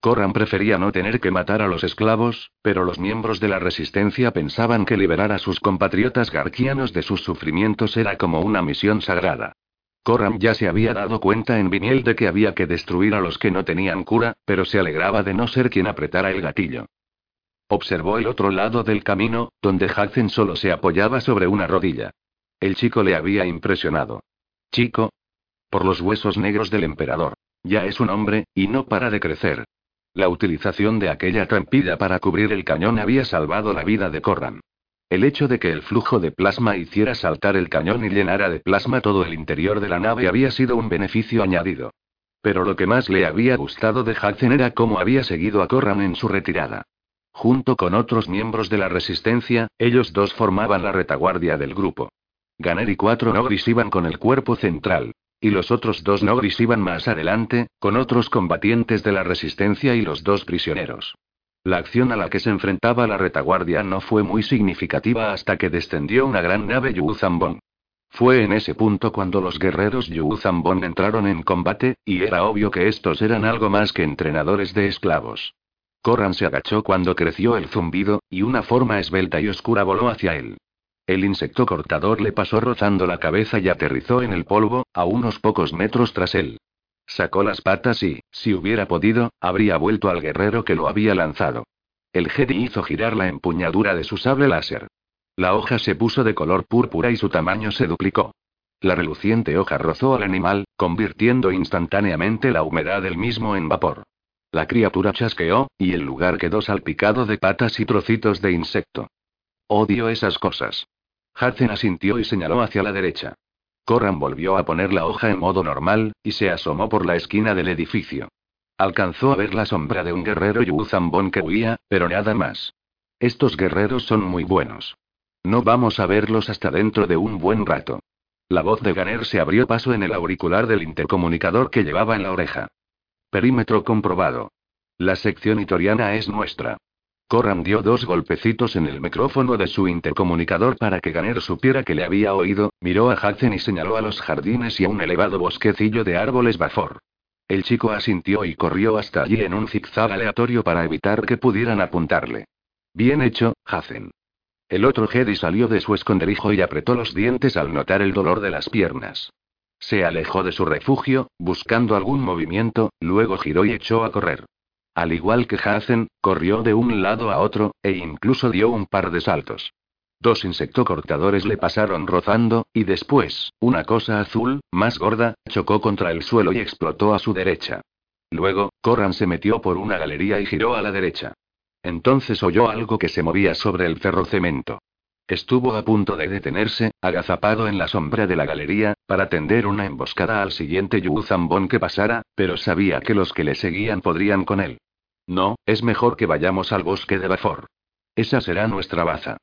Corran prefería no tener que matar a los esclavos, pero los miembros de la resistencia pensaban que liberar a sus compatriotas garquianos de sus sufrimientos era como una misión sagrada. Corran ya se había dado cuenta en Viniel de que había que destruir a los que no tenían cura, pero se alegraba de no ser quien apretara el gatillo. Observó el otro lado del camino, donde Hudson solo se apoyaba sobre una rodilla. El chico le había impresionado. Chico. Por los huesos negros del emperador. Ya es un hombre, y no para de crecer. La utilización de aquella trampilla para cubrir el cañón había salvado la vida de Corran. El hecho de que el flujo de plasma hiciera saltar el cañón y llenara de plasma todo el interior de la nave había sido un beneficio añadido. Pero lo que más le había gustado de Hudson era cómo había seguido a Corran en su retirada. Junto con otros miembros de la resistencia, ellos dos formaban la retaguardia del grupo. Ganer y cuatro Nogris iban con el cuerpo central. Y los otros dos Nogris iban más adelante, con otros combatientes de la resistencia y los dos prisioneros. La acción a la que se enfrentaba la retaguardia no fue muy significativa hasta que descendió una gran nave Yuzambon. Fue en ese punto cuando los guerreros Yuzambon entraron en combate, y era obvio que estos eran algo más que entrenadores de esclavos. Corran se agachó cuando creció el zumbido, y una forma esbelta y oscura voló hacia él. El insecto cortador le pasó rozando la cabeza y aterrizó en el polvo, a unos pocos metros tras él. Sacó las patas y, si hubiera podido, habría vuelto al guerrero que lo había lanzado. El Jedi hizo girar la empuñadura de su sable láser. La hoja se puso de color púrpura y su tamaño se duplicó. La reluciente hoja rozó al animal, convirtiendo instantáneamente la humedad del mismo en vapor. La criatura chasqueó, y el lugar quedó salpicado de patas y trocitos de insecto. Odio esas cosas. Hudson asintió y señaló hacia la derecha. Corran volvió a poner la hoja en modo normal, y se asomó por la esquina del edificio. Alcanzó a ver la sombra de un guerrero Yuzambón que huía, pero nada más. Estos guerreros son muy buenos. No vamos a verlos hasta dentro de un buen rato. La voz de Ganer se abrió paso en el auricular del intercomunicador que llevaba en la oreja. Perímetro comprobado. La sección itoriana es nuestra. Corran dio dos golpecitos en el micrófono de su intercomunicador para que Ganer supiera que le había oído, miró a Hudson y señaló a los jardines y a un elevado bosquecillo de árboles Bafor. El chico asintió y corrió hasta allí en un zigzag aleatorio para evitar que pudieran apuntarle. Bien hecho, Hudson. El otro Jedi salió de su esconderijo y apretó los dientes al notar el dolor de las piernas. Se alejó de su refugio, buscando algún movimiento, luego giró y echó a correr. Al igual que Hazen, corrió de un lado a otro, e incluso dio un par de saltos. Dos insectocortadores le pasaron rozando, y después, una cosa azul, más gorda, chocó contra el suelo y explotó a su derecha. Luego, Corran se metió por una galería y giró a la derecha. Entonces oyó algo que se movía sobre el ferrocemento. Estuvo a punto de detenerse, agazapado en la sombra de la galería, para tender una emboscada al siguiente Yuzambón que pasara, pero sabía que los que le seguían podrían con él. No, es mejor que vayamos al bosque de Bafor. Esa será nuestra baza.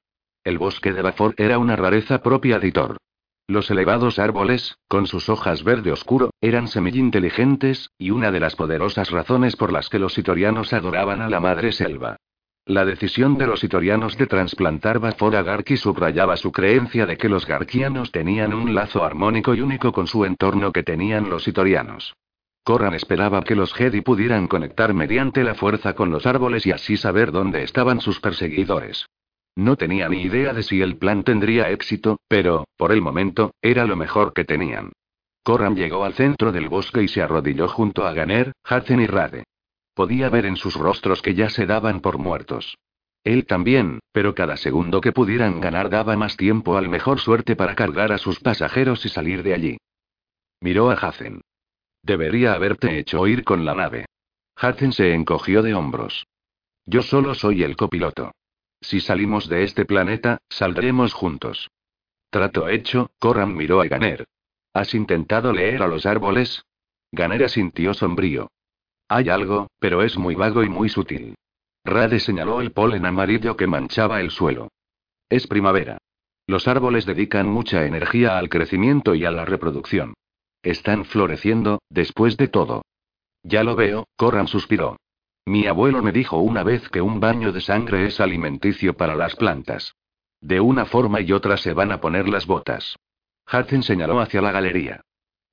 El bosque de Bafor era una rareza propia de Thor. Los elevados árboles, con sus hojas verde oscuro, eran semi-inteligentes, y una de las poderosas razones por las que los itorianos adoraban a la madre selva. La decisión de los itorianos de trasplantar Bafor a Garki subrayaba su creencia de que los garkianos tenían un lazo armónico y único con su entorno que tenían los itorianos. Corran esperaba que los Jedi pudieran conectar mediante la fuerza con los árboles y así saber dónde estaban sus perseguidores. No tenía ni idea de si el plan tendría éxito, pero, por el momento, era lo mejor que tenían. Corran llegó al centro del bosque y se arrodilló junto a Ganer, Hudson y Rade. Podía ver en sus rostros que ya se daban por muertos. Él también, pero cada segundo que pudieran ganar daba más tiempo al mejor suerte para cargar a sus pasajeros y salir de allí. Miró a Hazen. Debería haberte hecho ir con la nave. Hazen se encogió de hombros. Yo solo soy el copiloto. Si salimos de este planeta, saldremos juntos. Trato hecho, Coran miró a Ganer. ¿Has intentado leer a los árboles? Ganer asintió sombrío. Hay algo, pero es muy vago y muy sutil. Rade señaló el polen amarillo que manchaba el suelo. Es primavera. Los árboles dedican mucha energía al crecimiento y a la reproducción. Están floreciendo, después de todo. Ya lo veo, Corran suspiró. Mi abuelo me dijo una vez que un baño de sangre es alimenticio para las plantas. De una forma y otra se van a poner las botas. Hudson señaló hacia la galería.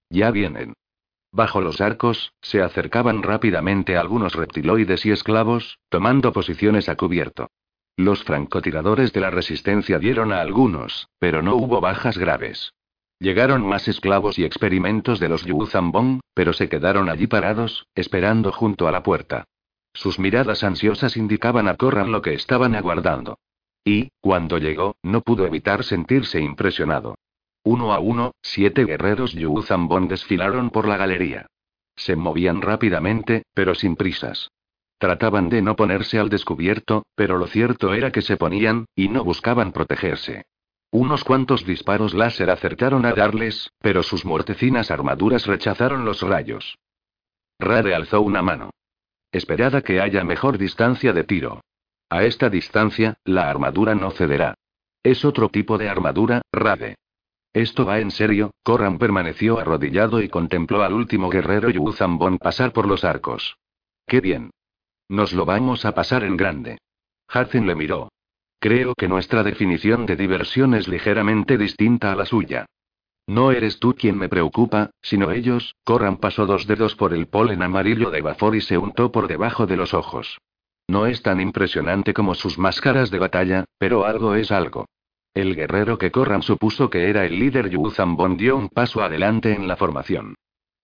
Ya vienen. Bajo los arcos, se acercaban rápidamente algunos reptiloides y esclavos, tomando posiciones a cubierto. Los francotiradores de la resistencia dieron a algunos, pero no hubo bajas graves. Llegaron más esclavos y experimentos de los Yuzambong, pero se quedaron allí parados, esperando junto a la puerta. Sus miradas ansiosas indicaban a Corran lo que estaban aguardando. Y, cuando llegó, no pudo evitar sentirse impresionado. Uno a uno, siete guerreros Yuzambon desfilaron por la galería. Se movían rápidamente, pero sin prisas. Trataban de no ponerse al descubierto, pero lo cierto era que se ponían, y no buscaban protegerse. Unos cuantos disparos láser acertaron a darles, pero sus muertecinas armaduras rechazaron los rayos. Rade alzó una mano. Esperada que haya mejor distancia de tiro. A esta distancia, la armadura no cederá. Es otro tipo de armadura, Rade. Esto va en serio, Corran permaneció arrodillado y contempló al último guerrero Yu Zambon pasar por los arcos. ¡Qué bien! Nos lo vamos a pasar en grande. Hudson le miró. Creo que nuestra definición de diversión es ligeramente distinta a la suya. No eres tú quien me preocupa, sino ellos. Corran pasó dos dedos por el polen amarillo de Bafor y se untó por debajo de los ojos. No es tan impresionante como sus máscaras de batalla, pero algo es algo. El guerrero que Corran supuso que era el líder Yu Zambon dio un paso adelante en la formación.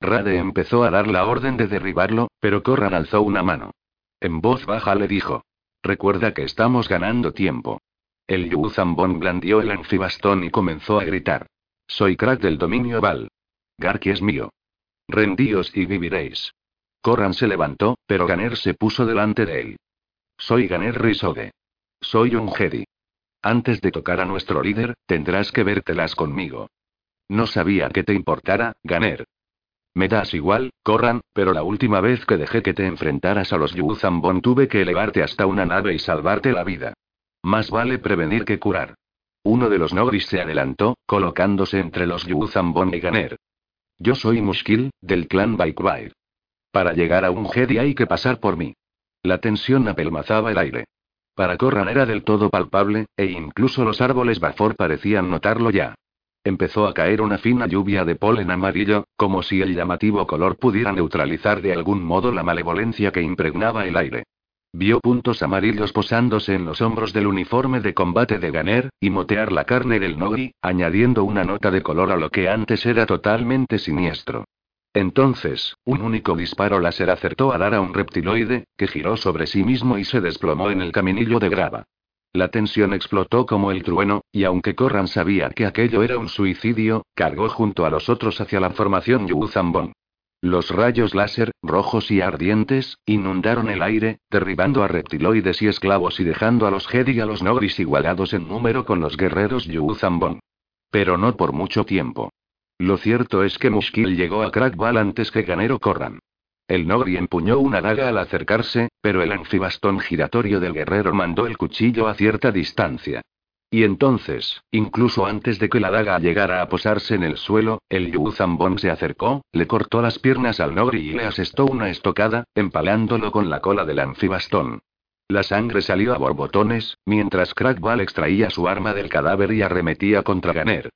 Rade empezó a dar la orden de derribarlo, pero Corran alzó una mano. En voz baja le dijo: Recuerda que estamos ganando tiempo. El Yu Zambon blandió el anfibastón y comenzó a gritar. Soy crack del dominio Val. Garki es mío. Rendíos y viviréis. Corran se levantó, pero Ganer se puso delante de él. Soy Ganer Risode. Soy un Jedi. Antes de tocar a nuestro líder, tendrás que vértelas conmigo. No sabía que te importara, Ganer. Me das igual, Corran, pero la última vez que dejé que te enfrentaras a los Yuzambon tuve que elevarte hasta una nave y salvarte la vida. Más vale prevenir que curar. Uno de los Nogris se adelantó, colocándose entre los Yuzambon y Ganer. Yo soy Muskil, del clan Baikbair. Para llegar a un Jedi hay que pasar por mí. La tensión apelmazaba el aire. Para Corran era del todo palpable, e incluso los árboles Bafor parecían notarlo ya. Empezó a caer una fina lluvia de polen amarillo, como si el llamativo color pudiera neutralizar de algún modo la malevolencia que impregnaba el aire. Vio puntos amarillos posándose en los hombros del uniforme de combate de Ganer, y motear la carne del Nogri, añadiendo una nota de color a lo que antes era totalmente siniestro. Entonces, un único disparo láser acertó a dar a un reptiloide, que giró sobre sí mismo y se desplomó en el caminillo de grava. La tensión explotó como el trueno, y aunque Corran sabía que aquello era un suicidio, cargó junto a los otros hacia la formación Yu Zambon. Los rayos láser, rojos y ardientes, inundaron el aire, derribando a reptiloides y esclavos y dejando a los Jedi y a los Nogris igualados en número con los guerreros Yu Zambon. Pero no por mucho tiempo. Lo cierto es que Muskil llegó a Crackball antes que Ganero Corran. El Nogri empuñó una daga al acercarse, pero el anfibastón giratorio del guerrero mandó el cuchillo a cierta distancia. Y entonces, incluso antes de que la daga llegara a posarse en el suelo, el Yuzambon se acercó, le cortó las piernas al Nogri y le asestó una estocada, empalándolo con la cola del anfibastón. La sangre salió a borbotones, mientras Crackball extraía su arma del cadáver y arremetía contra Ganer.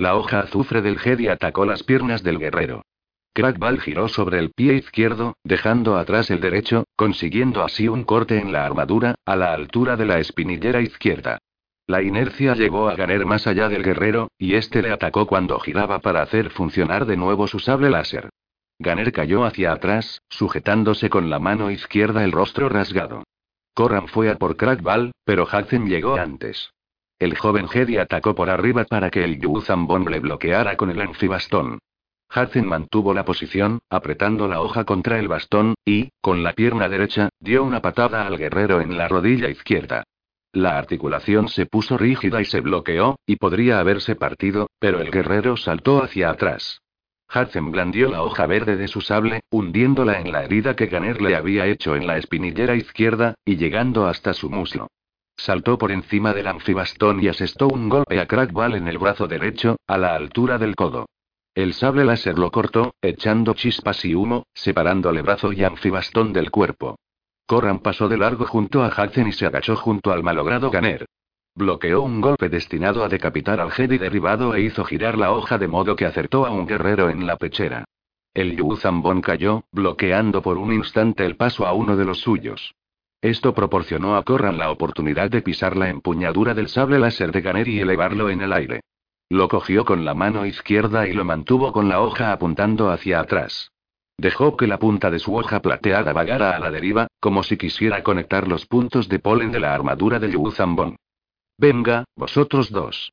La hoja azufre del Jedi atacó las piernas del guerrero. Crackball giró sobre el pie izquierdo, dejando atrás el derecho, consiguiendo así un corte en la armadura, a la altura de la espinillera izquierda. La inercia llegó a Ganer más allá del guerrero, y este le atacó cuando giraba para hacer funcionar de nuevo su sable láser. Ganer cayó hacia atrás, sujetándose con la mano izquierda el rostro rasgado. Corran fue a por Crackball, pero Hudson llegó antes. El joven Jedi atacó por arriba para que el Yu Zambon le bloqueara con el anfibastón. Hudson mantuvo la posición, apretando la hoja contra el bastón, y, con la pierna derecha, dio una patada al guerrero en la rodilla izquierda. La articulación se puso rígida y se bloqueó, y podría haberse partido, pero el guerrero saltó hacia atrás. Hudson blandió la hoja verde de su sable, hundiéndola en la herida que Ganer le había hecho en la espinillera izquierda, y llegando hasta su muslo. Saltó por encima del anfibastón y asestó un golpe a Crackball en el brazo derecho, a la altura del codo. El sable láser lo cortó, echando chispas y humo, separándole brazo y anfibastón del cuerpo. Corran pasó de largo junto a Hudson y se agachó junto al malogrado Ganer. Bloqueó un golpe destinado a decapitar al Jedi derribado e hizo girar la hoja de modo que acertó a un guerrero en la pechera. El Yu Zambon cayó, bloqueando por un instante el paso a uno de los suyos. Esto proporcionó a Corran la oportunidad de pisar la empuñadura del sable láser de Ganer y elevarlo en el aire. Lo cogió con la mano izquierda y lo mantuvo con la hoja apuntando hacia atrás. Dejó que la punta de su hoja plateada vagara a la deriva, como si quisiera conectar los puntos de polen de la armadura de Yu Zambon. Venga, vosotros dos.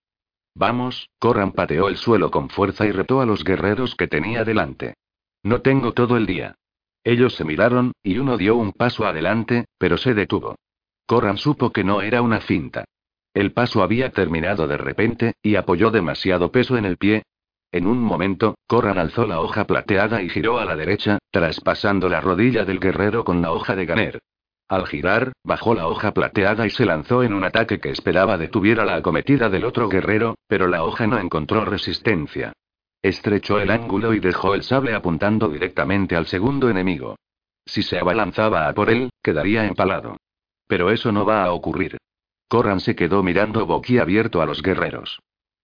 Vamos, Corran pateó el suelo con fuerza y retó a los guerreros que tenía delante. No tengo todo el día. Ellos se miraron, y uno dio un paso adelante, pero se detuvo. Corran supo que no era una finta. El paso había terminado de repente, y apoyó demasiado peso en el pie, en un momento, Corran alzó la hoja plateada y giró a la derecha, traspasando la rodilla del guerrero con la hoja de Ganer. Al girar, bajó la hoja plateada y se lanzó en un ataque que esperaba detuviera la acometida del otro guerrero, pero la hoja no encontró resistencia. Estrechó el ángulo y dejó el sable apuntando directamente al segundo enemigo. Si se abalanzaba a por él, quedaría empalado. Pero eso no va a ocurrir. Corran se quedó mirando boquiabierto a los guerreros.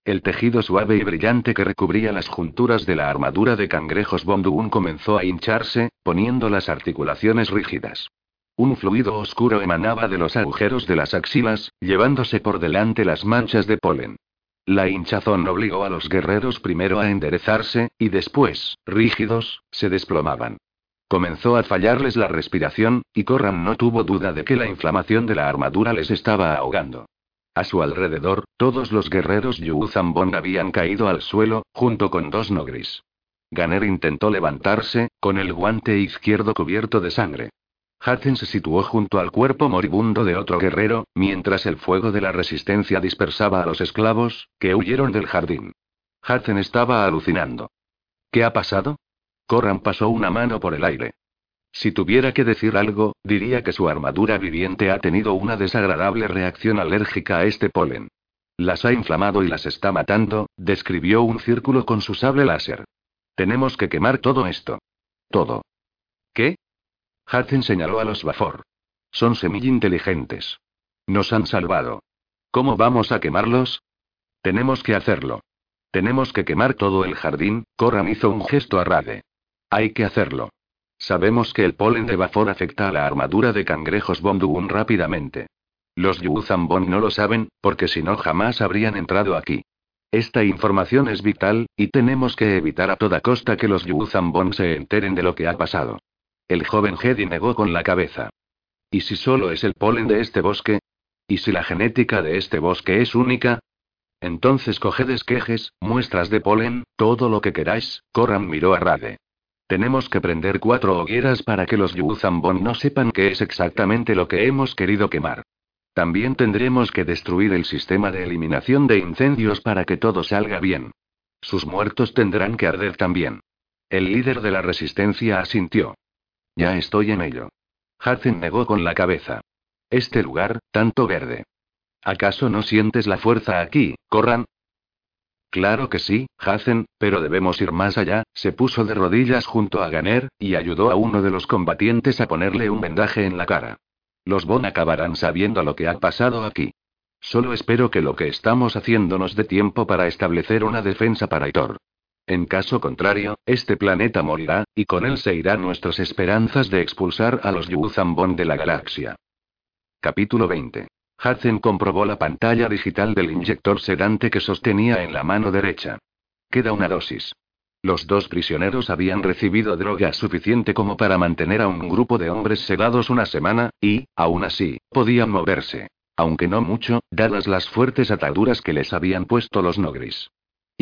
El tejido suave y brillante que recubría las junturas de la armadura de cangrejos Bondubun comenzó a hincharse, poniendo las articulaciones rígidas. Un fluido oscuro emanaba de los agujeros de las axilas, llevándose por delante las manchas de polen. La hinchazón obligó a los guerreros primero a enderezarse, y después, rígidos, se desplomaban. Comenzó a fallarles la respiración, y Corran no tuvo duda de que la inflamación de la armadura les estaba ahogando. A su alrededor, todos los guerreros Yuzambon habían caído al suelo, junto con dos nogris. Ganer intentó levantarse, con el guante izquierdo cubierto de sangre. Hatten se situó junto al cuerpo moribundo de otro guerrero, mientras el fuego de la resistencia dispersaba a los esclavos, que huyeron del jardín. Hatten estaba alucinando. ¿Qué ha pasado? Corran pasó una mano por el aire. Si tuviera que decir algo, diría que su armadura viviente ha tenido una desagradable reacción alérgica a este polen. Las ha inflamado y las está matando, describió un círculo con su sable láser. Tenemos que quemar todo esto. Todo. ¿Qué? Hatten señaló a los Bafor. Son semi-inteligentes. Nos han salvado. ¿Cómo vamos a quemarlos? Tenemos que hacerlo. Tenemos que quemar todo el jardín, Corran hizo un gesto a Rade. Hay que hacerlo. Sabemos que el polen de vapor afecta a la armadura de cangrejos Bondubun rápidamente. Los Yuzambon no lo saben, porque si no jamás habrían entrado aquí. Esta información es vital, y tenemos que evitar a toda costa que los Yuzambon se enteren de lo que ha pasado. El joven Hedy negó con la cabeza. ¿Y si solo es el polen de este bosque? ¿Y si la genética de este bosque es única? Entonces coged esquejes, muestras de polen, todo lo que queráis, Corran miró a Rade. Tenemos que prender cuatro hogueras para que los Yuzambon no sepan qué es exactamente lo que hemos querido quemar. También tendremos que destruir el sistema de eliminación de incendios para que todo salga bien. Sus muertos tendrán que arder también. El líder de la resistencia asintió. Ya estoy en ello. Hudson negó con la cabeza. Este lugar, tanto verde. ¿Acaso no sientes la fuerza aquí, Corran? Claro que sí, Hazen, pero debemos ir más allá. Se puso de rodillas junto a Ganer, y ayudó a uno de los combatientes a ponerle un vendaje en la cara. Los Bon acabarán sabiendo lo que ha pasado aquí. Solo espero que lo que estamos haciendo nos dé tiempo para establecer una defensa para Hitor. En caso contrario, este planeta morirá, y con él se irán nuestras esperanzas de expulsar a los Yuzambon de la galaxia. Capítulo 20. Hudson comprobó la pantalla digital del inyector sedante que sostenía en la mano derecha. Queda una dosis. Los dos prisioneros habían recibido droga suficiente como para mantener a un grupo de hombres sedados una semana, y, aún así, podían moverse. Aunque no mucho, dadas las fuertes ataduras que les habían puesto los nogris.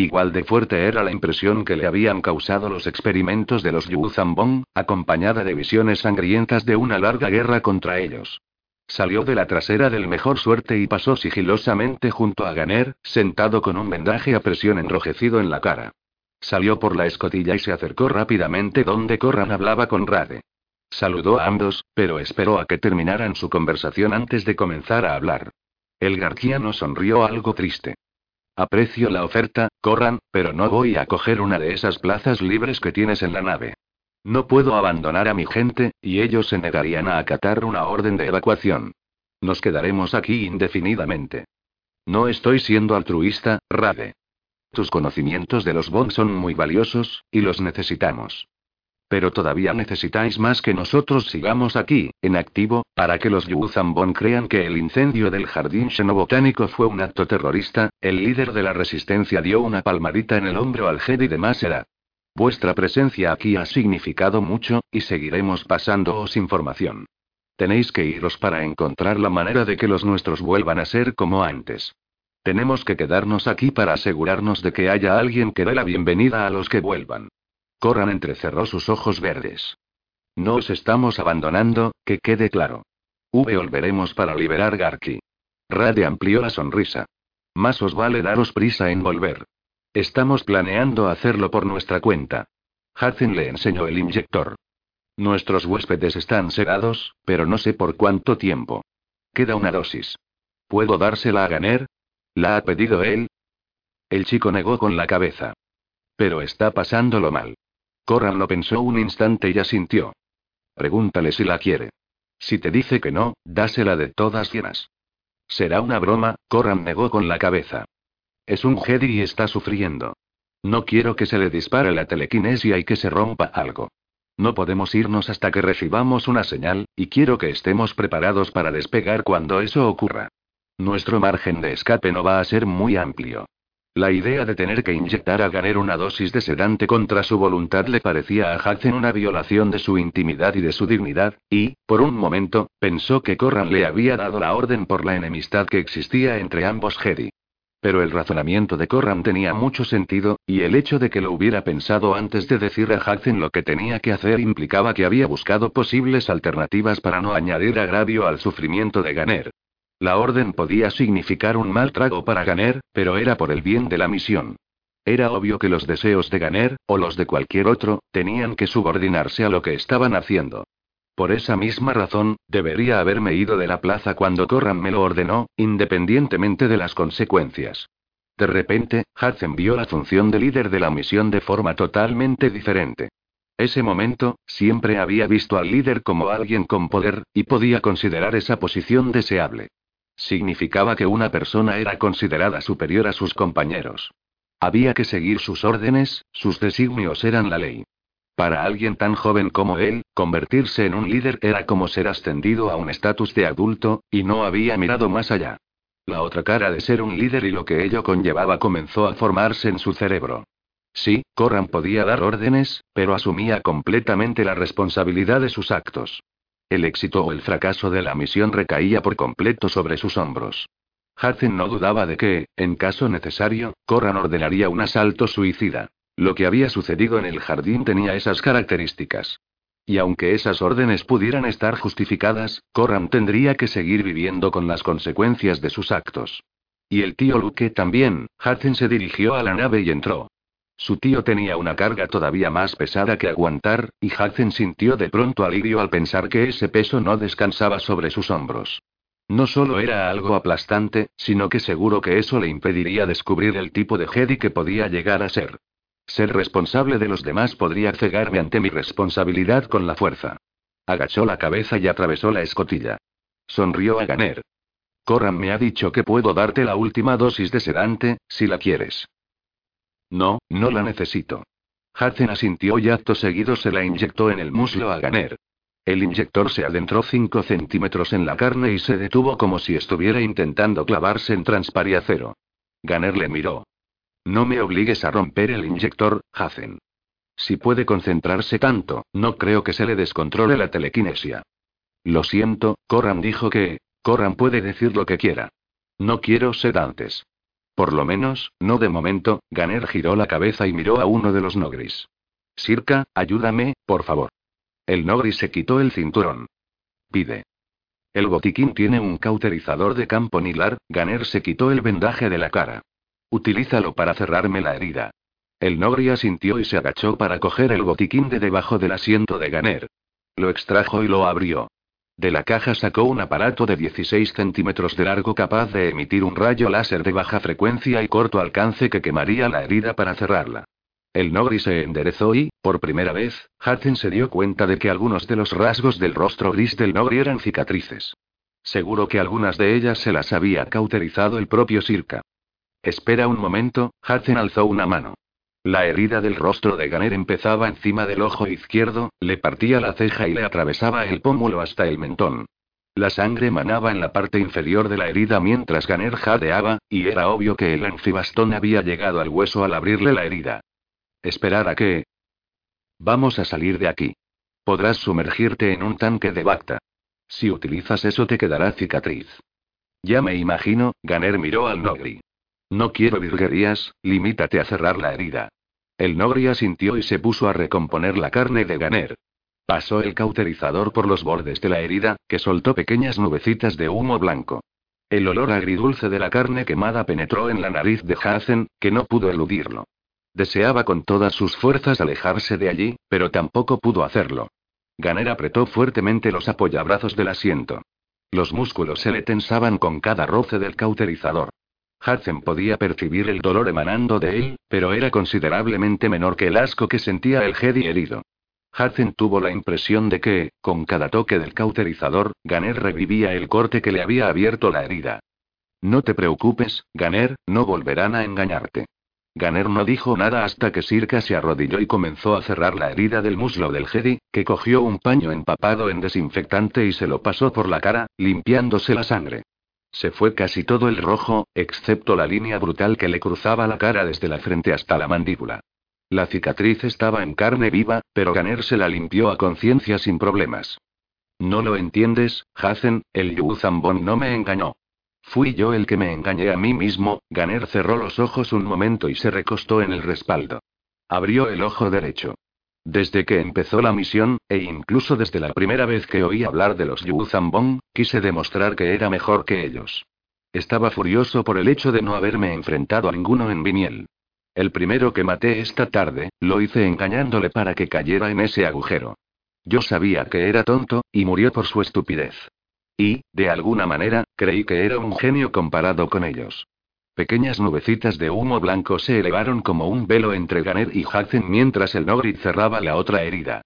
Igual de fuerte era la impresión que le habían causado los experimentos de los Yuzambon, acompañada de visiones sangrientas de una larga guerra contra ellos. Salió de la trasera del mejor suerte y pasó sigilosamente junto a Ganer, sentado con un vendaje a presión enrojecido en la cara. Salió por la escotilla y se acercó rápidamente donde Corran hablaba con Rade. Saludó a ambos, pero esperó a que terminaran su conversación antes de comenzar a hablar. El garquiano sonrió algo triste. Aprecio la oferta, Corran, pero no voy a coger una de esas plazas libres que tienes en la nave. No puedo abandonar a mi gente, y ellos se negarían a acatar una orden de evacuación. Nos quedaremos aquí indefinidamente. No estoy siendo altruista, Rade. Tus conocimientos de los Bond son muy valiosos, y los necesitamos. Pero todavía necesitáis más que nosotros sigamos aquí, en activo, para que los Yuzambon crean que el incendio del jardín xenobotánico fue un acto terrorista. El líder de la resistencia dio una palmadita en el hombro al Jedi de Masera. Vuestra presencia aquí ha significado mucho, y seguiremos pasándoos información. Tenéis que iros para encontrar la manera de que los nuestros vuelvan a ser como antes. Tenemos que quedarnos aquí para asegurarnos de que haya alguien que dé la bienvenida a los que vuelvan. Corran entrecerró sus ojos verdes. No os estamos abandonando, que quede claro. V volveremos para liberar Garki. Rade amplió la sonrisa. Más os vale daros prisa en volver. Estamos planeando hacerlo por nuestra cuenta. Hudson le enseñó el inyector. Nuestros huéspedes están sedados, pero no sé por cuánto tiempo. Queda una dosis. ¿Puedo dársela a Ganer? ¿La ha pedido él? El chico negó con la cabeza. Pero está pasándolo mal. Corran lo pensó un instante y asintió. Pregúntale si la quiere. Si te dice que no, dásela de todas llenas. Será una broma, Corran negó con la cabeza. Es un Jedi y está sufriendo. No quiero que se le dispare la telequinesia y que se rompa algo. No podemos irnos hasta que recibamos una señal, y quiero que estemos preparados para despegar cuando eso ocurra. Nuestro margen de escape no va a ser muy amplio. La idea de tener que inyectar a Ganer una dosis de sedante contra su voluntad le parecía a Hudson una violación de su intimidad y de su dignidad, y, por un momento, pensó que Corran le había dado la orden por la enemistad que existía entre ambos Jedi. Pero el razonamiento de Corran tenía mucho sentido, y el hecho de que lo hubiera pensado antes de decirle a Hudson lo que tenía que hacer implicaba que había buscado posibles alternativas para no añadir agravio al sufrimiento de Ganer. La orden podía significar un mal trago para Ganer, pero era por el bien de la misión. Era obvio que los deseos de Ganer, o los de cualquier otro, tenían que subordinarse a lo que estaban haciendo. Por esa misma razón, debería haberme ido de la plaza cuando Corran me lo ordenó, independientemente de las consecuencias. De repente, Hudson vio la función de líder de la misión de forma totalmente diferente. Ese momento, siempre había visto al líder como alguien con poder, y podía considerar esa posición deseable. Significaba que una persona era considerada superior a sus compañeros. Había que seguir sus órdenes, sus designios eran la ley. Para alguien tan joven como él, convertirse en un líder era como ser ascendido a un estatus de adulto, y no había mirado más allá. La otra cara de ser un líder y lo que ello conllevaba comenzó a formarse en su cerebro. Sí, Corran podía dar órdenes, pero asumía completamente la responsabilidad de sus actos. El éxito o el fracaso de la misión recaía por completo sobre sus hombros. Hudson no dudaba de que, en caso necesario, Corran ordenaría un asalto suicida. Lo que había sucedido en el jardín tenía esas características. Y aunque esas órdenes pudieran estar justificadas, Corran tendría que seguir viviendo con las consecuencias de sus actos. Y el tío Luke también, Hudson se dirigió a la nave y entró. Su tío tenía una carga todavía más pesada que aguantar, y Hudson sintió de pronto alivio al pensar que ese peso no descansaba sobre sus hombros. No solo era algo aplastante, sino que seguro que eso le impediría descubrir el tipo de Jedi que podía llegar a ser. Ser responsable de los demás podría cegarme ante mi responsabilidad con la fuerza. Agachó la cabeza y atravesó la escotilla. Sonrió a Ganer. Corran me ha dicho que puedo darte la última dosis de sedante, si la quieres. No, no la necesito. Hudson asintió y acto seguido se la inyectó en el muslo a Ganer. El inyector se adentró 5 centímetros en la carne y se detuvo como si estuviera intentando clavarse en transpariacero. Ganer le miró. No me obligues a romper el inyector, Hudson. Si puede concentrarse tanto, no creo que se le descontrole la telequinesia. Lo siento, Corran dijo que. Corran puede decir lo que quiera. No quiero sedantes. Por lo menos, no de momento, Ganer giró la cabeza y miró a uno de los Nogris. Sirka, ayúdame, por favor. El Nogris se quitó el cinturón. Pide. El botiquín tiene un cauterizador de campo nilar, Ganer se quitó el vendaje de la cara. Utilízalo para cerrarme la herida. El Nogri asintió y se agachó para coger el botiquín de debajo del asiento de Ganer. Lo extrajo y lo abrió. De la caja sacó un aparato de 16 centímetros de largo capaz de emitir un rayo láser de baja frecuencia y corto alcance que quemaría la herida para cerrarla. El Nogri se enderezó y, por primera vez, Hudson se dio cuenta de que algunos de los rasgos del rostro gris del Nogri eran cicatrices. Seguro que algunas de ellas se las había cauterizado el propio Sirka. Espera un momento, Hudson alzó una mano. La herida del rostro de Ganer empezaba encima del ojo izquierdo, le partía la ceja y le atravesaba el pómulo hasta el mentón. La sangre manaba en la parte inferior de la herida mientras Ganer jadeaba, y era obvio que el anfibastón había llegado al hueso al abrirle la herida. Esperar a que. Vamos a salir de aquí. Podrás sumergirte en un tanque de Bacta. Si utilizas eso te quedará cicatriz. Ya me imagino, Ganer miró al Nogri. No quiero virguerías, limítate a cerrar la herida. El Nogri sintió y se puso a recomponer la carne de Ganer. Pasó el cauterizador por los bordes de la herida, que soltó pequeñas nubecitas de humo blanco. El olor agridulce de la carne quemada penetró en la nariz de Hazen, que no pudo eludirlo. Deseaba con todas sus fuerzas alejarse de allí, pero tampoco pudo hacerlo. Ganer apretó fuertemente los apoyabrazos del asiento. Los músculos se le tensaban con cada roce del cauterizador. Hudson podía percibir el dolor emanando de él, pero era considerablemente menor que el asco que sentía el Jedi herido. Hudson tuvo la impresión de que, con cada toque del cauterizador, Ganer revivía el corte que le había abierto la herida. No te preocupes, Ganer, no volverán a engañarte. Ganer no dijo nada hasta que Sirka se arrodilló y comenzó a cerrar la herida del muslo del Jedi, que cogió un paño empapado en desinfectante y se lo pasó por la cara, limpiándose la sangre. Se fue casi todo el rojo, excepto la línea brutal que le cruzaba la cara desde la frente hasta la mandíbula. La cicatriz estaba en carne viva, pero Ganer se la limpió a conciencia sin problemas. No lo entiendes, Hazen, el Yu Zambon no me engañó. Fui yo el que me engañé a mí mismo, Ganer cerró los ojos un momento y se recostó en el respaldo. Abrió el ojo derecho. Desde que empezó la misión, e incluso desde la primera vez que oí hablar de los Yu Zambon, quise demostrar que era mejor que ellos. Estaba furioso por el hecho de no haberme enfrentado a ninguno en Viniel. El primero que maté esta tarde, lo hice engañándole para que cayera en ese agujero. Yo sabía que era tonto, y murió por su estupidez. Y, de alguna manera, creí que era un genio comparado con ellos. Pequeñas nubecitas de humo blanco se elevaron como un velo entre Ganer y Hudson mientras el Nogrit cerraba la otra herida.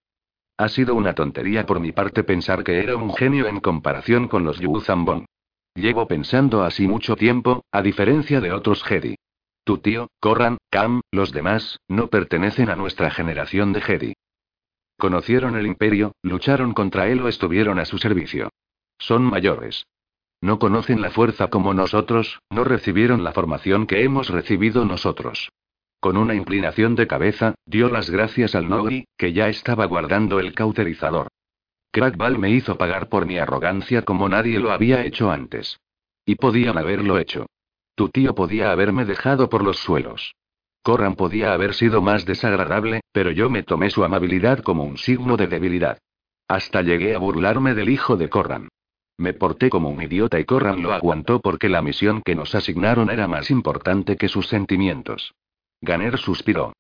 Ha sido una tontería por mi parte pensar que era un genio en comparación con los Yu Zambon. Llevo pensando así mucho tiempo, a diferencia de otros Jedi. Tu tío, Corran, Cam, los demás, no pertenecen a nuestra generación de Jedi. Conocieron el imperio, lucharon contra él o estuvieron a su servicio. Son mayores. No conocen la fuerza como nosotros, no recibieron la formación que hemos recibido nosotros. Con una inclinación de cabeza, dio las gracias al Nogri, que ya estaba guardando el cauterizador. Crackball me hizo pagar por mi arrogancia como nadie lo había hecho antes. Y podían haberlo hecho. Tu tío podía haberme dejado por los suelos. Corran podía haber sido más desagradable, pero yo me tomé su amabilidad como un signo de debilidad. Hasta llegué a burlarme del hijo de Corran. Me porté como un idiota y Corran lo aguantó porque la misión que nos asignaron era más importante que sus sentimientos. Ganer suspiró.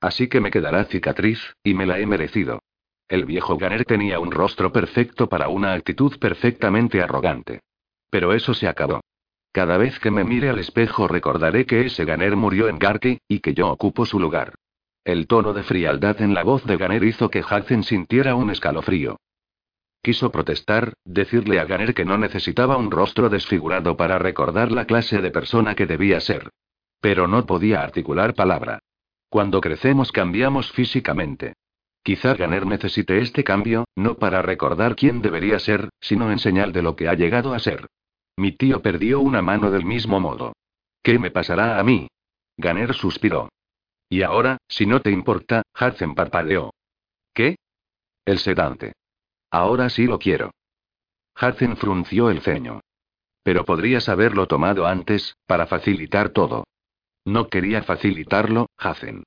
Así que me quedará cicatriz, y me la he merecido. El viejo Ganer tenía un rostro perfecto para una actitud perfectamente arrogante. Pero eso se acabó. Cada vez que me mire al espejo recordaré que ese Ganer murió en Garki, y que yo ocupo su lugar. El tono de frialdad en la voz de Ganer hizo que Hudson sintiera un escalofrío. Quiso protestar, decirle a Ganer que no necesitaba un rostro desfigurado para recordar la clase de persona que debía ser. Pero no podía articular palabra. Cuando crecemos cambiamos físicamente. Quizá Ganer necesite este cambio, no para recordar quién debería ser, sino en señal de lo que ha llegado a ser. Mi tío perdió una mano del mismo modo. ¿Qué me pasará a mí? Ganer suspiró. Y ahora, si no te importa, Hudson parpadeó. ¿Qué? El sedante. Ahora sí lo quiero. Hudson frunció el ceño. Pero podrías haberlo tomado antes, para facilitar todo. No quería facilitarlo, Hudson.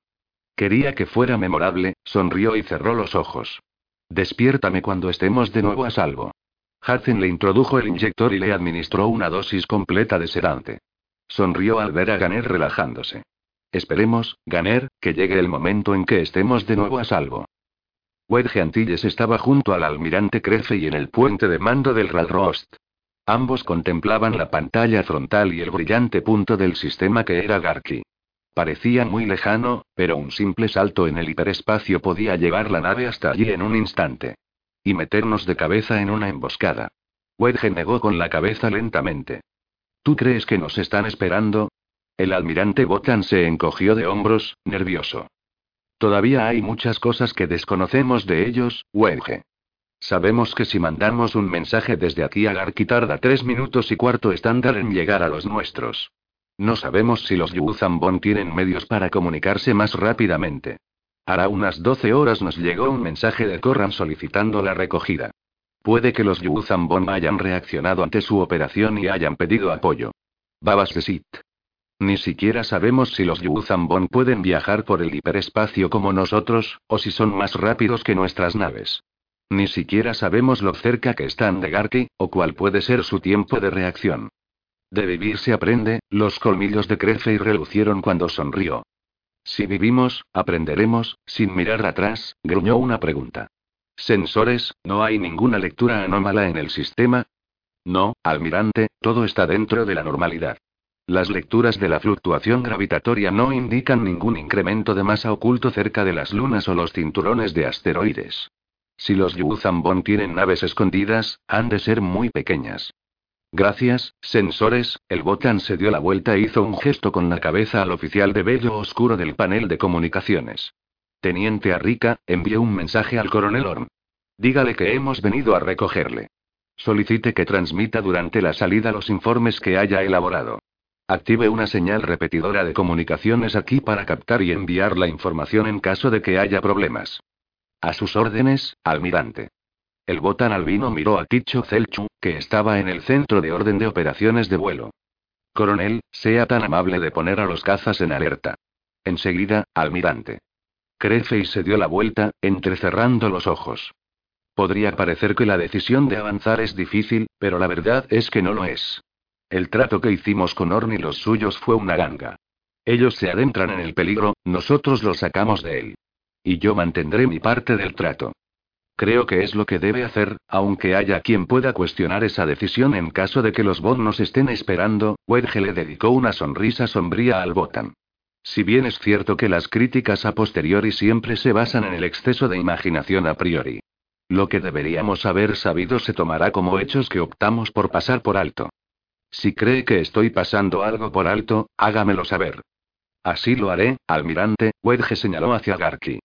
Quería que fuera memorable, sonrió y cerró los ojos. Despiértame cuando estemos de nuevo a salvo. Hudson le introdujo el inyector y le administró una dosis completa de sedante. Sonrió al ver a Ganer relajándose. Esperemos, Ganer, que llegue el momento en que estemos de nuevo a salvo. Wedge Antilles estaba junto al almirante Crefe y en el puente de mando del Radrost. Ambos contemplaban la pantalla frontal y el brillante punto del sistema que era Garki. Parecía muy lejano, pero un simple salto en el hiperespacio podía llevar la nave hasta allí en un instante. Y meternos de cabeza en una emboscada. Wedge negó con la cabeza lentamente. ¿Tú crees que nos están esperando? El almirante Botan se encogió de hombros, nervioso. Todavía hay muchas cosas que desconocemos de ellos, Wenge. Sabemos que si mandamos un mensaje desde aquí a Garki tarda tres minutos y cuarto estándar en llegar a los nuestros. No sabemos si los Yuzambon tienen medios para comunicarse más rápidamente. Hará unas 12 horas nos llegó un mensaje de Corran solicitando la recogida. Puede que los Yuzambon hayan reaccionado ante su operación y hayan pedido apoyo. Babas de Sit. Ni siquiera sabemos si los Yuzambon pueden viajar por el hiperespacio como nosotros, o si son más rápidos que nuestras naves. Ni siquiera sabemos lo cerca que están de Garki, o cuál puede ser su tiempo de reacción. De vivir se aprende, los colmillos de y relucieron cuando sonrió. Si vivimos, aprenderemos, sin mirar atrás, gruñó una pregunta. sensores, ¿no hay ninguna lectura anómala en el sistema? No, almirante, todo está dentro de la normalidad. Las lecturas de la fluctuación gravitatoria no indican ningún incremento de masa oculto cerca de las lunas o los cinturones de asteroides. Si los Yuzambon tienen naves escondidas, han de ser muy pequeñas. Gracias, sensores, el Botan se dio la vuelta e hizo un gesto con la cabeza al oficial de vello oscuro del panel de comunicaciones. Teniente Arrica, envió un mensaje al coronel Orm. Dígale que hemos venido a recogerle. Solicite que transmita durante la salida los informes que haya elaborado. Active una señal repetidora de comunicaciones aquí para captar y enviar la información en caso de que haya problemas. A sus órdenes, almirante. El botan albino miró a Kicho Zelchu, que estaba en el centro de orden de operaciones de vuelo. Coronel, sea tan amable de poner a los cazas en alerta. Enseguida, almirante. y se dio la vuelta, entrecerrando los ojos. Podría parecer que la decisión de avanzar es difícil, pero la verdad es que no lo es. El trato que hicimos con Orn y los suyos fue una ganga. Ellos se adentran en el peligro, nosotros los sacamos de él. Y yo mantendré mi parte del trato. Creo que es lo que debe hacer, aunque haya quien pueda cuestionar esa decisión en caso de que los Bond nos estén esperando. Wedge le dedicó una sonrisa sombría al Botan. Si bien es cierto que las críticas a posteriori siempre se basan en el exceso de imaginación a priori. Lo que deberíamos haber sabido se tomará como hechos que optamos por pasar por alto. Si cree que estoy pasando algo por alto, hágamelo saber. Así lo haré, almirante, Wedge señaló hacia Garki.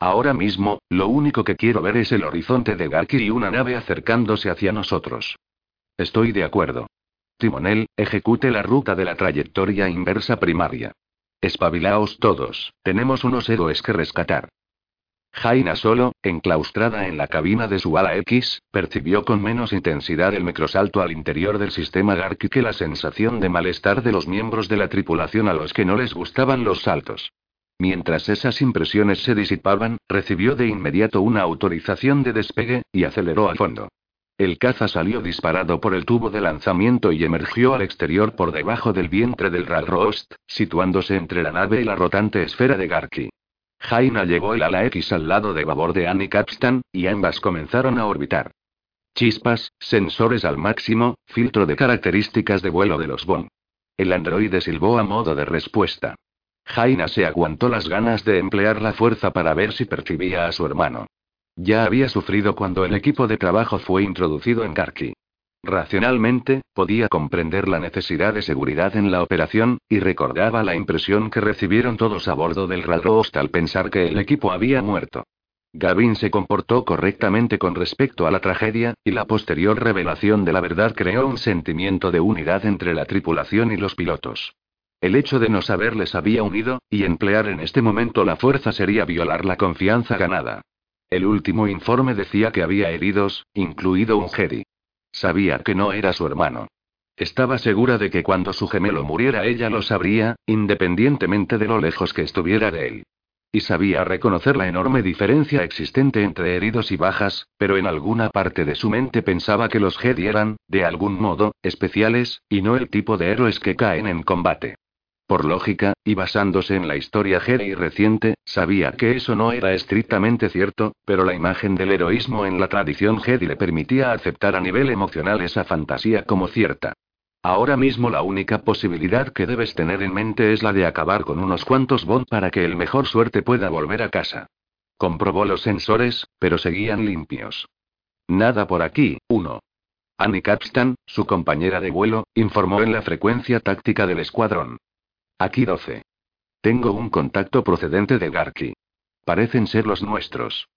Ahora mismo, lo único que quiero ver es el horizonte de Garki y una nave acercándose hacia nosotros. Estoy de acuerdo. Timonel, ejecute la ruta de la trayectoria inversa primaria. Espabilaos todos, tenemos unos héroes que rescatar. Jaina solo, enclaustrada en la cabina de su ala X, percibió con menos intensidad el microsalto al interior del sistema Garki que la sensación de malestar de los miembros de la tripulación a los que no les gustaban los saltos. Mientras esas impresiones se disipaban, recibió de inmediato una autorización de despegue, y aceleró a fondo. El caza salió disparado por el tubo de lanzamiento y emergió al exterior por debajo del vientre del Ralrost, situándose entre la nave y la rotante esfera de Garki. Jaina llevó el ala X al lado de babor de Annie Capstan, y ambas comenzaron a orbitar. Chispas, sensores al máximo, filtro de características de vuelo de los Bond. El androide silbó a modo de respuesta. Jaina se aguantó las ganas de emplear la fuerza para ver si percibía a su hermano. Ya había sufrido cuando el equipo de trabajo fue introducido en Karki. Racionalmente, podía comprender la necesidad de seguridad en la operación, y recordaba la impresión que recibieron todos a bordo del Ralrost al pensar que el equipo había muerto. Gavin se comportó correctamente con respecto a la tragedia, y la posterior revelación de la verdad creó un sentimiento de unidad entre la tripulación y los pilotos. El hecho de no saberles había unido, y emplear en este momento la fuerza sería violar la confianza ganada. El último informe decía que había heridos, incluido un Jedi. Sabía que no era su hermano. Estaba segura de que cuando su gemelo muriera ella lo sabría, independientemente de lo lejos que estuviera de él. Y sabía reconocer la enorme diferencia existente entre heridos y bajas, pero en alguna parte de su mente pensaba que los Jedi eran, de algún modo, especiales, y no el tipo de héroes que caen en combate. Por lógica, y basándose en la historia Jedi reciente, sabía que eso no era estrictamente cierto, pero la imagen del heroísmo en la tradición Jedi le permitía aceptar a nivel emocional esa fantasía como cierta. Ahora mismo la única posibilidad que debes tener en mente es la de acabar con unos cuantos Bond para que el mejor suerte pueda volver a casa. Comprobó los sensores, pero seguían limpios. Nada por aquí, uno. Annie Capstan, su compañera de vuelo, informó en la frecuencia táctica del escuadrón. Aquí 12. Tengo un contacto procedente de Garki. Parecen ser los nuestros.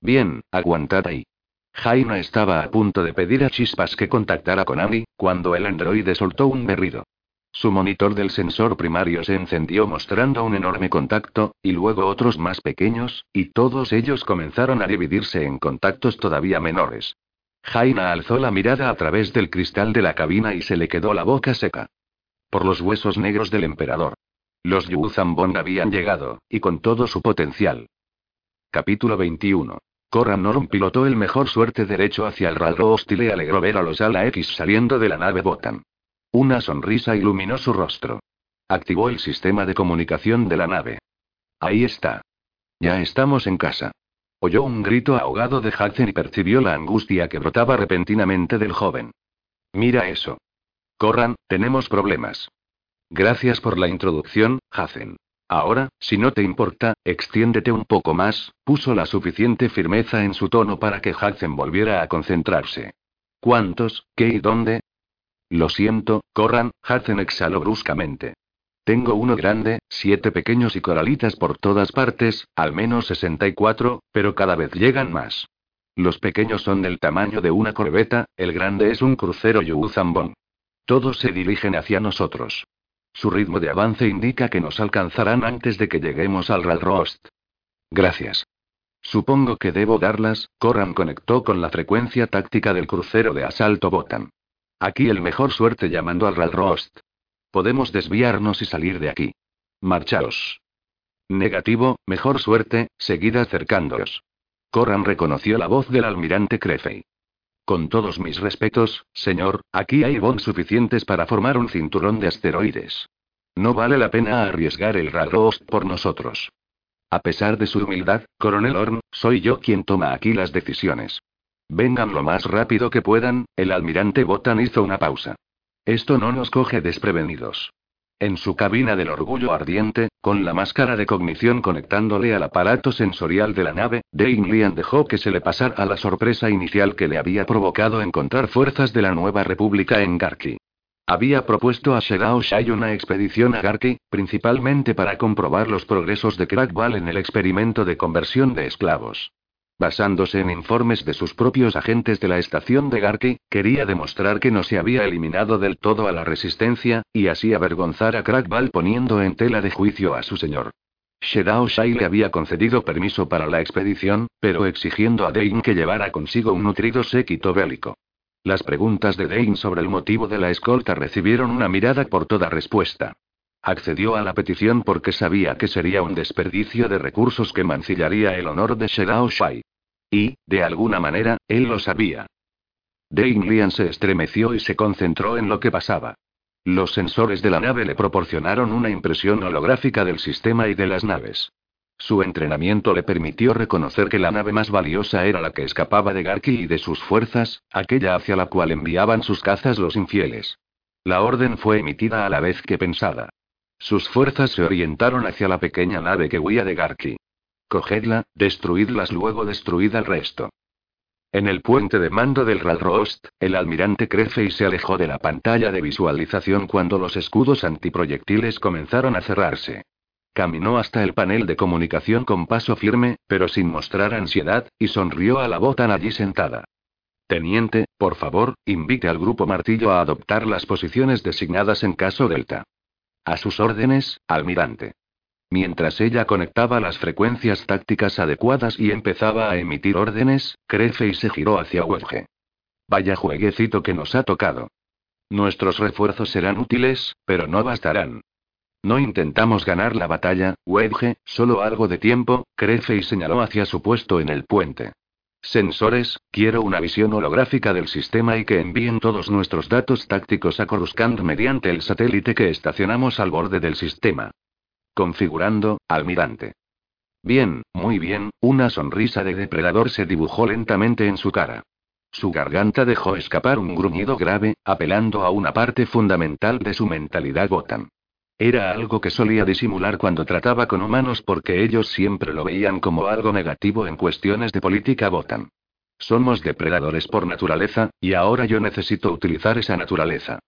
Bien, aguantad ahí. Jaina estaba a punto de pedir a Chispas que contactara con Annie, cuando el androide soltó un berrido. Su monitor del sensor primario se encendió mostrando un enorme contacto, y luego otros más pequeños, y todos ellos comenzaron a dividirse en contactos todavía menores. Jaina alzó la mirada a través del cristal de la cabina y se le quedó la boca seca. Por los huesos negros del emperador. Los Yuzambon habían llegado, y con todo su potencial. Capítulo 21. Cora Norm pilotó el mejor suerte derecho hacia el Ralrost y le alegró ver a los ala X saliendo de la nave Botan. Una sonrisa iluminó su rostro. Activó el sistema de comunicación de la nave. Ahí está. Ya estamos en casa. Oyó un grito ahogado de Hudson y percibió la angustia que brotaba repentinamente del joven. Mira eso. Corran, tenemos problemas. Gracias por la introducción, Hacen. Ahora, si no te importa, extiéndete un poco más, puso la suficiente firmeza en su tono para que Hudson volviera a concentrarse. ¿Cuántos, qué y dónde? Lo siento, Corran, Hudson exhaló bruscamente. Tengo uno grande, siete pequeños y coralitas por todas partes, al menos 64, pero cada vez llegan más. Los pequeños son del tamaño de una corbeta, el grande es un crucero Yuuzambon. Todos se dirigen hacia nosotros. Su ritmo de avance indica que nos alcanzarán antes de que lleguemos al Ralrost. Gracias. Supongo que debo darlas, Corran conectó con la frecuencia táctica del crucero de asalto Botan. Aquí el mejor suerte llamando al Ralrost. Podemos desviarnos y salir de aquí. Marchaos. Negativo, mejor suerte, seguid acercándoos. Corran reconoció la voz del almirante Crefey. Con todos mis respetos, señor, aquí hay bonds suficientes para formar un cinturón de asteroides. No vale la pena arriesgar el Ralrost por nosotros. A pesar de su humildad, coronel Orm, soy yo quien toma aquí las decisiones. Vengan lo más rápido que puedan, el almirante Botan hizo una pausa. Esto no nos coge desprevenidos. En su cabina del orgullo ardiente, con la máscara de cognición conectándole al aparato sensorial de la nave, Dane Lian dejó que se le pasara la sorpresa inicial que le había provocado encontrar fuerzas de la nueva república en Garki. Había propuesto a Shedao Shai una expedición a Garki, principalmente para comprobar los progresos de Crackball en el experimento de conversión de esclavos. Basándose en informes de sus propios agentes de la estación de Garki, quería demostrar que no se había eliminado del todo a la resistencia, y así avergonzar a Crackball poniendo en tela de juicio a su señor. Shedao Shai le había concedido permiso para la expedición, pero exigiendo a Dane que llevara consigo un nutrido séquito bélico. Las preguntas de Dane sobre el motivo de la escolta recibieron una mirada por toda respuesta. Accedió a la petición porque sabía que sería un desperdicio de recursos que mancillaría el honor de Shedao Shai. Y, de alguna manera, él lo sabía. Dane Lian se estremeció y se concentró en lo que pasaba. Los sensores de la nave le proporcionaron una impresión holográfica del sistema y de las naves. Su entrenamiento le permitió reconocer que la nave más valiosa era la que escapaba de Garki y de sus fuerzas, aquella hacia la cual enviaban sus cazas los infieles. La orden fue emitida a la vez que pensada. Sus fuerzas se orientaron hacia la pequeña nave que huía de Garki. Cogedla, destruidlas luego destruid al resto. En el puente de mando del Ralrost, el almirante crece y se alejó de la pantalla de visualización cuando los escudos antiproyectiles comenzaron a cerrarse. Caminó hasta el panel de comunicación con paso firme, pero sin mostrar ansiedad, y sonrió a la botan allí sentada. Teniente, por favor, invite al grupo Martillo a adoptar las posiciones designadas en caso Delta. A sus órdenes, almirante. Mientras ella conectaba las frecuencias tácticas adecuadas y empezaba a emitir órdenes, crece y se giró hacia Wedge. Vaya jueguecito que nos ha tocado. Nuestros refuerzos serán útiles, pero no bastarán. No intentamos ganar la batalla, Wedge, solo algo de tiempo, crece y señaló hacia su puesto en el puente. Sensores, quiero una visión holográfica del sistema y que envíen todos nuestros datos tácticos a Coruscant mediante el satélite que estacionamos al borde del sistema. Configurando, almirante. Bien, muy bien, una sonrisa de depredador se dibujó lentamente en su cara. Su garganta dejó escapar un gruñido grave, apelando a una parte fundamental de su mentalidad botan. Era algo que solía disimular cuando trataba con humanos porque ellos siempre lo veían como algo negativo en cuestiones de política botan. Somos depredadores por naturaleza, y ahora yo necesito utilizar esa naturaleza.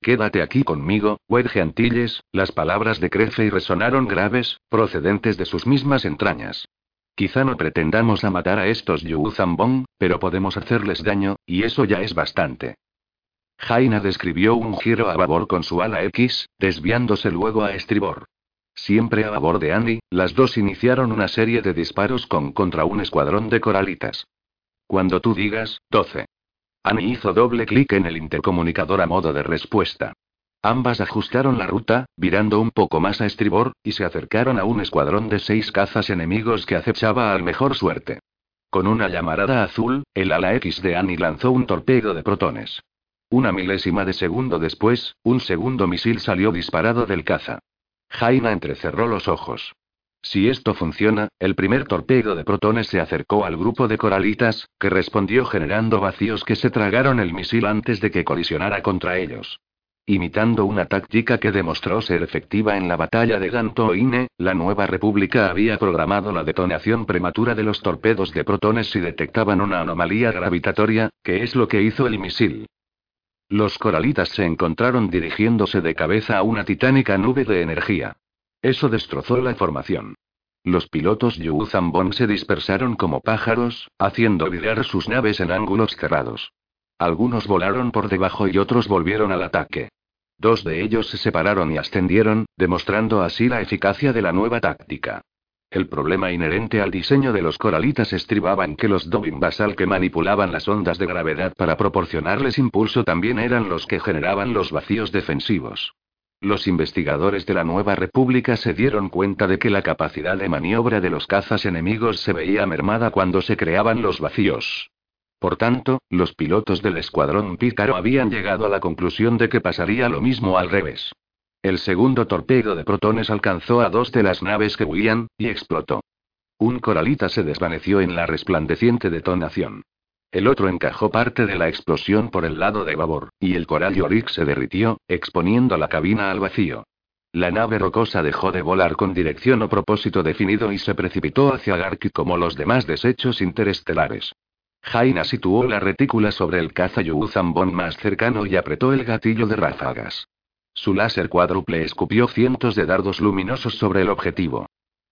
Quédate aquí conmigo, Wedge Antilles, las palabras de y resonaron graves, procedentes de sus mismas entrañas. Quizá no pretendamos a matar a estos Yu Zambong, pero podemos hacerles daño, y eso ya es bastante. Jaina describió un giro a babor con su ala X, desviándose luego a estribor. Siempre a babor de Andy, las dos iniciaron una serie de disparos con contra un escuadrón de coralitas. Cuando tú digas, 12. Annie hizo doble clic en el intercomunicador a modo de respuesta. Ambas ajustaron la ruta, virando un poco más a estribor, y se acercaron a un escuadrón de seis cazas enemigos que acechaba al mejor suerte. Con una llamarada azul, el ala X de Annie lanzó un torpedo de protones. Una milésima de segundo después, un segundo misil salió disparado del caza. Jaina entrecerró los ojos. Si esto funciona, el primer torpedo de protones se acercó al grupo de coralitas, que respondió generando vacíos que se tragaron el misil antes de que colisionara contra ellos. Imitando una táctica que demostró ser efectiva en la batalla de Gantoine, la nueva república había programado la detonación prematura de los torpedos de protones si detectaban una anomalía gravitatoria, que es lo que hizo el misil. Los coralitas se encontraron dirigiéndose de cabeza a una titánica nube de energía. Eso destrozó la formación. Los pilotos Yu Zambon se dispersaron como pájaros, haciendo virar sus naves en ángulos cerrados. Algunos volaron por debajo y otros volvieron al ataque. Dos de ellos se separaron y ascendieron, demostrando así la eficacia de la nueva táctica. El problema inherente al diseño de los coralitas estribaba en que los Dobin Basal que manipulaban las ondas de gravedad para proporcionarles impulso también eran los que generaban los vacíos defensivos. Los investigadores de la Nueva República se dieron cuenta de que la capacidad de maniobra de los cazas enemigos se veía mermada cuando se creaban los vacíos. Por tanto, los pilotos del escuadrón Pícaro habían llegado a la conclusión de que pasaría lo mismo al revés. El segundo torpedo de protones alcanzó a dos de las naves que huían, y explotó. Un coralita se desvaneció en la resplandeciente detonación. El otro encajó parte de la explosión por el lado de babor, y el coral Yorick se derritió, exponiendo la cabina al vacío. La nave rocosa dejó de volar con dirección o propósito definido y se precipitó hacia Garki como los demás desechos interestelares. Jaina situó la retícula sobre el caza Zambon más cercano y apretó el gatillo de ráfagas. Su láser cuádruple escupió cientos de dardos luminosos sobre el objetivo.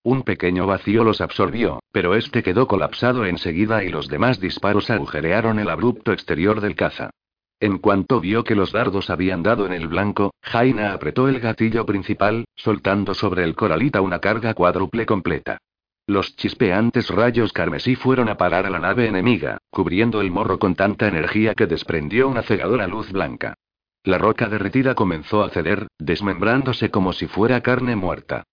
Un pequeño vacío los absorbió, pero este quedó colapsado enseguida y los demás disparos agujerearon el abrupto exterior del caza. En cuanto vio que los dardos habían dado en el blanco, Jaina apretó el gatillo principal, soltando sobre el coralita una carga cuádruple completa. Los chispeantes rayos carmesí fueron a parar a la nave enemiga, cubriendo el morro con tanta energía que desprendió una cegadora luz blanca. La roca derretida comenzó a ceder, desmembrándose como si fuera carne muerta.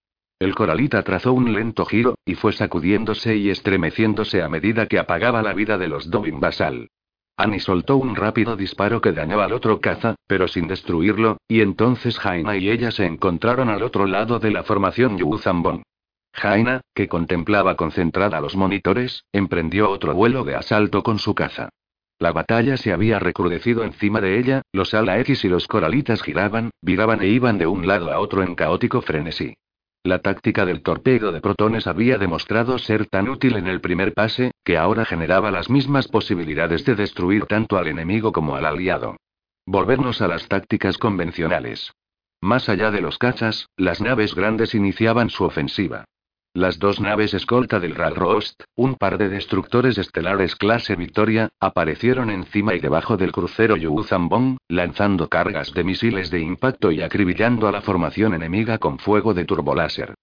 El coralita trazó un lento giro, y fue sacudiéndose y estremeciéndose a medida que apagaba la vida de los Dobin Basal. Annie soltó un rápido disparo que dañó al otro caza, pero sin destruirlo, y entonces Jaina y ella se encontraron al otro lado de la formación Yuzambon. Jaina, que contemplaba concentrada los monitores, emprendió otro vuelo de asalto con su caza. La batalla se había recrudecido encima de ella, los ala X y los coralitas giraban, viraban e iban de un lado a otro en caótico frenesí. La táctica del torpedo de protones había demostrado ser tan útil en el primer pase, que ahora generaba las mismas posibilidades de destruir tanto al enemigo como al aliado. Volvernos a las tácticas convencionales. Más allá de los cachas, las naves grandes iniciaban su ofensiva. Las dos naves escolta del Ralrost, un par de destructores estelares clase Victoria, aparecieron encima y debajo del crucero Zambon, lanzando cargas de misiles de impacto y acribillando a la formación enemiga con fuego de turboláser.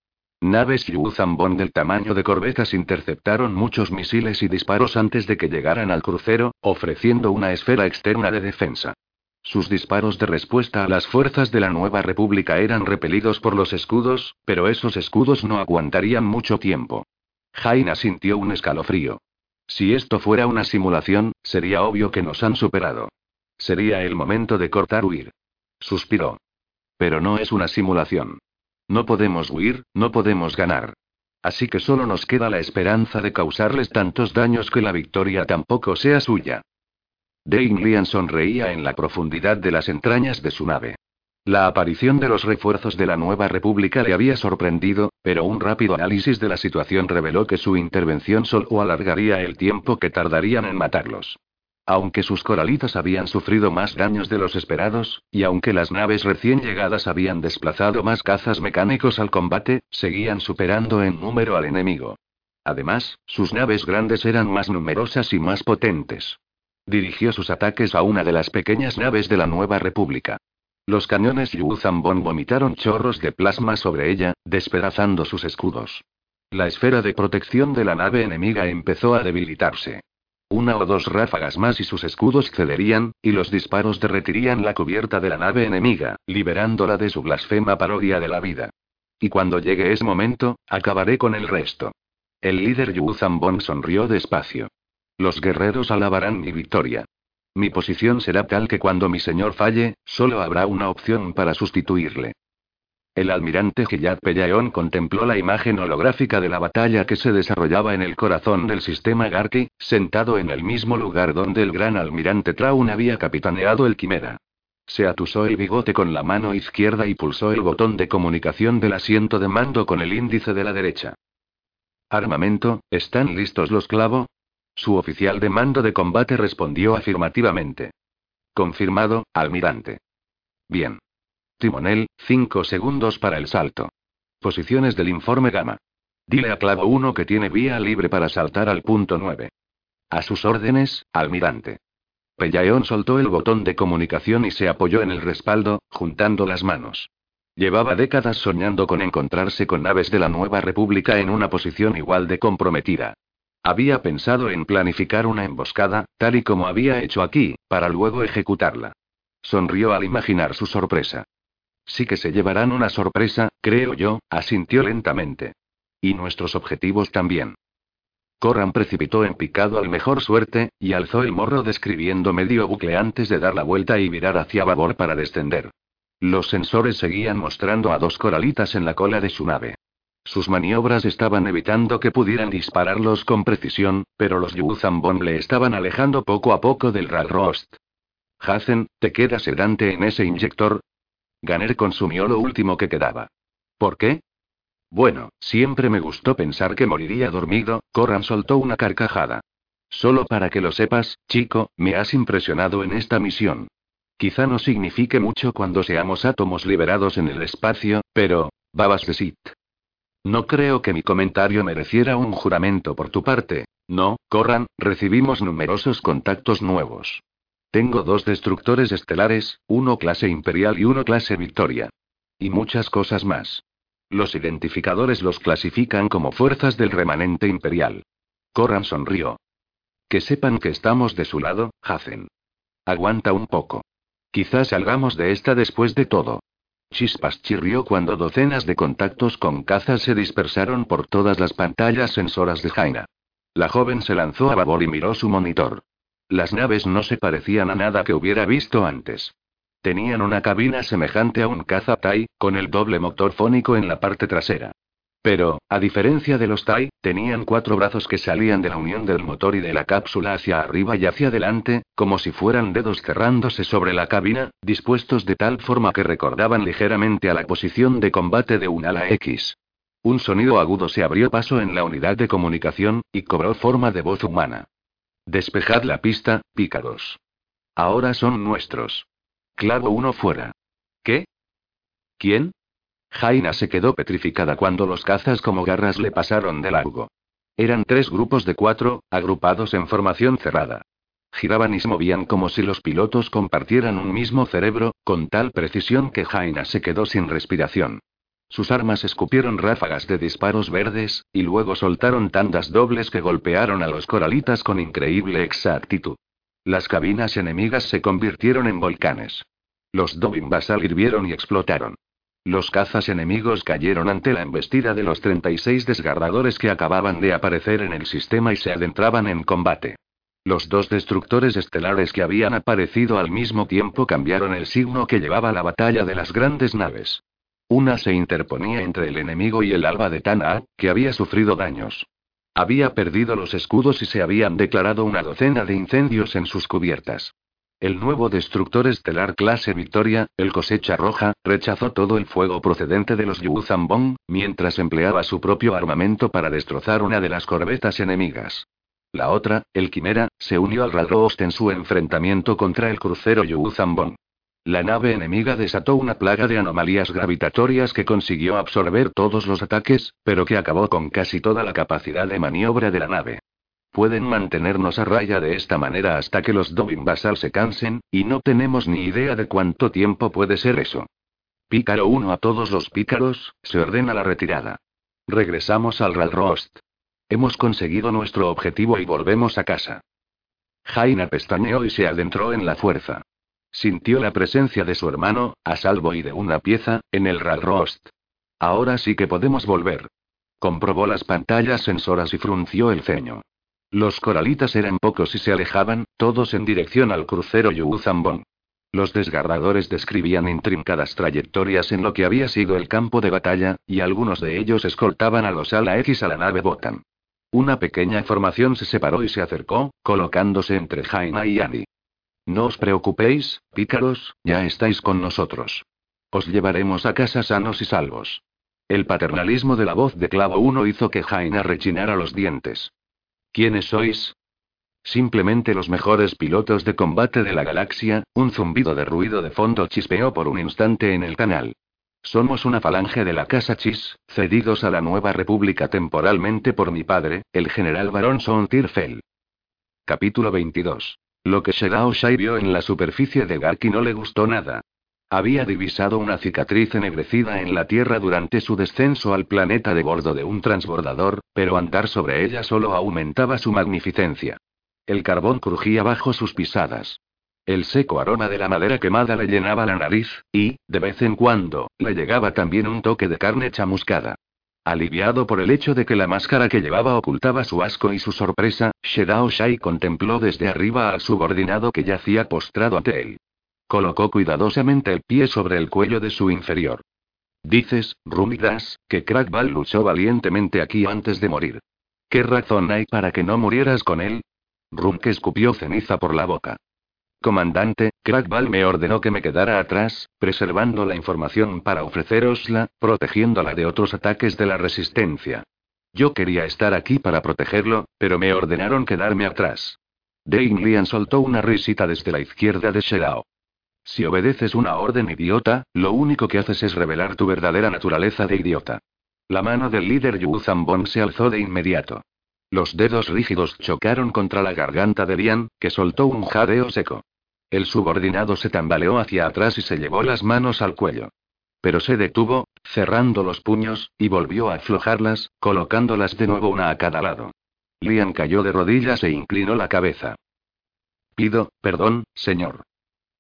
Naves Zambon del tamaño de corbetas interceptaron muchos misiles y disparos antes de que llegaran al crucero, ofreciendo una esfera externa de defensa. Sus disparos de respuesta a las fuerzas de la nueva república eran repelidos por los escudos, pero esos escudos no aguantarían mucho tiempo. Jaina sintió un escalofrío. Si esto fuera una simulación, sería obvio que nos han superado. Sería el momento de cortar huir. Suspiró. Pero no es una simulación. No podemos huir, no podemos ganar. Así que solo nos queda la esperanza de causarles tantos daños que la victoria tampoco sea suya. Dane sonreía en la profundidad de las entrañas de su nave. La aparición de los refuerzos de la nueva república le había sorprendido, pero un rápido análisis de la situación reveló que su intervención solo alargaría el tiempo que tardarían en matarlos. Aunque sus coralitas habían sufrido más daños de los esperados, y aunque las naves recién llegadas habían desplazado más cazas mecánicos al combate, seguían superando en número al enemigo. Además, sus naves grandes eran más numerosas y más potentes. Dirigió sus ataques a una de las pequeñas naves de la Nueva República. Los cañones Yu Zambon vomitaron chorros de plasma sobre ella, despedazando sus escudos. La esfera de protección de la nave enemiga empezó a debilitarse. Una o dos ráfagas más y sus escudos cederían, y los disparos derretirían la cubierta de la nave enemiga, liberándola de su blasfema parodia de la vida. Y cuando llegue ese momento, acabaré con el resto. El líder Yu Zambon sonrió despacio. Los guerreros alabarán mi victoria. Mi posición será tal que cuando mi señor falle, solo habrá una opción para sustituirle. El almirante Gilad Pellaeon contempló la imagen holográfica de la batalla que se desarrollaba en el corazón del sistema Garki, sentado en el mismo lugar donde el gran almirante Traun había capitaneado el Quimera. Se atusó el bigote con la mano izquierda y pulsó el botón de comunicación del asiento de mando con el índice de la derecha. Armamento, ¿están listos los clavo? Su oficial de mando de combate respondió afirmativamente. Confirmado, almirante. Bien. Timonel, 5 segundos para el salto. Posiciones del informe Gama. Dile a Clavo 1 que tiene vía libre para saltar al punto 9. A sus órdenes, almirante. Pellaeon soltó el botón de comunicación y se apoyó en el respaldo, juntando las manos. Llevaba décadas soñando con encontrarse con naves de la nueva república en una posición igual de comprometida. Había pensado en planificar una emboscada, tal y como había hecho aquí, para luego ejecutarla. Sonrió al imaginar su sorpresa. Sí que se llevarán una sorpresa, creo yo, asintió lentamente. Y nuestros objetivos también. Corran precipitó en picado al mejor suerte, y alzó el morro describiendo medio bucle antes de dar la vuelta y virar hacia babor para descender. Los sensores seguían mostrando a dos coralitas en la cola de su nave. Sus maniobras estaban evitando que pudieran dispararlos con precisión, pero los Yuzambon le estaban alejando poco a poco del Ralrost. Hazen, ¿te quedas sedante en ese inyector? Ganer consumió lo último que quedaba. ¿Por qué? Bueno, siempre me gustó pensar que moriría dormido, Corran soltó una carcajada. Solo para que lo sepas, chico, me has impresionado en esta misión. Quizá no signifique mucho cuando seamos átomos liberados en el espacio, pero, babas de Sit. No creo que mi comentario mereciera un juramento por tu parte. No, Corran, recibimos numerosos contactos nuevos. Tengo dos destructores estelares, uno clase Imperial y uno clase Victoria. Y muchas cosas más. Los identificadores los clasifican como fuerzas del remanente imperial. Corran sonrió. Que sepan que estamos de su lado, Hacen. Aguanta un poco. Quizás salgamos de esta después de todo. Chispas chirrió cuando docenas de contactos con cazas se dispersaron por todas las pantallas sensoras de Jaina. La joven se lanzó a babor y miró su monitor. Las naves no se parecían a nada que hubiera visto antes. Tenían una cabina semejante a un caza Tai, con el doble motor fónico en la parte trasera. Pero, a diferencia de los Tai, tenían cuatro brazos que salían de la unión del motor y de la cápsula hacia arriba y hacia adelante, como si fueran dedos cerrándose sobre la cabina, dispuestos de tal forma que recordaban ligeramente a la posición de combate de un ala X. Un sonido agudo se abrió paso en la unidad de comunicación, y cobró forma de voz humana. Despejad la pista, pícaros. Ahora son nuestros. Clavo uno fuera. ¿Qué? ¿Quién? Jaina se quedó petrificada cuando los cazas como garras le pasaron de largo. Eran tres grupos de cuatro, agrupados en formación cerrada. Giraban y se movían como si los pilotos compartieran un mismo cerebro, con tal precisión que Jaina se quedó sin respiración. Sus armas escupieron ráfagas de disparos verdes, y luego soltaron tandas dobles que golpearon a los coralitas con increíble exactitud. Las cabinas enemigas se convirtieron en volcanes. Los Dobin Basal hirvieron y explotaron. Los cazas enemigos cayeron ante la embestida de los 36 desgarradores que acababan de aparecer en el sistema y se adentraban en combate. Los dos destructores estelares que habían aparecido al mismo tiempo cambiaron el signo que llevaba la batalla de las grandes naves. Una se interponía entre el enemigo y el alba de Tana, que había sufrido daños. Había perdido los escudos y se habían declarado una docena de incendios en sus cubiertas. El nuevo destructor estelar clase Victoria, el cosecha roja, rechazó todo el fuego procedente de los Yuzambong, mientras empleaba su propio armamento para destrozar una de las corbetas enemigas. La otra, el Quimera, se unió al Ralrost en su enfrentamiento contra el crucero Yuzambong. La nave enemiga desató una plaga de anomalías gravitatorias que consiguió absorber todos los ataques, pero que acabó con casi toda la capacidad de maniobra de la nave. Pueden mantenernos a raya de esta manera hasta que los Dobin Basal se cansen, y no tenemos ni idea de cuánto tiempo puede ser eso. Pícaro 1 a todos los pícaros, se ordena la retirada. Regresamos al Ralrost. Hemos conseguido nuestro objetivo y volvemos a casa. Jaina pestañeó y se adentró en la fuerza. Sintió la presencia de su hermano, a salvo y de una pieza, en el Ralrost. Ahora sí que podemos volver. Comprobó las pantallas sensoras y frunció el ceño. Los coralitas eran pocos y se alejaban, todos en dirección al crucero Yuzambon. Los desgarradores describían intrincadas trayectorias en lo que había sido el campo de batalla, y algunos de ellos escoltaban a los ala X a la nave Botan. Una pequeña formación se separó y se acercó, colocándose entre Jaina y Annie. No os preocupéis, pícaros, ya estáis con nosotros. Os llevaremos a casa sanos y salvos. El paternalismo de la voz de Clavo 1 hizo que Jaina rechinara los dientes. ¿Quiénes sois? Simplemente los mejores pilotos de combate de la galaxia, un zumbido de ruido de fondo chispeó por un instante en el canal. Somos una falange de la Casa Chis, cedidos a la Nueva República temporalmente por mi padre, el general Barón Son Tirfel. Capítulo 22. Lo que Shedao Shai vio en la superficie de Garki no le gustó nada. Había divisado una cicatriz ennegrecida en la Tierra durante su descenso al planeta de bordo de un transbordador, pero andar sobre ella solo aumentaba su magnificencia. El carbón crujía bajo sus pisadas. El seco aroma de la madera quemada le llenaba la nariz, y, de vez en cuando, le llegaba también un toque de carne chamuscada. Aliviado por el hecho de que la máscara que llevaba ocultaba su asco y su sorpresa, Shedao Shai contempló desde arriba al subordinado que yacía postrado ante él. Colocó cuidadosamente el pie sobre el cuello de su inferior. Dices, Rumidas, que Krakbal luchó valientemente aquí antes de morir. ¿Qué razón hay para que no murieras con él? Runk escupió ceniza por la boca. Comandante, Crackball me ordenó que me quedara atrás, preservando la información para ofrecerosla, protegiéndola de otros ataques de la resistencia. Yo quería estar aquí para protegerlo, pero me ordenaron quedarme atrás. Dane Lian soltó una risita desde la izquierda de Sherao. Si obedeces una orden idiota, lo único que haces es revelar tu verdadera naturaleza de idiota. La mano del líder Yu Zambon se alzó de inmediato. Los dedos rígidos chocaron contra la garganta de Lian, que soltó un jadeo seco. El subordinado se tambaleó hacia atrás y se llevó las manos al cuello. Pero se detuvo, cerrando los puños, y volvió a aflojarlas, colocándolas de nuevo una a cada lado. Lian cayó de rodillas e inclinó la cabeza. Pido, perdón, señor.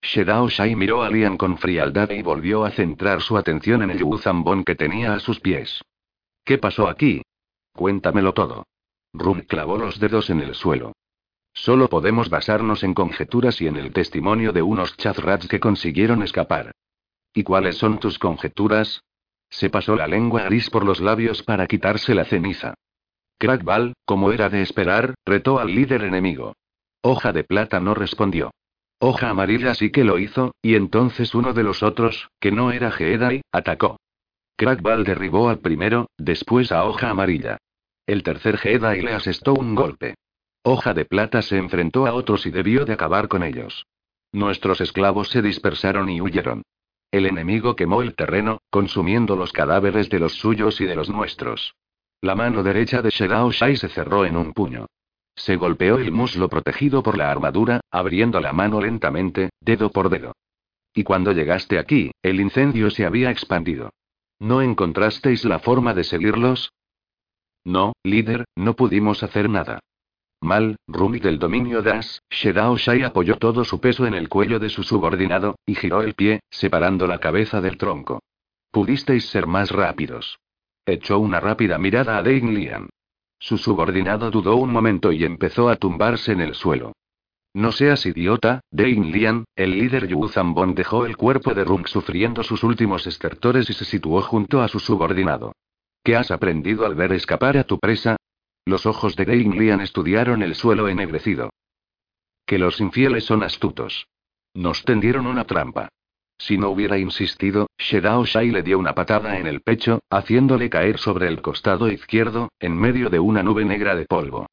Shedao Shai miró a Lian con frialdad y volvió a centrar su atención en el yuzambón que tenía a sus pies. ¿Qué pasó aquí? Cuéntamelo todo. Rum clavó los dedos en el suelo. Solo podemos basarnos en conjeturas y en el testimonio de unos chazrats que consiguieron escapar. ¿Y cuáles son tus conjeturas? Se pasó la lengua gris por los labios para quitarse la ceniza. Crackball, como era de esperar, retó al líder enemigo. Hoja de plata no respondió. Hoja amarilla sí que lo hizo, y entonces uno de los otros, que no era Jedi, atacó. Crackball derribó al primero, después a hoja amarilla. El tercer Jedi le asestó un golpe. Hoja de Plata se enfrentó a otros y debió de acabar con ellos. Nuestros esclavos se dispersaron y huyeron. El enemigo quemó el terreno, consumiendo los cadáveres de los suyos y de los nuestros. La mano derecha de Shedao Shai se cerró en un puño. Se golpeó el muslo protegido por la armadura, abriendo la mano lentamente, dedo por dedo. Y cuando llegaste aquí, el incendio se había expandido. ¿No encontrasteis la forma de seguirlos? No, líder, no pudimos hacer nada. Mal, Rumi del dominio Das, Shedao Shai apoyó todo su peso en el cuello de su subordinado, y giró el pie, separando la cabeza del tronco. Pudisteis ser más rápidos. Echó una rápida mirada a Dane Lian. Su subordinado dudó un momento y empezó a tumbarse en el suelo. No seas idiota, Dane Lian, el líder Yu Zambon dejó el cuerpo de Rung sufriendo sus últimos estertores y se situó junto a su subordinado. ¿Qué has aprendido al ver escapar a tu presa? Los ojos de Dane Lian estudiaron el suelo ennegrecido. Que los infieles son astutos. Nos tendieron una trampa. Si no hubiera insistido, Shedao Shai le dio una patada en el pecho, haciéndole caer sobre el costado izquierdo, en medio de una nube negra de polvo.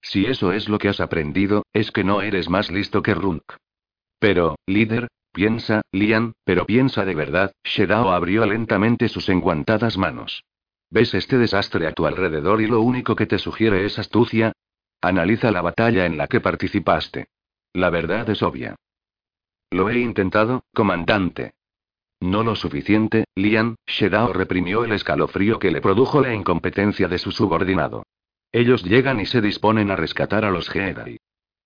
Si eso es lo que has aprendido, es que no eres más listo que Runk. Pero, líder, piensa, Lian, pero piensa de verdad, Shedao abrió lentamente sus enguantadas manos. ¿Ves este desastre a tu alrededor y lo único que te sugiere es astucia? Analiza la batalla en la que participaste. La verdad es obvia. Lo he intentado, comandante. No lo suficiente, Lian, Shedao reprimió el escalofrío que le produjo la incompetencia de su subordinado. Ellos llegan y se disponen a rescatar a los Jedi.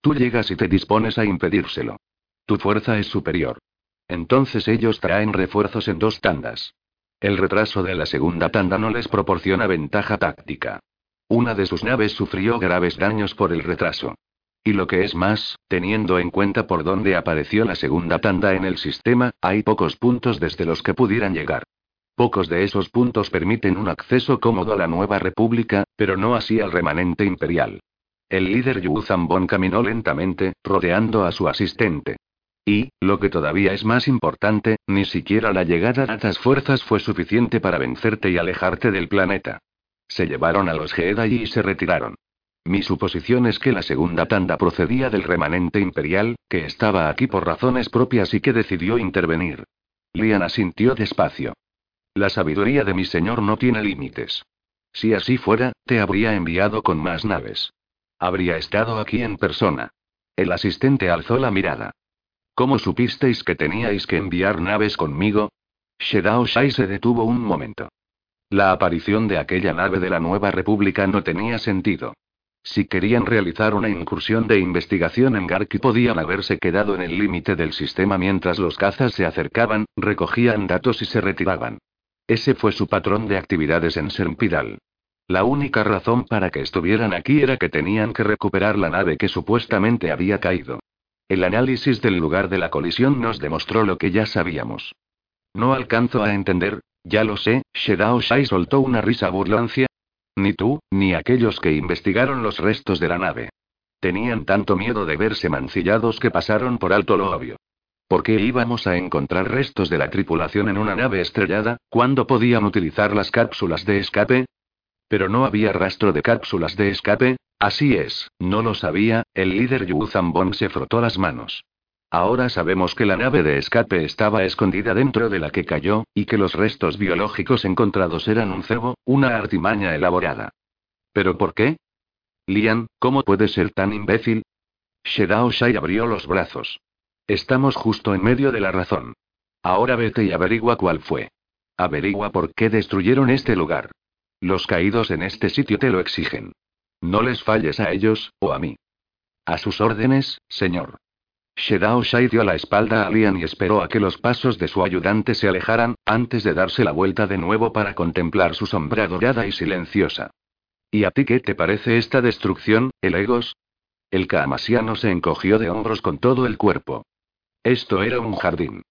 Tú llegas y te dispones a impedírselo. Tu fuerza es superior. Entonces ellos traen refuerzos en dos tandas. El retraso de la segunda tanda no les proporciona ventaja táctica. Una de sus naves sufrió graves daños por el retraso. Y lo que es más, teniendo en cuenta por dónde apareció la segunda tanda en el sistema, hay pocos puntos desde los que pudieran llegar. Pocos de esos puntos permiten un acceso cómodo a la nueva república, pero no así al remanente imperial. El líder Yu Zambon caminó lentamente, rodeando a su asistente. Y, lo que todavía es más importante, ni siquiera la llegada de estas fuerzas fue suficiente para vencerte y alejarte del planeta. Se llevaron a los Jedi y se retiraron. Mi suposición es que la segunda tanda procedía del remanente imperial, que estaba aquí por razones propias y que decidió intervenir. Lian asintió despacio. La sabiduría de mi señor no tiene límites. Si así fuera, te habría enviado con más naves. Habría estado aquí en persona. El asistente alzó la mirada. ¿Cómo supisteis que teníais que enviar naves conmigo? Shedao Shai se detuvo un momento. La aparición de aquella nave de la Nueva República no tenía sentido. Si querían realizar una incursión de investigación en Garki podían haberse quedado en el límite del sistema mientras los cazas se acercaban, recogían datos y se retiraban. Ese fue su patrón de actividades en Serpidal. La única razón para que estuvieran aquí era que tenían que recuperar la nave que supuestamente había caído. El análisis del lugar de la colisión nos demostró lo que ya sabíamos. No alcanzo a entender, ya lo sé, Shedao Shai soltó una risa burlancia, ni tú, ni aquellos que investigaron los restos de la nave. Tenían tanto miedo de verse mancillados que pasaron por alto lo obvio. ¿Por qué íbamos a encontrar restos de la tripulación en una nave estrellada, cuando podían utilizar las cápsulas de escape? Pero no había rastro de cápsulas de escape, así es, no lo sabía, el líder Yu Zambon se frotó las manos. Ahora sabemos que la nave de escape estaba escondida dentro de la que cayó, y que los restos biológicos encontrados eran un cebo, una artimaña elaborada. ¿Pero por qué? Lian, ¿cómo puede ser tan imbécil? Shedao Shai abrió los brazos. Estamos justo en medio de la razón. Ahora vete y averigua cuál fue. Averigua por qué destruyeron este lugar. Los caídos en este sitio te lo exigen. No les falles a ellos, o a mí. A sus órdenes, señor. Shedao Shai dio la espalda a Lian y esperó a que los pasos de su ayudante se alejaran, antes de darse la vuelta de nuevo para contemplar su sombra dorada y silenciosa. ¿Y a ti qué te parece esta destrucción, el Egos? El Kaamasiano se encogió de hombros con todo el cuerpo. Esto era un jardín.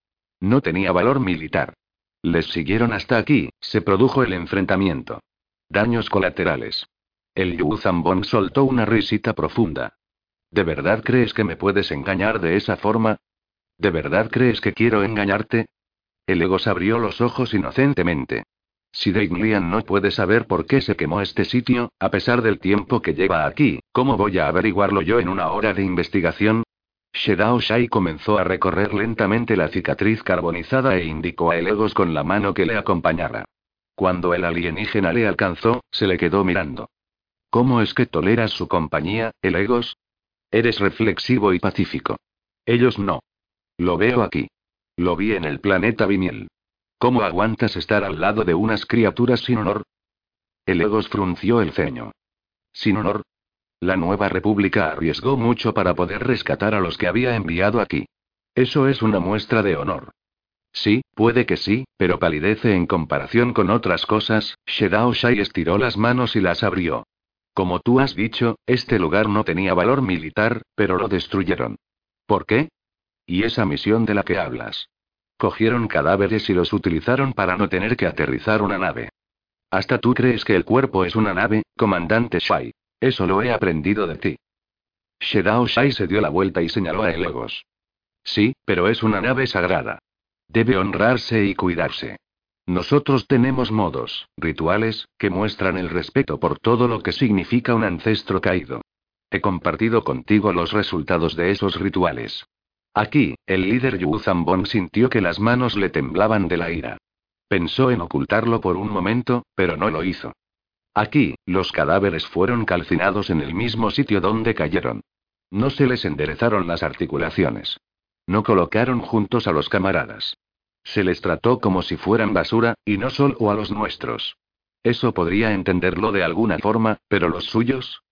No tenía valor militar. Les siguieron hasta aquí, se produjo el enfrentamiento. Daños colaterales. El Yu Zambon soltó una risita profunda. ¿De verdad crees que me puedes engañar de esa forma? ¿De verdad crees que quiero engañarte? El ego abrió los ojos inocentemente. Si Lian no puede saber por qué se quemó este sitio, a pesar del tiempo que lleva aquí, ¿cómo voy a averiguarlo yo en una hora de investigación? Shedao Shai comenzó a recorrer lentamente la cicatriz carbonizada e indicó a Elegos con la mano que le acompañara. Cuando el alienígena le alcanzó, se le quedó mirando. ¿Cómo es que toleras su compañía, Elegos? Eres reflexivo y pacífico. Ellos no. Lo veo aquí. Lo vi en el planeta Vimiel. ¿Cómo aguantas estar al lado de unas criaturas sin honor? El Egos frunció el ceño. ¿Sin honor? La nueva república arriesgó mucho para poder rescatar a los que había enviado aquí. Eso es una muestra de honor. Sí, puede que sí, pero palidece en comparación con otras cosas. Shedao Shai estiró las manos y las abrió. Como tú has dicho, este lugar no tenía valor militar, pero lo destruyeron. ¿Por qué? ¿Y esa misión de la que hablas? Cogieron cadáveres y los utilizaron para no tener que aterrizar una nave. Hasta tú crees que el cuerpo es una nave, comandante Shai. Eso lo he aprendido de ti. Shedao Shai se dio la vuelta y señaló a Elegos. Sí, pero es una nave sagrada. Debe honrarse y cuidarse. Nosotros tenemos modos, rituales, que muestran el respeto por todo lo que significa un ancestro caído. He compartido contigo los resultados de esos rituales. Aquí, el líder Yu Zambon sintió que las manos le temblaban de la ira. Pensó en ocultarlo por un momento, pero no lo hizo. Aquí, los cadáveres fueron calcinados en el mismo sitio donde cayeron. No se les enderezaron las articulaciones. No colocaron juntos a los camaradas. Se les trató como si fueran basura, y no solo a los nuestros. Eso podría entenderlo de alguna forma, pero los suyos.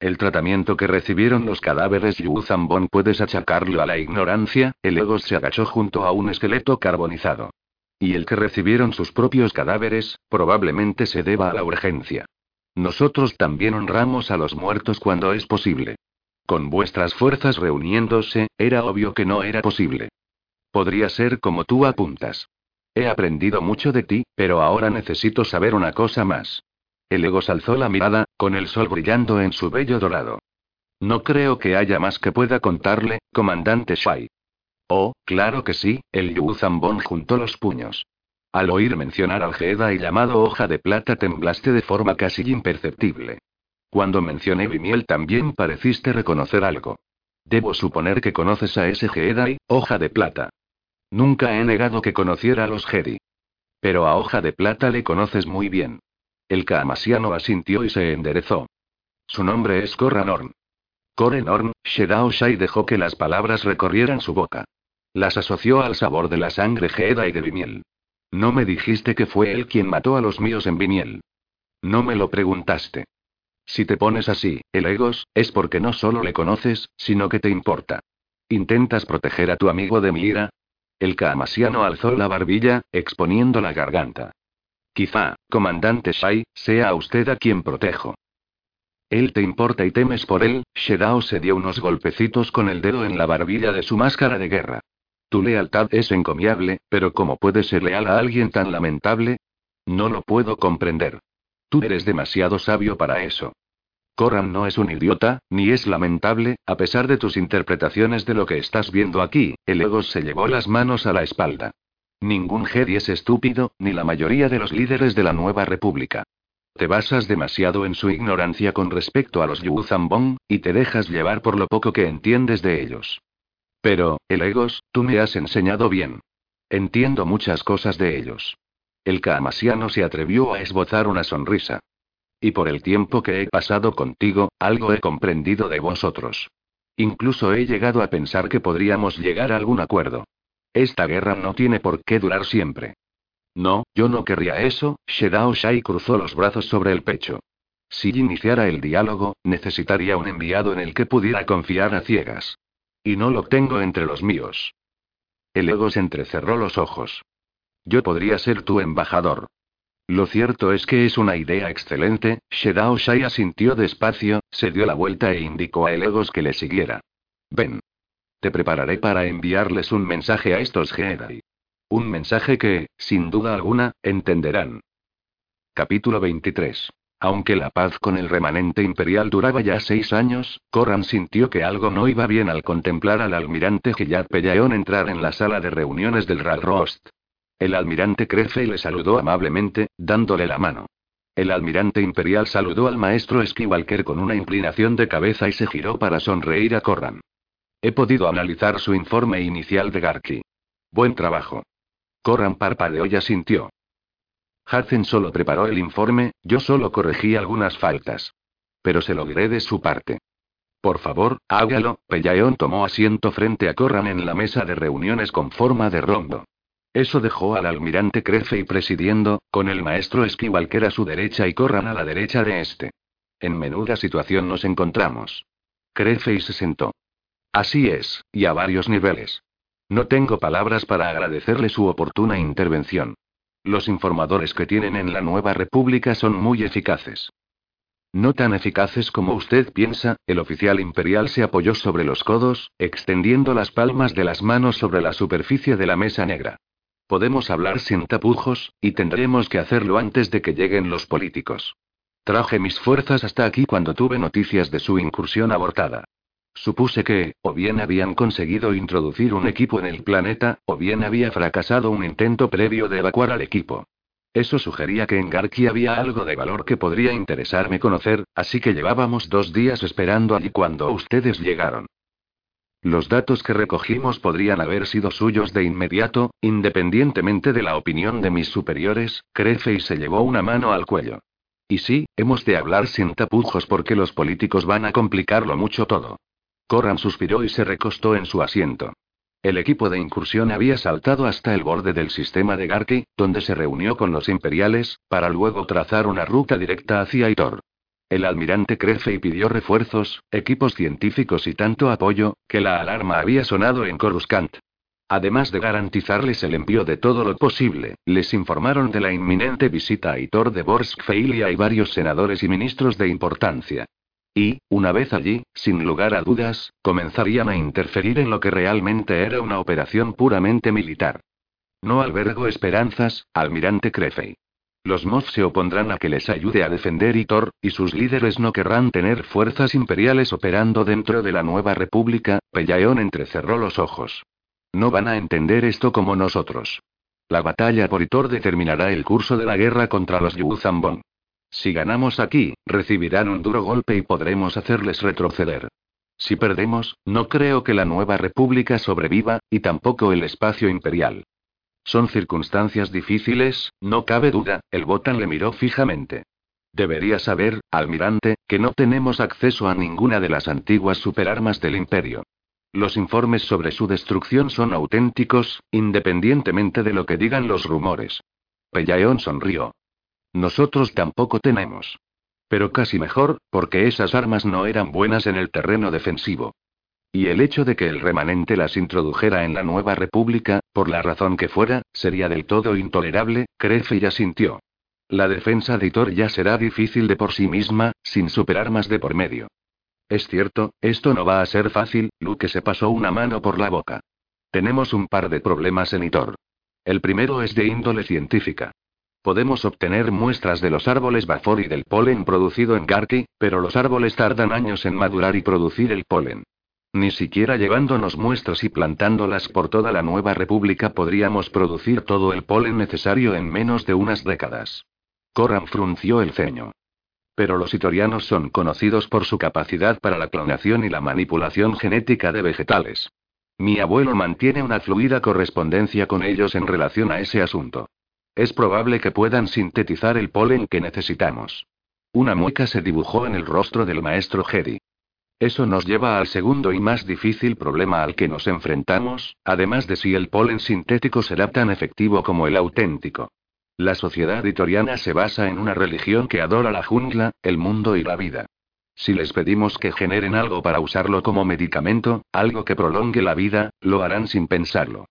El tratamiento que recibieron los cadáveres Yu Zambon puedes achacarlo a la ignorancia, el ego se agachó junto a un esqueleto carbonizado. Y el que recibieron sus propios cadáveres, probablemente se deba a la urgencia. Nosotros también honramos a los muertos cuando es posible. Con vuestras fuerzas reuniéndose, era obvio que no era posible. Podría ser como tú apuntas. He aprendido mucho de ti, pero ahora necesito saber una cosa más. El Egos alzó la mirada, con el sol brillando en su vello dorado. No creo que haya más que pueda contarle, comandante Shai. Oh, claro que sí, el Yu Zambon juntó los puños. Al oír mencionar al y llamado hoja de plata temblaste de forma casi imperceptible. Cuando mencioné Vimiel también pareciste reconocer algo. Debo suponer que conoces a ese Jedi, hoja de plata. Nunca he negado que conociera a los Jedi. Pero a hoja de plata le conoces muy bien. El Kaamasiano asintió y se enderezó. Su nombre es Korranorn. Korenorn, Shedao Shai dejó que las palabras recorrieran su boca. Las asoció al sabor de la sangre Jedi de Vimiel. No me dijiste que fue él quien mató a los míos en Vimiel. No me lo preguntaste. Si te pones así, el Egos, es porque no solo le conoces, sino que te importa. ¿Intentas proteger a tu amigo de mi ira? El Kaamasiano alzó la barbilla, exponiendo la garganta. Quizá, comandante Shai, sea usted a quien protejo. Él te importa y temes por él, Shedao se dio unos golpecitos con el dedo en la barbilla de su máscara de guerra. Tu lealtad es encomiable, pero ¿cómo puedes ser leal a alguien tan lamentable? No lo puedo comprender. Tú eres demasiado sabio para eso. Coram no es un idiota, ni es lamentable, a pesar de tus interpretaciones de lo que estás viendo aquí, el ego se llevó las manos a la espalda. Ningún Jedi es estúpido, ni la mayoría de los líderes de la nueva república. Te basas demasiado en su ignorancia con respecto a los Yu Zambong, y te dejas llevar por lo poco que entiendes de ellos. Pero, el Egos, tú me has enseñado bien. Entiendo muchas cosas de ellos. El Kaamasiano se atrevió a esbozar una sonrisa. Y por el tiempo que he pasado contigo, algo he comprendido de vosotros. Incluso he llegado a pensar que podríamos llegar a algún acuerdo. Esta guerra no tiene por qué durar siempre. No, yo no querría eso, Shedao Shai cruzó los brazos sobre el pecho. Si iniciara el diálogo, necesitaría un enviado en el que pudiera confiar a ciegas. Y no lo tengo entre los míos. El ego se entrecerró los ojos. Yo podría ser tu embajador. Lo cierto es que es una idea excelente, Shedao Shai asintió despacio, se dio la vuelta e indicó a Elegos que le siguiera. Ven. Te prepararé para enviarles un mensaje a estos Jedi. Un mensaje que, sin duda alguna, entenderán. Capítulo 23. Aunque la paz con el remanente imperial duraba ya seis años, Corran sintió que algo no iba bien al contemplar al almirante Gilad Pellaeon entrar en la sala de reuniones del Ralrost. El almirante Crefe y le saludó amablemente, dándole la mano. El almirante imperial saludó al maestro Esquivalker con una inclinación de cabeza y se giró para sonreír a Corran. He podido analizar su informe inicial de Garki. Buen trabajo. Corran parpadeó y asintió. Hudson solo preparó el informe, yo solo corregí algunas faltas. Pero se lo diré de su parte. Por favor, hágalo. Pellaeon tomó asiento frente a Corran en la mesa de reuniones con forma de rombo. Eso dejó al almirante Crefe y presidiendo, con el maestro Esquivalker a su derecha y Corran a la derecha de este. En menuda situación nos encontramos. Crefe se sentó. Así es, y a varios niveles. No tengo palabras para agradecerle su oportuna intervención. Los informadores que tienen en la nueva república son muy eficaces. No tan eficaces como usted piensa, el oficial imperial se apoyó sobre los codos, extendiendo las palmas de las manos sobre la superficie de la mesa negra. Podemos hablar sin tapujos, y tendremos que hacerlo antes de que lleguen los políticos. Traje mis fuerzas hasta aquí cuando tuve noticias de su incursión abortada. Supuse que, o bien habían conseguido introducir un equipo en el planeta, o bien había fracasado un intento previo de evacuar al equipo. Eso sugería que en Garki había algo de valor que podría interesarme conocer, así que llevábamos dos días esperando allí cuando ustedes llegaron. Los datos que recogimos podrían haber sido suyos de inmediato, independientemente de la opinión de mis superiores, crece y se llevó una mano al cuello. Y sí, hemos de hablar sin tapujos porque los políticos van a complicarlo mucho todo. Corran suspiró y se recostó en su asiento. El equipo de incursión había saltado hasta el borde del sistema de Garki, donde se reunió con los imperiales, para luego trazar una ruta directa hacia Itor. El almirante crece y pidió refuerzos, equipos científicos y tanto apoyo, que la alarma había sonado en Coruscant. Además de garantizarles el envío de todo lo posible, les informaron de la inminente visita a Itor de Borsk Feilia y varios senadores y ministros de importancia. Y, una vez allí, sin lugar a dudas, comenzarían a interferir en lo que realmente era una operación puramente militar. No albergo esperanzas, almirante Crefey. Los Moff se opondrán a que les ayude a defender Itor, y sus líderes no querrán tener fuerzas imperiales operando dentro de la nueva república. Pellaeon entrecerró los ojos. No van a entender esto como nosotros. La batalla por Itor determinará el curso de la guerra contra los Yuzambon. Si ganamos aquí, recibirán un duro golpe y podremos hacerles retroceder. Si perdemos, no creo que la nueva república sobreviva, y tampoco el espacio imperial. Son circunstancias difíciles, no cabe duda, el Botan le miró fijamente. Debería saber, almirante, que no tenemos acceso a ninguna de las antiguas superarmas del imperio. Los informes sobre su destrucción son auténticos, independientemente de lo que digan los rumores. Pellaeon sonrió. Nosotros tampoco tenemos. Pero casi mejor, porque esas armas no eran buenas en el terreno defensivo. Y el hecho de que el remanente las introdujera en la nueva república, por la razón que fuera, sería del todo intolerable, Crefe ya sintió. La defensa de Thor ya será difícil de por sí misma, sin superarmas de por medio. Es cierto, esto no va a ser fácil, Luke se pasó una mano por la boca. Tenemos un par de problemas en Itor. El primero es de índole científica. Podemos obtener muestras de los árboles Bafor y del polen producido en Garki, pero los árboles tardan años en madurar y producir el polen. Ni siquiera llevándonos muestras y plantándolas por toda la nueva república podríamos producir todo el polen necesario en menos de unas décadas. Coran frunció el ceño. Pero los itorianos son conocidos por su capacidad para la clonación y la manipulación genética de vegetales. Mi abuelo mantiene una fluida correspondencia con ellos en relación a ese asunto. Es probable que puedan sintetizar el polen que necesitamos. Una mueca se dibujó en el rostro del maestro Jedi. Eso nos lleva al segundo y más difícil problema al que nos enfrentamos, además de si el polen sintético será tan efectivo como el auténtico. La sociedad vitoriana se basa en una religión que adora la jungla, el mundo y la vida. Si les pedimos que generen algo para usarlo como medicamento, algo que prolongue la vida, lo harán sin pensarlo.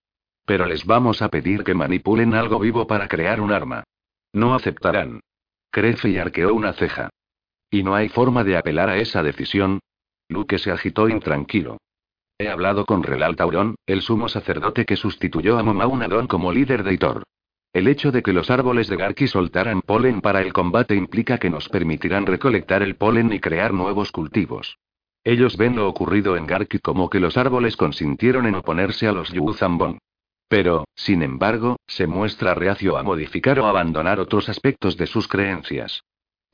Pero les vamos a pedir que manipulen algo vivo para crear un arma. No aceptarán. Crece y arqueó una ceja. ¿Y no hay forma de apelar a esa decisión? Luke se agitó intranquilo. He hablado con Relal Taurón, el sumo sacerdote que sustituyó a Momaunadon como líder de Itor. El hecho de que los árboles de Garki soltaran polen para el combate implica que nos permitirán recolectar el polen y crear nuevos cultivos. Ellos ven lo ocurrido en Garki como que los árboles consintieron en oponerse a los Yuzambon. Pero, sin embargo, se muestra reacio a modificar o abandonar otros aspectos de sus creencias.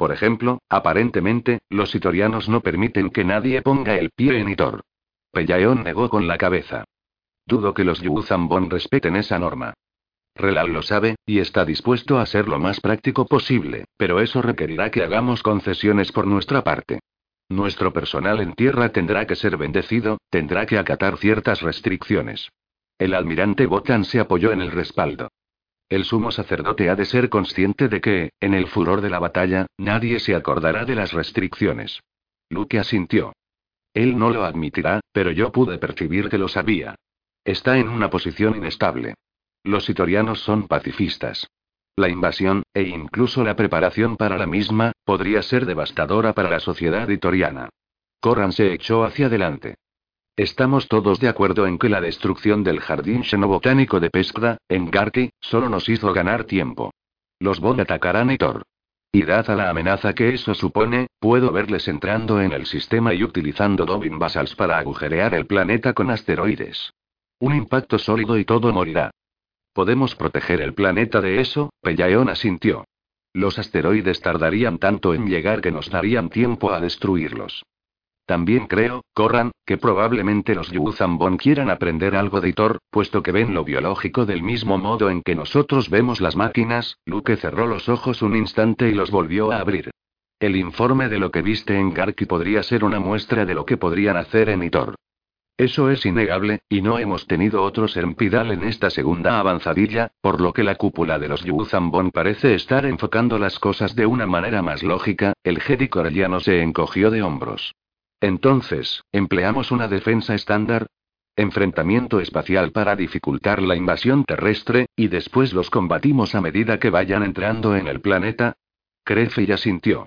Por ejemplo, aparentemente, los itorianos no permiten que nadie ponga el pie en Itor. Pellaeon negó con la cabeza. Dudo que los Yuzambon respeten esa norma. Relal lo sabe, y está dispuesto a ser lo más práctico posible, pero eso requerirá que hagamos concesiones por nuestra parte. Nuestro personal en tierra tendrá que ser bendecido, tendrá que acatar ciertas restricciones. El almirante Botan se apoyó en el respaldo. El sumo sacerdote ha de ser consciente de que, en el furor de la batalla, nadie se acordará de las restricciones. Luke asintió. Él no lo admitirá, pero yo pude percibir que lo sabía. Está en una posición inestable. Los itorianos son pacifistas. La invasión, e incluso la preparación para la misma, podría ser devastadora para la sociedad itoriana. Corran se echó hacia adelante. Estamos todos de acuerdo en que la destrucción del jardín xenobotánico de Pescda, en Garki, solo nos hizo ganar tiempo. Los Bond atacarán Thor. Y dada la amenaza que eso supone, puedo verles entrando en el sistema y utilizando Dobin Basals para agujerear el planeta con asteroides. Un impacto sólido y todo morirá. ¿Podemos proteger el planeta de eso? Pellaeon asintió. Los asteroides tardarían tanto en llegar que nos darían tiempo a destruirlos. También creo, Corran, que probablemente los Yuzambon quieran aprender algo de Thor, puesto que ven lo biológico del mismo modo en que nosotros vemos las máquinas. Luke cerró los ojos un instante y los volvió a abrir. El informe de lo que viste en Garki podría ser una muestra de lo que podrían hacer en Itor. Eso es innegable, y no hemos tenido otro Sermpidal en esta segunda avanzadilla, por lo que la cúpula de los Yuzambon parece estar enfocando las cosas de una manera más lógica, el Jedi corelliano se encogió de hombros. Entonces, ¿empleamos una defensa estándar? Enfrentamiento espacial para dificultar la invasión terrestre, y después los combatimos a medida que vayan entrando en el planeta. Crece ya sintió.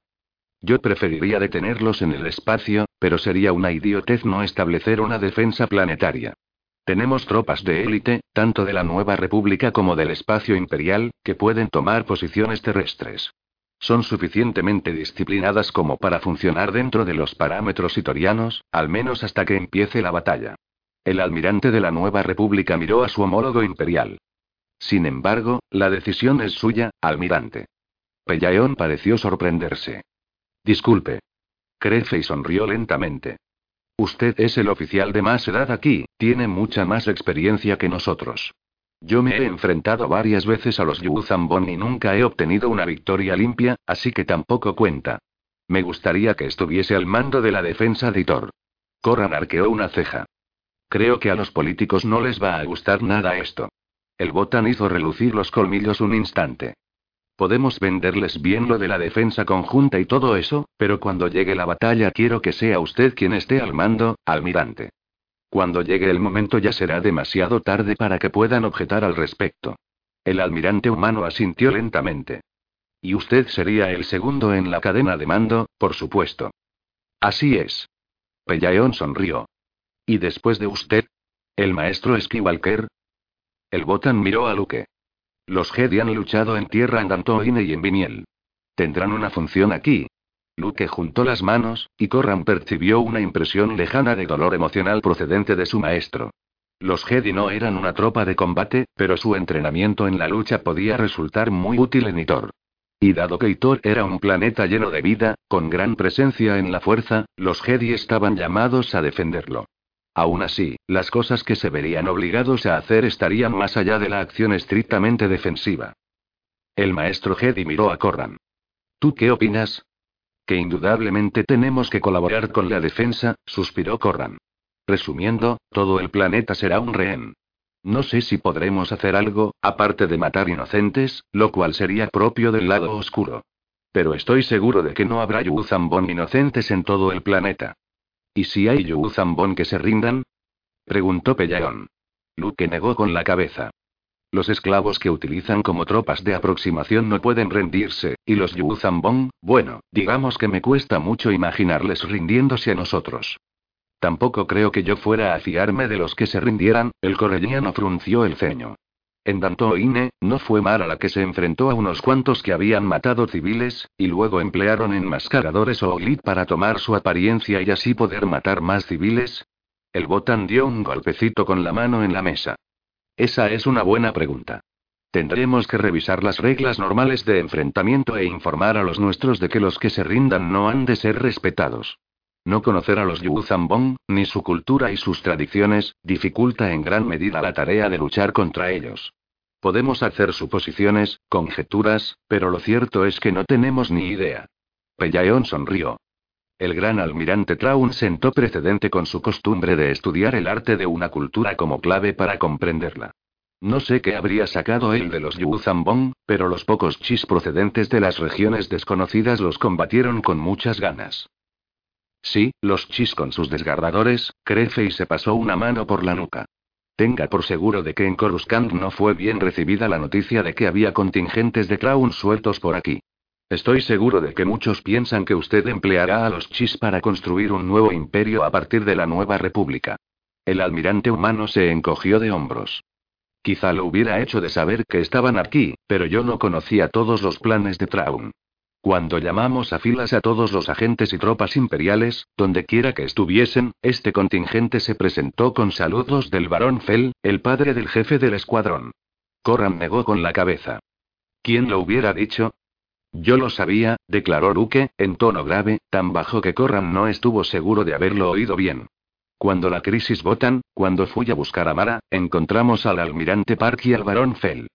Yo preferiría detenerlos en el espacio, pero sería una idiotez no establecer una defensa planetaria. Tenemos tropas de élite, tanto de la Nueva República como del espacio imperial, que pueden tomar posiciones terrestres. Son suficientemente disciplinadas como para funcionar dentro de los parámetros itorianos, al menos hasta que empiece la batalla. El almirante de la Nueva República miró a su homólogo imperial. Sin embargo, la decisión es suya, almirante. Pellaeon pareció sorprenderse. Disculpe. Crece y sonrió lentamente. Usted es el oficial de más edad aquí, tiene mucha más experiencia que nosotros. Yo me he enfrentado varias veces a los Yuzambon y nunca he obtenido una victoria limpia, así que tampoco cuenta. Me gustaría que estuviese al mando de la defensa de Thor. Corran arqueó una ceja. Creo que a los políticos no les va a gustar nada esto. El botán hizo relucir los colmillos un instante. Podemos venderles bien lo de la defensa conjunta y todo eso, pero cuando llegue la batalla quiero que sea usted quien esté al mando, almirante. Cuando llegue el momento ya será demasiado tarde para que puedan objetar al respecto. El almirante humano asintió lentamente. Y usted sería el segundo en la cadena de mando, por supuesto. Así es. Pellaeon sonrió. ¿Y después de usted? ¿El maestro Esquivalker? El Botan miró a Luke. Los Jedi han luchado en tierra en Dantoine y en Viniel. Tendrán una función aquí. Luke juntó las manos, y Corran percibió una impresión lejana de dolor emocional procedente de su maestro. Los Jedi no eran una tropa de combate, pero su entrenamiento en la lucha podía resultar muy útil en Itor. Y dado que Itor era un planeta lleno de vida, con gran presencia en la fuerza, los Jedi estaban llamados a defenderlo. Aún así, las cosas que se verían obligados a hacer estarían más allá de la acción estrictamente defensiva. El maestro Jedi miró a Corran. ¿Tú qué opinas? Que indudablemente tenemos que colaborar con la defensa, suspiró Corran. Resumiendo, todo el planeta será un rehén. No sé si podremos hacer algo, aparte de matar inocentes, lo cual sería propio del lado oscuro. Pero estoy seguro de que no habrá Yuzambon inocentes en todo el planeta. ¿Y si hay Yuzambon que se rindan? Preguntó Pellaón. Luke negó con la cabeza. Los esclavos que utilizan como tropas de aproximación no pueden rendirse, y los Yuzambon, bueno, digamos que me cuesta mucho imaginarles rindiéndose a nosotros. Tampoco creo que yo fuera a fiarme de los que se rindieran, el corelliano frunció el ceño. En Dantoine, no fue Mara la que se enfrentó a unos cuantos que habían matado civiles, y luego emplearon enmascaradores o Olit para tomar su apariencia y así poder matar más civiles. El botán dio un golpecito con la mano en la mesa. Esa es una buena pregunta. Tendremos que revisar las reglas normales de enfrentamiento e informar a los nuestros de que los que se rindan no han de ser respetados. No conocer a los Yuzambong, ni su cultura y sus tradiciones, dificulta en gran medida la tarea de luchar contra ellos. Podemos hacer suposiciones, conjeturas, pero lo cierto es que no tenemos ni idea. Pellaeon sonrió. El gran almirante Traun sentó precedente con su costumbre de estudiar el arte de una cultura como clave para comprenderla. No sé qué habría sacado él de los Yuzambong, pero los pocos chis procedentes de las regiones desconocidas los combatieron con muchas ganas. Sí, los chis con sus desgarradores, crece y se pasó una mano por la nuca. Tenga por seguro de que en Coruscant no fue bien recibida la noticia de que había contingentes de Crown sueltos por aquí. Estoy seguro de que muchos piensan que usted empleará a los chis para construir un nuevo imperio a partir de la nueva república. El almirante humano se encogió de hombros. Quizá lo hubiera hecho de saber que estaban aquí, pero yo no conocía todos los planes de Traun. Cuando llamamos a filas a todos los agentes y tropas imperiales, donde quiera que estuviesen, este contingente se presentó con saludos del barón Fell, el padre del jefe del escuadrón. Corran negó con la cabeza. ¿Quién lo hubiera dicho? Yo lo sabía, declaró Luke, en tono grave, tan bajo que Corran no estuvo seguro de haberlo oído bien. Cuando la crisis botan, cuando fui a buscar a Mara, encontramos al almirante Park y al barón Fell.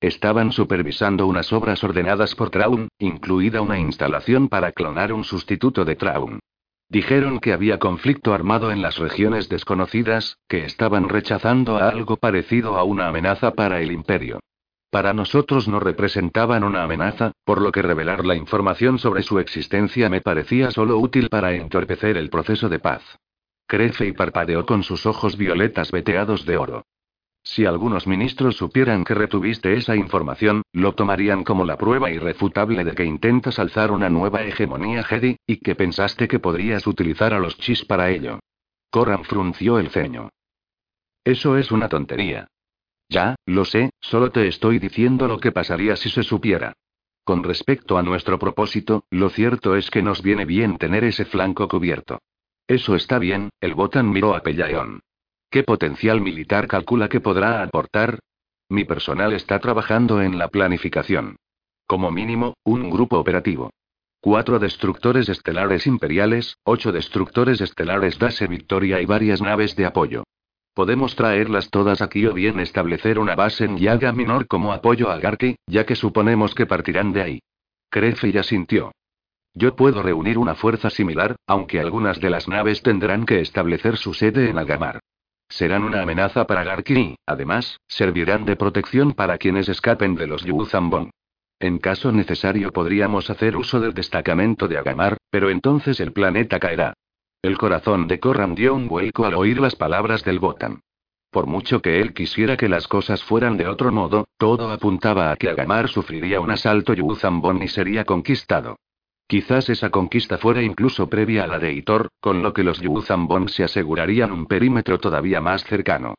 Estaban supervisando unas obras ordenadas por Traun, incluida una instalación para clonar un sustituto de Traun. Dijeron que había conflicto armado en las regiones desconocidas, que estaban rechazando a algo parecido a una amenaza para el imperio. Para nosotros no representaban una amenaza, por lo que revelar la información sobre su existencia me parecía solo útil para entorpecer el proceso de paz. Crece y parpadeó con sus ojos violetas veteados de oro. Si algunos ministros supieran que retuviste esa información, lo tomarían como la prueba irrefutable de que intentas alzar una nueva hegemonía Jedi, y que pensaste que podrías utilizar a los chis para ello. Corran frunció el ceño. Eso es una tontería. Ya, lo sé, solo te estoy diciendo lo que pasaría si se supiera. Con respecto a nuestro propósito, lo cierto es que nos viene bien tener ese flanco cubierto. Eso está bien, el Botan miró a Pellaeon. ¿Qué potencial militar calcula que podrá aportar? Mi personal está trabajando en la planificación. Como mínimo, un grupo operativo. Cuatro destructores estelares imperiales, ocho destructores estelares Dase Victoria y varias naves de apoyo. Podemos traerlas todas aquí o bien establecer una base en Yaga Minor como apoyo a Garki, ya que suponemos que partirán de ahí. Crefe ya sintió. Yo puedo reunir una fuerza similar, aunque algunas de las naves tendrán que establecer su sede en Agamar. Serán una amenaza para Garki y, además, servirán de protección para quienes escapen de los Yuzambon. En caso necesario podríamos hacer uso del destacamento de Agamar, pero entonces el planeta caerá. El corazón de Corran dio un vuelco al oír las palabras del Botan. Por mucho que él quisiera que las cosas fueran de otro modo, todo apuntaba a que Agamar sufriría un asalto Yuzambon y sería conquistado. Quizás esa conquista fuera incluso previa a la de Hitor, con lo que los Yuzambon se asegurarían un perímetro todavía más cercano.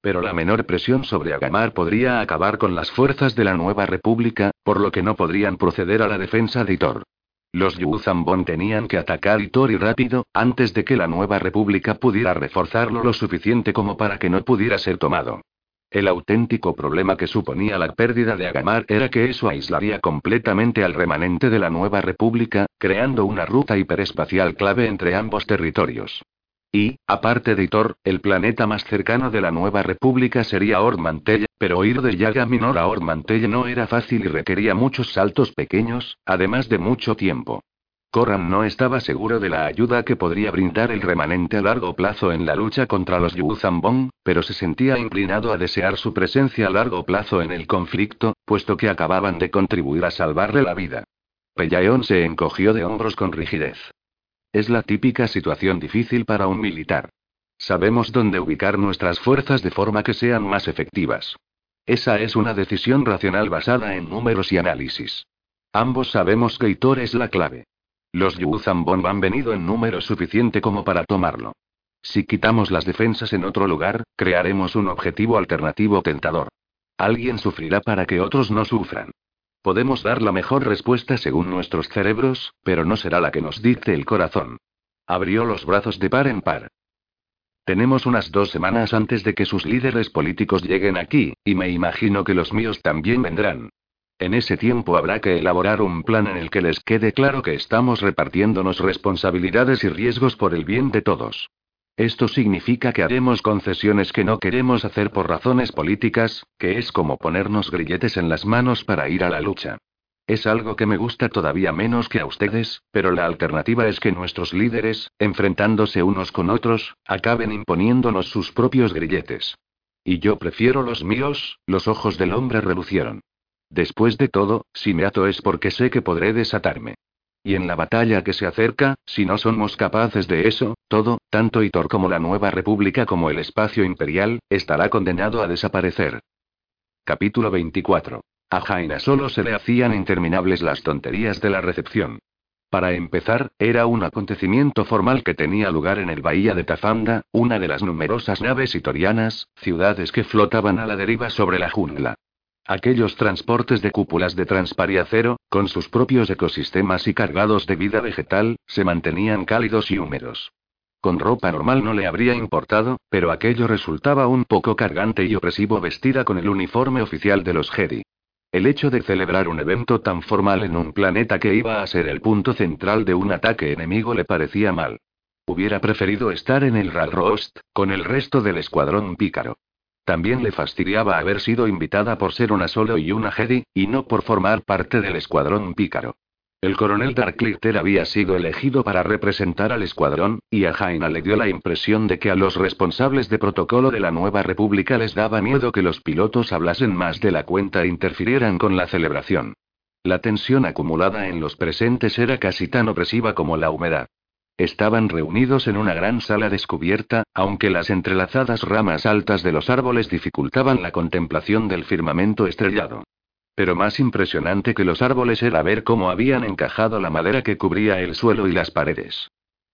Pero la menor presión sobre Agamar podría acabar con las fuerzas de la nueva república, por lo que no podrían proceder a la defensa de Hitor. Los Yuzambon tenían que atacar Hitor y rápido, antes de que la nueva república pudiera reforzarlo lo suficiente como para que no pudiera ser tomado. El auténtico problema que suponía la pérdida de Agamar era que eso aislaría completamente al remanente de la nueva república, creando una ruta hiperespacial clave entre ambos territorios. Y, aparte de Itor, el planeta más cercano de la nueva república sería Ord Mantell, pero ir de Yaga Minor a Ord Mantell no era fácil y requería muchos saltos pequeños, además de mucho tiempo. Corran no estaba seguro de la ayuda que podría brindar el remanente a largo plazo en la lucha contra los Yuzambong, pero se sentía inclinado a desear su presencia a largo plazo en el conflicto, puesto que acababan de contribuir a salvarle la vida. Pellaeon se encogió de hombros con rigidez. Es la típica situación difícil para un militar. Sabemos dónde ubicar nuestras fuerzas de forma que sean más efectivas. Esa es una decisión racional basada en números y análisis. Ambos sabemos que Hitor es la clave. Los Yuzambon han venido en número suficiente como para tomarlo. Si quitamos las defensas en otro lugar, crearemos un objetivo alternativo tentador. Alguien sufrirá para que otros no sufran. Podemos dar la mejor respuesta según nuestros cerebros, pero no será la que nos dicte el corazón. Abrió los brazos de par en par. Tenemos unas dos semanas antes de que sus líderes políticos lleguen aquí, y me imagino que los míos también vendrán. En ese tiempo habrá que elaborar un plan en el que les quede claro que estamos repartiéndonos responsabilidades y riesgos por el bien de todos. Esto significa que haremos concesiones que no queremos hacer por razones políticas, que es como ponernos grilletes en las manos para ir a la lucha. Es algo que me gusta todavía menos que a ustedes, pero la alternativa es que nuestros líderes, enfrentándose unos con otros, acaben imponiéndonos sus propios grilletes. Y yo prefiero los míos, los ojos del hombre relucieron. Después de todo, si me ato es porque sé que podré desatarme. Y en la batalla que se acerca, si no somos capaces de eso, todo, tanto Hitor como la nueva república como el espacio imperial, estará condenado a desaparecer. Capítulo 24. A Jaina solo se le hacían interminables las tonterías de la recepción. Para empezar, era un acontecimiento formal que tenía lugar en el bahía de Tafanda, una de las numerosas naves hitorianas, ciudades que flotaban a la deriva sobre la jungla. Aquellos transportes de cúpulas de transpariacero, con sus propios ecosistemas y cargados de vida vegetal, se mantenían cálidos y húmedos. Con ropa normal no le habría importado, pero aquello resultaba un poco cargante y opresivo vestida con el uniforme oficial de los Jedi. El hecho de celebrar un evento tan formal en un planeta que iba a ser el punto central de un ataque enemigo le parecía mal. Hubiera preferido estar en el Ralrost, con el resto del escuadrón pícaro. También le fastidiaba haber sido invitada por ser una solo y una Jedi, y no por formar parte del escuadrón pícaro. El coronel Darklitter había sido elegido para representar al escuadrón, y a Jaina le dio la impresión de que a los responsables de protocolo de la nueva república les daba miedo que los pilotos hablasen más de la cuenta e interfirieran con la celebración. La tensión acumulada en los presentes era casi tan opresiva como la humedad. Estaban reunidos en una gran sala descubierta, aunque las entrelazadas ramas altas de los árboles dificultaban la contemplación del firmamento estrellado. Pero más impresionante que los árboles era ver cómo habían encajado la madera que cubría el suelo y las paredes.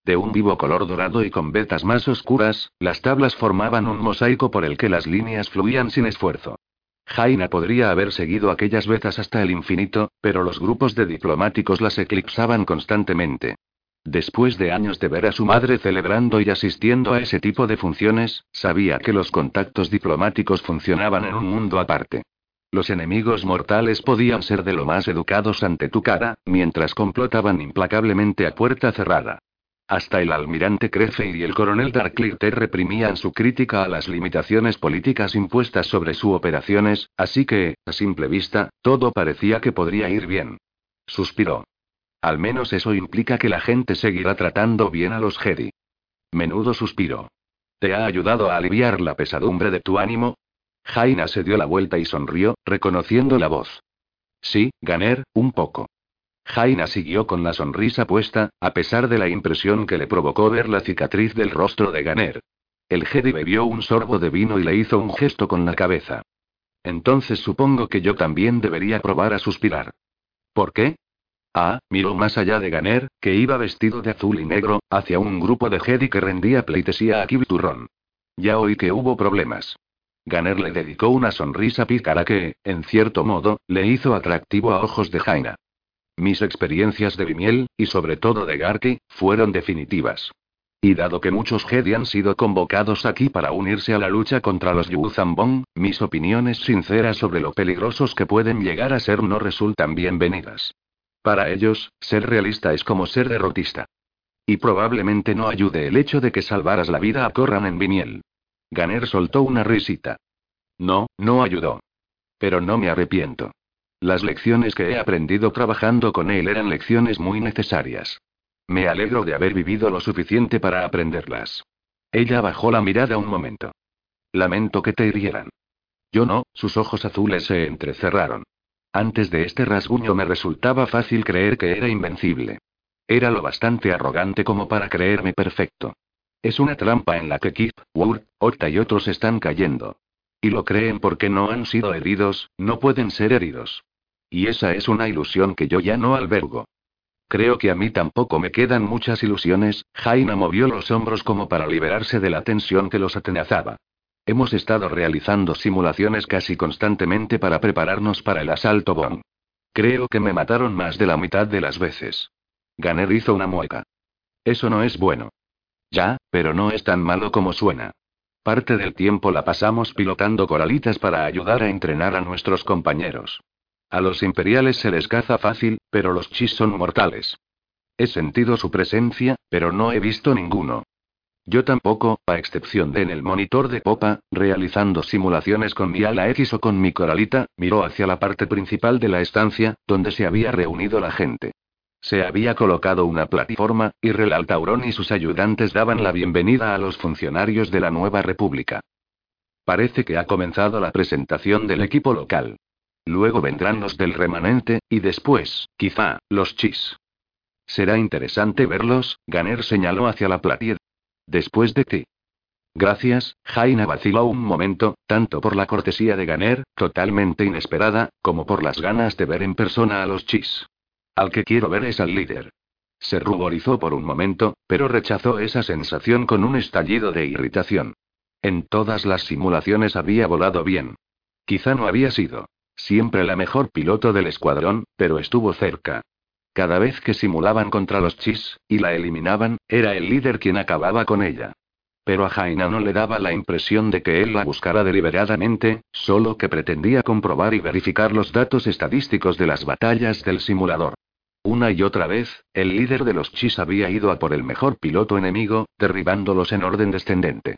De un vivo color dorado y con vetas más oscuras, las tablas formaban un mosaico por el que las líneas fluían sin esfuerzo. Jaina podría haber seguido aquellas vetas hasta el infinito, pero los grupos de diplomáticos las eclipsaban constantemente. Después de años de ver a su madre celebrando y asistiendo a ese tipo de funciones, sabía que los contactos diplomáticos funcionaban en un mundo aparte. Los enemigos mortales podían ser de lo más educados ante tu cara, mientras complotaban implacablemente a puerta cerrada. Hasta el almirante Crece y el coronel Darklear reprimían su crítica a las limitaciones políticas impuestas sobre sus operaciones, así que, a simple vista, todo parecía que podría ir bien. Suspiró. Al menos eso implica que la gente seguirá tratando bien a los Jedi. Menudo suspiro. ¿Te ha ayudado a aliviar la pesadumbre de tu ánimo? Jaina se dio la vuelta y sonrió, reconociendo la voz. Sí, Ganer, un poco. Jaina siguió con la sonrisa puesta, a pesar de la impresión que le provocó ver la cicatriz del rostro de Ganer. El Jedi bebió un sorbo de vino y le hizo un gesto con la cabeza. Entonces supongo que yo también debería probar a suspirar. ¿Por qué? Ah, miró más allá de Ganer, que iba vestido de azul y negro, hacia un grupo de Jedi que rendía pleitesía a Kibiturron. Ya oí que hubo problemas. Ganer le dedicó una sonrisa pícara que, en cierto modo, le hizo atractivo a ojos de Jaina. Mis experiencias de Vimiel, y sobre todo de Garki, fueron definitivas. Y dado que muchos Jedi han sido convocados aquí para unirse a la lucha contra los Yuzambong, mis opiniones sinceras sobre lo peligrosos que pueden llegar a ser no resultan bienvenidas. Para ellos, ser realista es como ser derrotista. Y probablemente no ayude el hecho de que salvaras la vida a Corran en Viniel. Ganer soltó una risita. No, no ayudó. Pero no me arrepiento. Las lecciones que he aprendido trabajando con él eran lecciones muy necesarias. Me alegro de haber vivido lo suficiente para aprenderlas. Ella bajó la mirada un momento. Lamento que te hirieran. Yo no, sus ojos azules se entrecerraron. Antes de este rasguño me resultaba fácil creer que era invencible. Era lo bastante arrogante como para creerme perfecto. Es una trampa en la que Kip, Wurt, Ota y otros están cayendo. Y lo creen porque no han sido heridos, no pueden ser heridos. Y esa es una ilusión que yo ya no albergo. Creo que a mí tampoco me quedan muchas ilusiones, Jaina movió los hombros como para liberarse de la tensión que los atenazaba. Hemos estado realizando simulaciones casi constantemente para prepararnos para el asalto Bong. Creo que me mataron más de la mitad de las veces. Ganer hizo una mueca. Eso no es bueno. Ya, pero no es tan malo como suena. Parte del tiempo la pasamos pilotando coralitas para ayudar a entrenar a nuestros compañeros. A los imperiales se les caza fácil, pero los chis son mortales. He sentido su presencia, pero no he visto ninguno. Yo tampoco, a excepción de en el monitor de popa, realizando simulaciones con mi ala X o con mi coralita, miró hacia la parte principal de la estancia, donde se había reunido la gente. Se había colocado una plataforma, y Relal Taurón y sus ayudantes daban la bienvenida a los funcionarios de la nueva república. Parece que ha comenzado la presentación del equipo local. Luego vendrán los del remanente, y después, quizá, los chis. Será interesante verlos, Ganer señaló hacia la platier. Después de ti. Gracias, Jaina vaciló un momento, tanto por la cortesía de Ganer, totalmente inesperada, como por las ganas de ver en persona a los chis. Al que quiero ver es al líder. Se ruborizó por un momento, pero rechazó esa sensación con un estallido de irritación. En todas las simulaciones había volado bien. Quizá no había sido siempre la mejor piloto del escuadrón, pero estuvo cerca. Cada vez que simulaban contra los chis, y la eliminaban, era el líder quien acababa con ella. Pero a Jaina no le daba la impresión de que él la buscara deliberadamente, solo que pretendía comprobar y verificar los datos estadísticos de las batallas del simulador. Una y otra vez, el líder de los chis había ido a por el mejor piloto enemigo, derribándolos en orden descendente.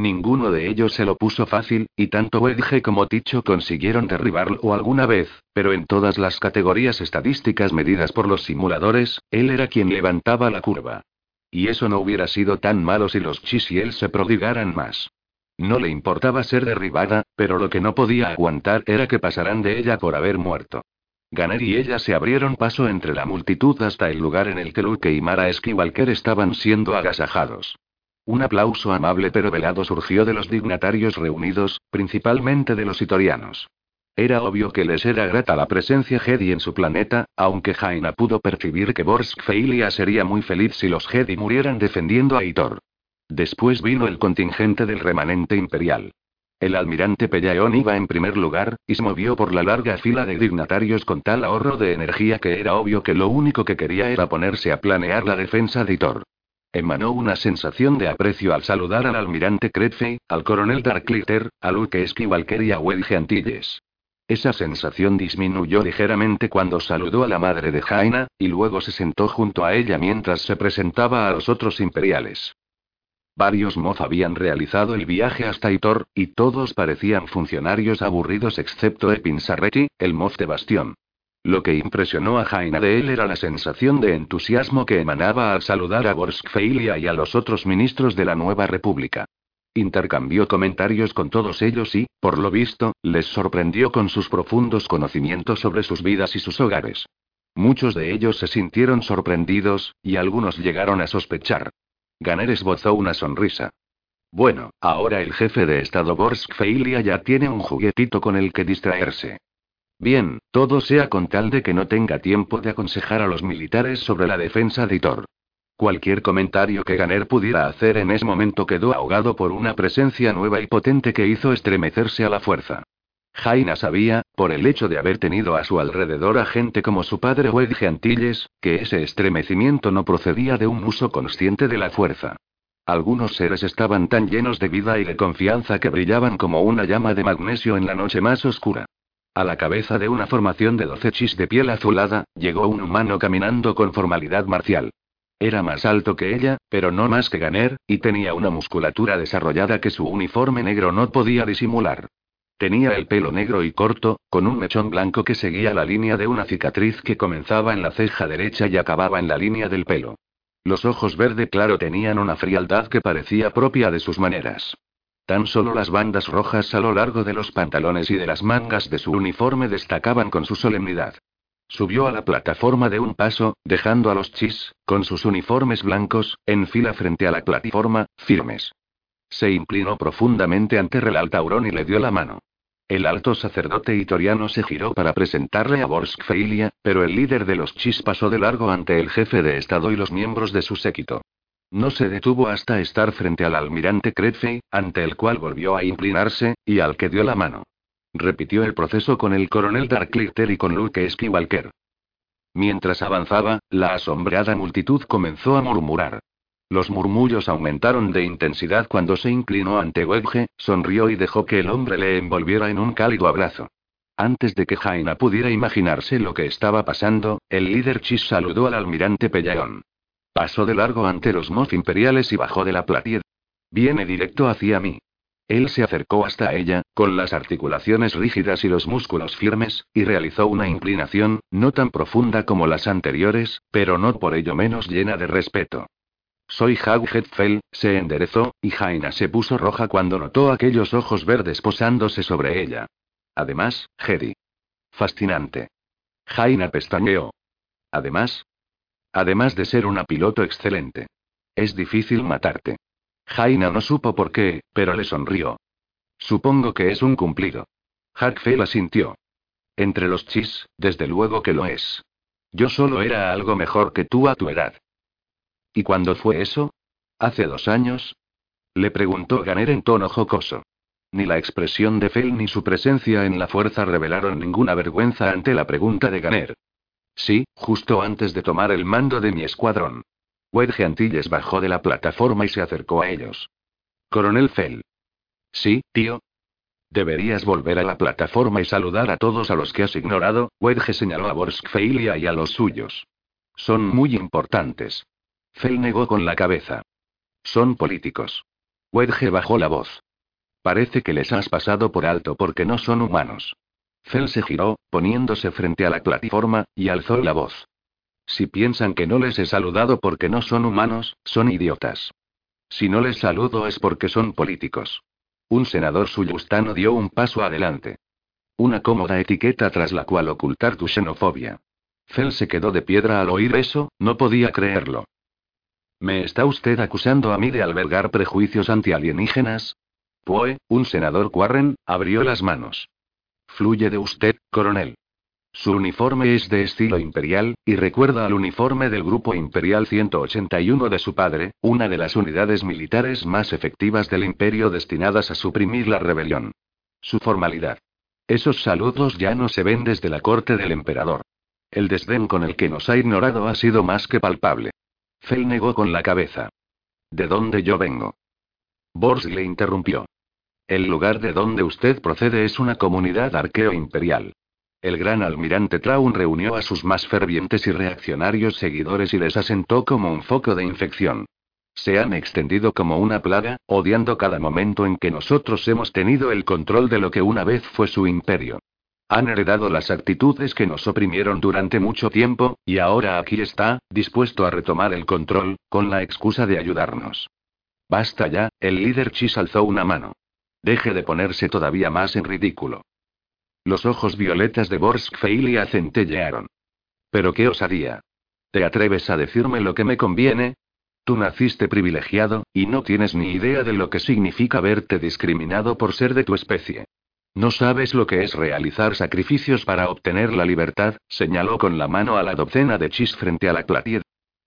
Ninguno de ellos se lo puso fácil, y tanto Wedge como Ticho consiguieron derribarlo alguna vez, pero en todas las categorías estadísticas medidas por los simuladores, él era quien levantaba la curva. Y eso no hubiera sido tan malo si los Chis y él se prodigaran más. No le importaba ser derribada, pero lo que no podía aguantar era que pasaran de ella por haber muerto. Ganer y ella se abrieron paso entre la multitud hasta el lugar en el que Luke y Mara Esquivalker estaban siendo agasajados. Un aplauso amable pero velado surgió de los dignatarios reunidos, principalmente de los itorianos. Era obvio que les era grata la presencia Jedi en su planeta, aunque Jaina pudo percibir que Borsk Feilia sería muy feliz si los Jedi murieran defendiendo a Hitor. Después vino el contingente del remanente imperial. El almirante Pellaeon iba en primer lugar, y se movió por la larga fila de dignatarios con tal ahorro de energía que era obvio que lo único que quería era ponerse a planear la defensa de Hitor. Emanó una sensación de aprecio al saludar al almirante Cretfey, al coronel Darklitter, a Luke Skywalker y a Wedge Antilles. Esa sensación disminuyó ligeramente cuando saludó a la madre de Jaina, y luego se sentó junto a ella mientras se presentaba a los otros imperiales. Varios Moz habían realizado el viaje hasta Itor, y todos parecían funcionarios aburridos excepto Epin Sarretti, el Moz de Bastión. Lo que impresionó a Jaina de él era la sensación de entusiasmo que emanaba al saludar a Borskfeilia y a los otros ministros de la nueva república. Intercambió comentarios con todos ellos y, por lo visto, les sorprendió con sus profundos conocimientos sobre sus vidas y sus hogares. Muchos de ellos se sintieron sorprendidos, y algunos llegaron a sospechar. Ganer esbozó una sonrisa. Bueno, ahora el jefe de Estado Borsk Feilia ya tiene un juguetito con el que distraerse. Bien, todo sea con tal de que no tenga tiempo de aconsejar a los militares sobre la defensa de Thor. Cualquier comentario que Ganer pudiera hacer en ese momento quedó ahogado por una presencia nueva y potente que hizo estremecerse a la fuerza. Jaina sabía, por el hecho de haber tenido a su alrededor a gente como su padre Wedge Antilles, que ese estremecimiento no procedía de un uso consciente de la fuerza. Algunos seres estaban tan llenos de vida y de confianza que brillaban como una llama de magnesio en la noche más oscura. A la cabeza de una formación de doce chis de piel azulada, llegó un humano caminando con formalidad marcial. Era más alto que ella, pero no más que Ganer, y tenía una musculatura desarrollada que su uniforme negro no podía disimular. Tenía el pelo negro y corto, con un mechón blanco que seguía la línea de una cicatriz que comenzaba en la ceja derecha y acababa en la línea del pelo. Los ojos verde claro tenían una frialdad que parecía propia de sus maneras. Tan solo las bandas rojas a lo largo de los pantalones y de las mangas de su uniforme destacaban con su solemnidad. Subió a la plataforma de un paso, dejando a los chis, con sus uniformes blancos, en fila frente a la plataforma, firmes. Se inclinó profundamente ante Relal Taurón y le dio la mano. El alto sacerdote itoriano se giró para presentarle a Borsk Feilia, pero el líder de los chis pasó de largo ante el jefe de Estado y los miembros de su séquito. No se detuvo hasta estar frente al almirante Cretfey, ante el cual volvió a inclinarse, y al que dio la mano. Repitió el proceso con el coronel Darklitter y con Luke Skywalker. Mientras avanzaba, la asombrada multitud comenzó a murmurar. Los murmullos aumentaron de intensidad cuando se inclinó ante Wedge, sonrió y dejó que el hombre le envolviera en un cálido abrazo. Antes de que Jaina pudiera imaginarse lo que estaba pasando, el líder Chis saludó al almirante Pellaeon. Pasó de largo ante los Moth imperiales y bajó de la platied. Viene directo hacia mí. Él se acercó hasta ella, con las articulaciones rígidas y los músculos firmes, y realizó una inclinación, no tan profunda como las anteriores, pero no por ello menos llena de respeto. Soy Hag Hetfell, se enderezó, y Jaina se puso roja cuando notó aquellos ojos verdes posándose sobre ella. Además, Jedi. Fascinante. Jaina pestañeó. Además, Además de ser una piloto excelente. Es difícil matarte. Jaina no supo por qué, pero le sonrió. Supongo que es un cumplido. Hackfell asintió. Entre los chis, desde luego que lo es. Yo solo era algo mejor que tú a tu edad. ¿Y cuándo fue eso? ¿Hace dos años? Le preguntó Ganer en tono jocoso. Ni la expresión de Fell ni su presencia en la fuerza revelaron ninguna vergüenza ante la pregunta de Ganer. Sí, justo antes de tomar el mando de mi escuadrón. Wedge Antilles bajó de la plataforma y se acercó a ellos. Coronel Fell. Sí, tío. Deberías volver a la plataforma y saludar a todos a los que has ignorado, Wedge señaló a Borskfeilia y a los suyos. Son muy importantes. Fell negó con la cabeza. Son políticos. Wedge bajó la voz. Parece que les has pasado por alto porque no son humanos. Fel se giró, poniéndose frente a la plataforma, y alzó la voz. Si piensan que no les he saludado porque no son humanos, son idiotas. Si no les saludo es porque son políticos. Un senador suyustano dio un paso adelante. Una cómoda etiqueta tras la cual ocultar tu xenofobia. Fel se quedó de piedra al oír eso, no podía creerlo. ¿Me está usted acusando a mí de albergar prejuicios antialienígenas? Poe, un senador Warren, abrió las manos. Fluye de usted, coronel. Su uniforme es de estilo imperial, y recuerda al uniforme del Grupo Imperial 181 de su padre, una de las unidades militares más efectivas del imperio destinadas a suprimir la rebelión. Su formalidad. Esos saludos ya no se ven desde la corte del emperador. El desdén con el que nos ha ignorado ha sido más que palpable. Fel negó con la cabeza. ¿De dónde yo vengo? Bors le interrumpió. El lugar de donde usted procede es una comunidad arqueo imperial. El gran almirante Traun reunió a sus más fervientes y reaccionarios seguidores y les asentó como un foco de infección. Se han extendido como una plaga, odiando cada momento en que nosotros hemos tenido el control de lo que una vez fue su imperio. Han heredado las actitudes que nos oprimieron durante mucho tiempo, y ahora aquí está, dispuesto a retomar el control, con la excusa de ayudarnos. Basta ya, el líder Chis alzó una mano. Deje de ponerse todavía más en ridículo. Los ojos violetas de Borsk Feilia centellearon. Pero qué osadía. ¿Te atreves a decirme lo que me conviene? Tú naciste privilegiado, y no tienes ni idea de lo que significa verte discriminado por ser de tu especie. No sabes lo que es realizar sacrificios para obtener la libertad, señaló con la mano a la docena de chis frente a la clatied.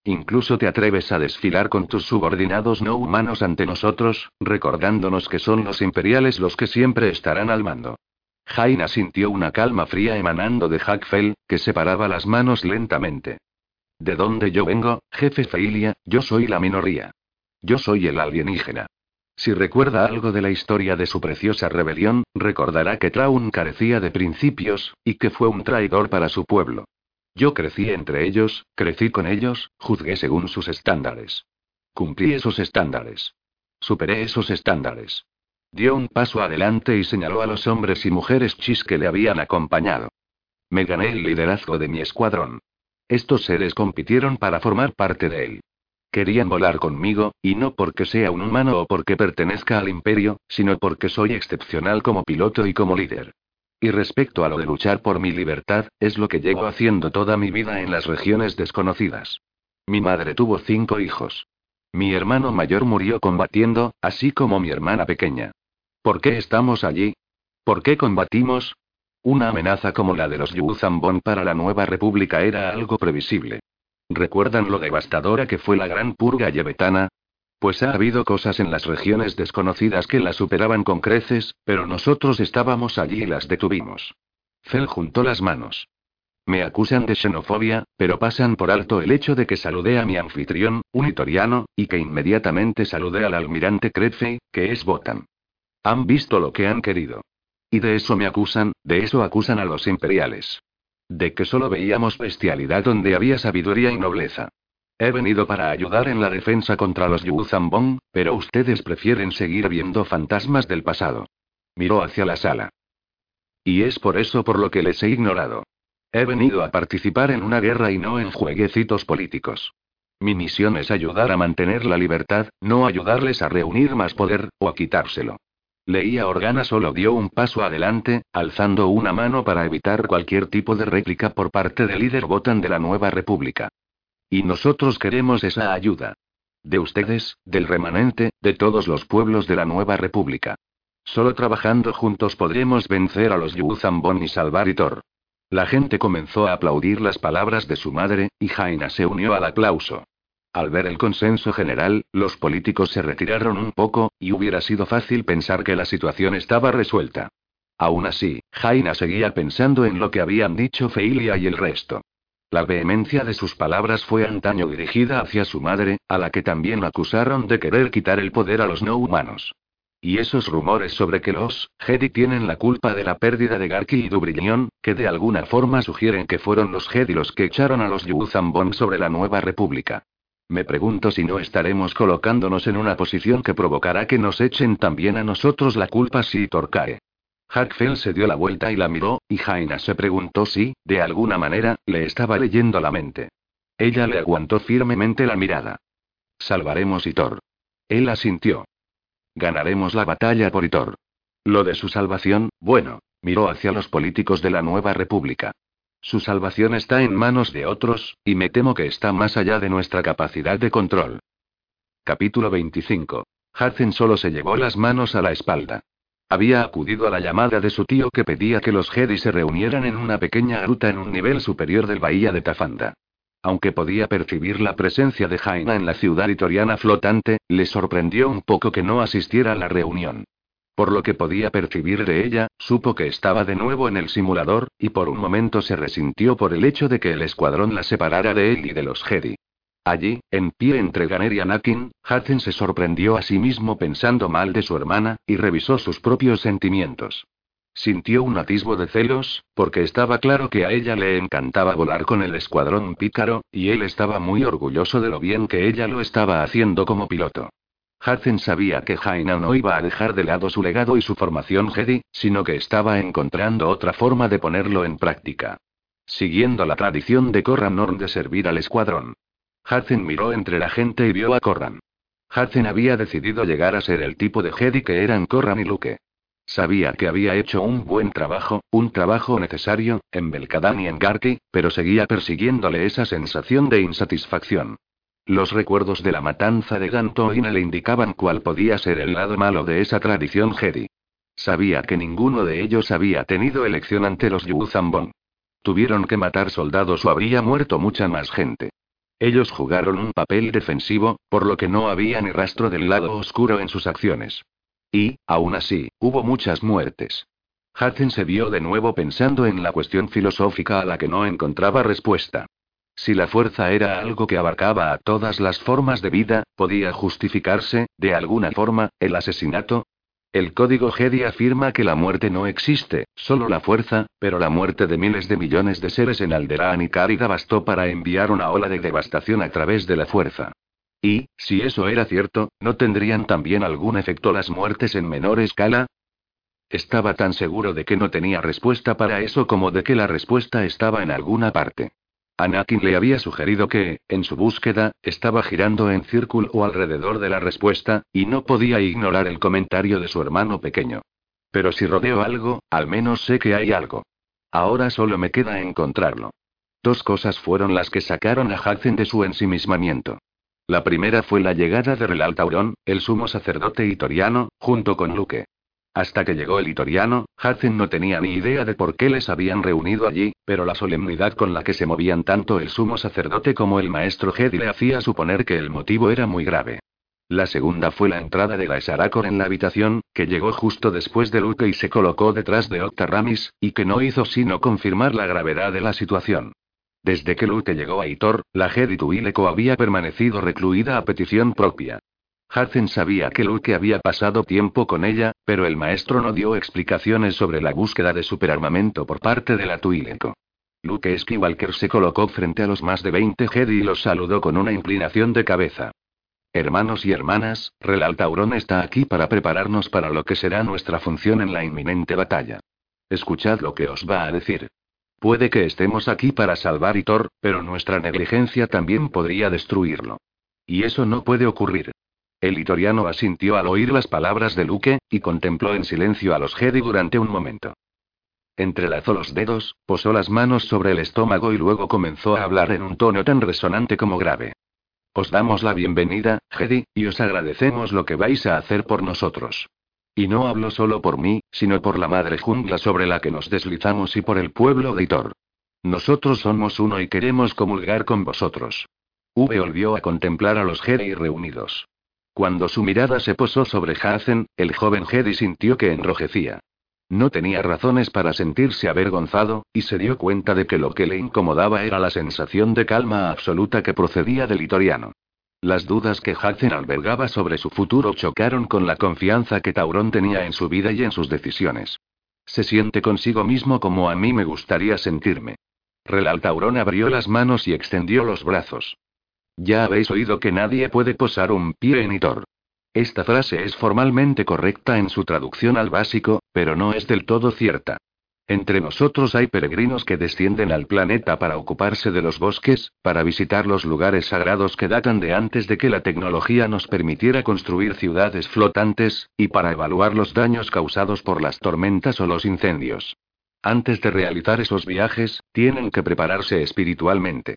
Incluso te atreves a desfilar con tus subordinados no humanos ante nosotros, recordándonos que son los imperiales los que siempre estarán al mando. Jaina sintió una calma fría emanando de Hackfell, que separaba las manos lentamente. ¿De dónde yo vengo, jefe Feilia? Yo soy la minoría. Yo soy el alienígena. Si recuerda algo de la historia de su preciosa rebelión, recordará que Traun carecía de principios, y que fue un traidor para su pueblo. Yo crecí entre ellos, crecí con ellos, juzgué según sus estándares. Cumplí esos estándares. Superé esos estándares. Dio un paso adelante y señaló a los hombres y mujeres chis que le habían acompañado. Me gané el liderazgo de mi escuadrón. Estos seres compitieron para formar parte de él. Querían volar conmigo, y no porque sea un humano o porque pertenezca al imperio, sino porque soy excepcional como piloto y como líder. Y respecto a lo de luchar por mi libertad, es lo que llevo haciendo toda mi vida en las regiones desconocidas. Mi madre tuvo cinco hijos. Mi hermano mayor murió combatiendo, así como mi hermana pequeña. ¿Por qué estamos allí? ¿Por qué combatimos? Una amenaza como la de los Yuzambon para la nueva república era algo previsible. ¿Recuerdan lo devastadora que fue la gran purga yebetana? Pues ha habido cosas en las regiones desconocidas que la superaban con creces, pero nosotros estábamos allí y las detuvimos. Fel juntó las manos. Me acusan de xenofobia, pero pasan por alto el hecho de que saludé a mi anfitrión, un itoriano, y que inmediatamente saludé al almirante Kretfei, que es Botan. Han visto lo que han querido. Y de eso me acusan, de eso acusan a los imperiales. De que solo veíamos bestialidad donde había sabiduría y nobleza. He venido para ayudar en la defensa contra los Yuzambong, pero ustedes prefieren seguir viendo fantasmas del pasado. Miró hacia la sala. Y es por eso por lo que les he ignorado. He venido a participar en una guerra y no en jueguecitos políticos. Mi misión es ayudar a mantener la libertad, no ayudarles a reunir más poder, o a quitárselo. Leía Organa solo dio un paso adelante, alzando una mano para evitar cualquier tipo de réplica por parte del líder Botan de la nueva república. Y nosotros queremos esa ayuda. De ustedes, del remanente, de todos los pueblos de la nueva república. Solo trabajando juntos podremos vencer a los Yuzambon y salvar Itor. La gente comenzó a aplaudir las palabras de su madre, y Jaina se unió al aplauso. Al ver el consenso general, los políticos se retiraron un poco, y hubiera sido fácil pensar que la situación estaba resuelta. Aún así, Jaina seguía pensando en lo que habían dicho Feilia y el resto. La vehemencia de sus palabras fue antaño dirigida hacia su madre, a la que también acusaron de querer quitar el poder a los no humanos. Y esos rumores sobre que los Jedi tienen la culpa de la pérdida de Garki y Dubrillon, que de alguna forma sugieren que fueron los Jedi los que echaron a los Yuzambon sobre la nueva república. Me pregunto si no estaremos colocándonos en una posición que provocará que nos echen también a nosotros la culpa si Torcae. Hackfell se dio la vuelta y la miró, y Jaina se preguntó si, de alguna manera, le estaba leyendo la mente. Ella le aguantó firmemente la mirada. Salvaremos Itor. Él asintió. Ganaremos la batalla por Itor. Lo de su salvación, bueno, Miró hacia los políticos de la nueva república. Su salvación está en manos de otros, y me temo que está más allá de nuestra capacidad de control. Capítulo 25. Hudson solo se llevó las manos a la espalda. Había acudido a la llamada de su tío que pedía que los Jedi se reunieran en una pequeña gruta en un nivel superior del bahía de Tafanda. Aunque podía percibir la presencia de Jaina en la ciudad itoriana flotante, le sorprendió un poco que no asistiera a la reunión. Por lo que podía percibir de ella, supo que estaba de nuevo en el simulador, y por un momento se resintió por el hecho de que el escuadrón la separara de él y de los Jedi. Allí, en pie entre Ganer y Anakin, Hudson se sorprendió a sí mismo pensando mal de su hermana, y revisó sus propios sentimientos. Sintió un atisbo de celos, porque estaba claro que a ella le encantaba volar con el escuadrón pícaro, y él estaba muy orgulloso de lo bien que ella lo estaba haciendo como piloto. Hudson sabía que Jaina no iba a dejar de lado su legado y su formación Jedi, sino que estaba encontrando otra forma de ponerlo en práctica. Siguiendo la tradición de Corran Norn de servir al escuadrón. Hudson miró entre la gente y vio a Corran. Hudson había decidido llegar a ser el tipo de Jedi que eran Corran y Luke. Sabía que había hecho un buen trabajo, un trabajo necesario, en Belkadán y en Garki, pero seguía persiguiéndole esa sensación de insatisfacción. Los recuerdos de la matanza de Gantoine le indicaban cuál podía ser el lado malo de esa tradición Jedi. Sabía que ninguno de ellos había tenido elección ante los Yuzambon. Tuvieron que matar soldados o habría muerto mucha más gente. Ellos jugaron un papel defensivo, por lo que no había ni rastro del lado oscuro en sus acciones. Y, aún así, hubo muchas muertes. Hudson se vio de nuevo pensando en la cuestión filosófica a la que no encontraba respuesta. Si la fuerza era algo que abarcaba a todas las formas de vida, ¿podía justificarse, de alguna forma, el asesinato? El código Jedi afirma que la muerte no existe, solo la fuerza, pero la muerte de miles de millones de seres en Alderaan y Kárida bastó para enviar una ola de devastación a través de la fuerza. Y, si eso era cierto, ¿no tendrían también algún efecto las muertes en menor escala? Estaba tan seguro de que no tenía respuesta para eso como de que la respuesta estaba en alguna parte. Anakin le había sugerido que, en su búsqueda, estaba girando en círculo alrededor de la respuesta, y no podía ignorar el comentario de su hermano pequeño. Pero si rodeo algo, al menos sé que hay algo. Ahora solo me queda encontrarlo. Dos cosas fueron las que sacaron a Hudson de su ensimismamiento. La primera fue la llegada de Relal Taurón, el sumo sacerdote itoriano, junto con Luke. Hasta que llegó el itoriano, Hudson no tenía ni idea de por qué les habían reunido allí, pero la solemnidad con la que se movían tanto el sumo sacerdote como el maestro Jedi le hacía suponer que el motivo era muy grave. La segunda fue la entrada de la Sarakor en la habitación, que llegó justo después de Luke y se colocó detrás de Octa Ramis, y que no hizo sino confirmar la gravedad de la situación. Desde que Luke llegó a Itor, la Jedi Tuileco había permanecido recluida a petición propia. Hudson sabía que Luke había pasado tiempo con ella, pero el maestro no dio explicaciones sobre la búsqueda de superarmamento por parte de la Tuileco. Luke Skywalker se colocó frente a los más de 20 Jedi y los saludó con una inclinación de cabeza. Hermanos y hermanas, Relal Tauron está aquí para prepararnos para lo que será nuestra función en la inminente batalla. Escuchad lo que os va a decir. Puede que estemos aquí para salvar Itor, pero nuestra negligencia también podría destruirlo. Y eso no puede ocurrir. El itoriano asintió al oír las palabras de Luke, y contempló en silencio a los Jedi durante un momento. Entrelazó los dedos, posó las manos sobre el estómago y luego comenzó a hablar en un tono tan resonante como grave. Os damos la bienvenida, Jedi, y os agradecemos lo que vais a hacer por nosotros. Y no hablo solo por mí, sino por la madre jungla sobre la que nos deslizamos y por el pueblo de Itor. Nosotros somos uno y queremos comulgar con vosotros. V volvió a contemplar a los Jedi reunidos. Cuando su mirada se posó sobre Hazen, el joven Jedi sintió que enrojecía. No tenía razones para sentirse avergonzado, y se dio cuenta de que lo que le incomodaba era la sensación de calma absoluta que procedía del itoriano. Las dudas que Hazen albergaba sobre su futuro chocaron con la confianza que Taurón tenía en su vida y en sus decisiones. Se siente consigo mismo como a mí me gustaría sentirme. Relal Taurón abrió las manos y extendió los brazos. Ya habéis oído que nadie puede posar un pie en Itor. Esta frase es formalmente correcta en su traducción al básico, pero no es del todo cierta. Entre nosotros hay peregrinos que descienden al planeta para ocuparse de los bosques, para visitar los lugares sagrados que datan de antes de que la tecnología nos permitiera construir ciudades flotantes, y para evaluar los daños causados por las tormentas o los incendios. Antes de realizar esos viajes, tienen que prepararse espiritualmente.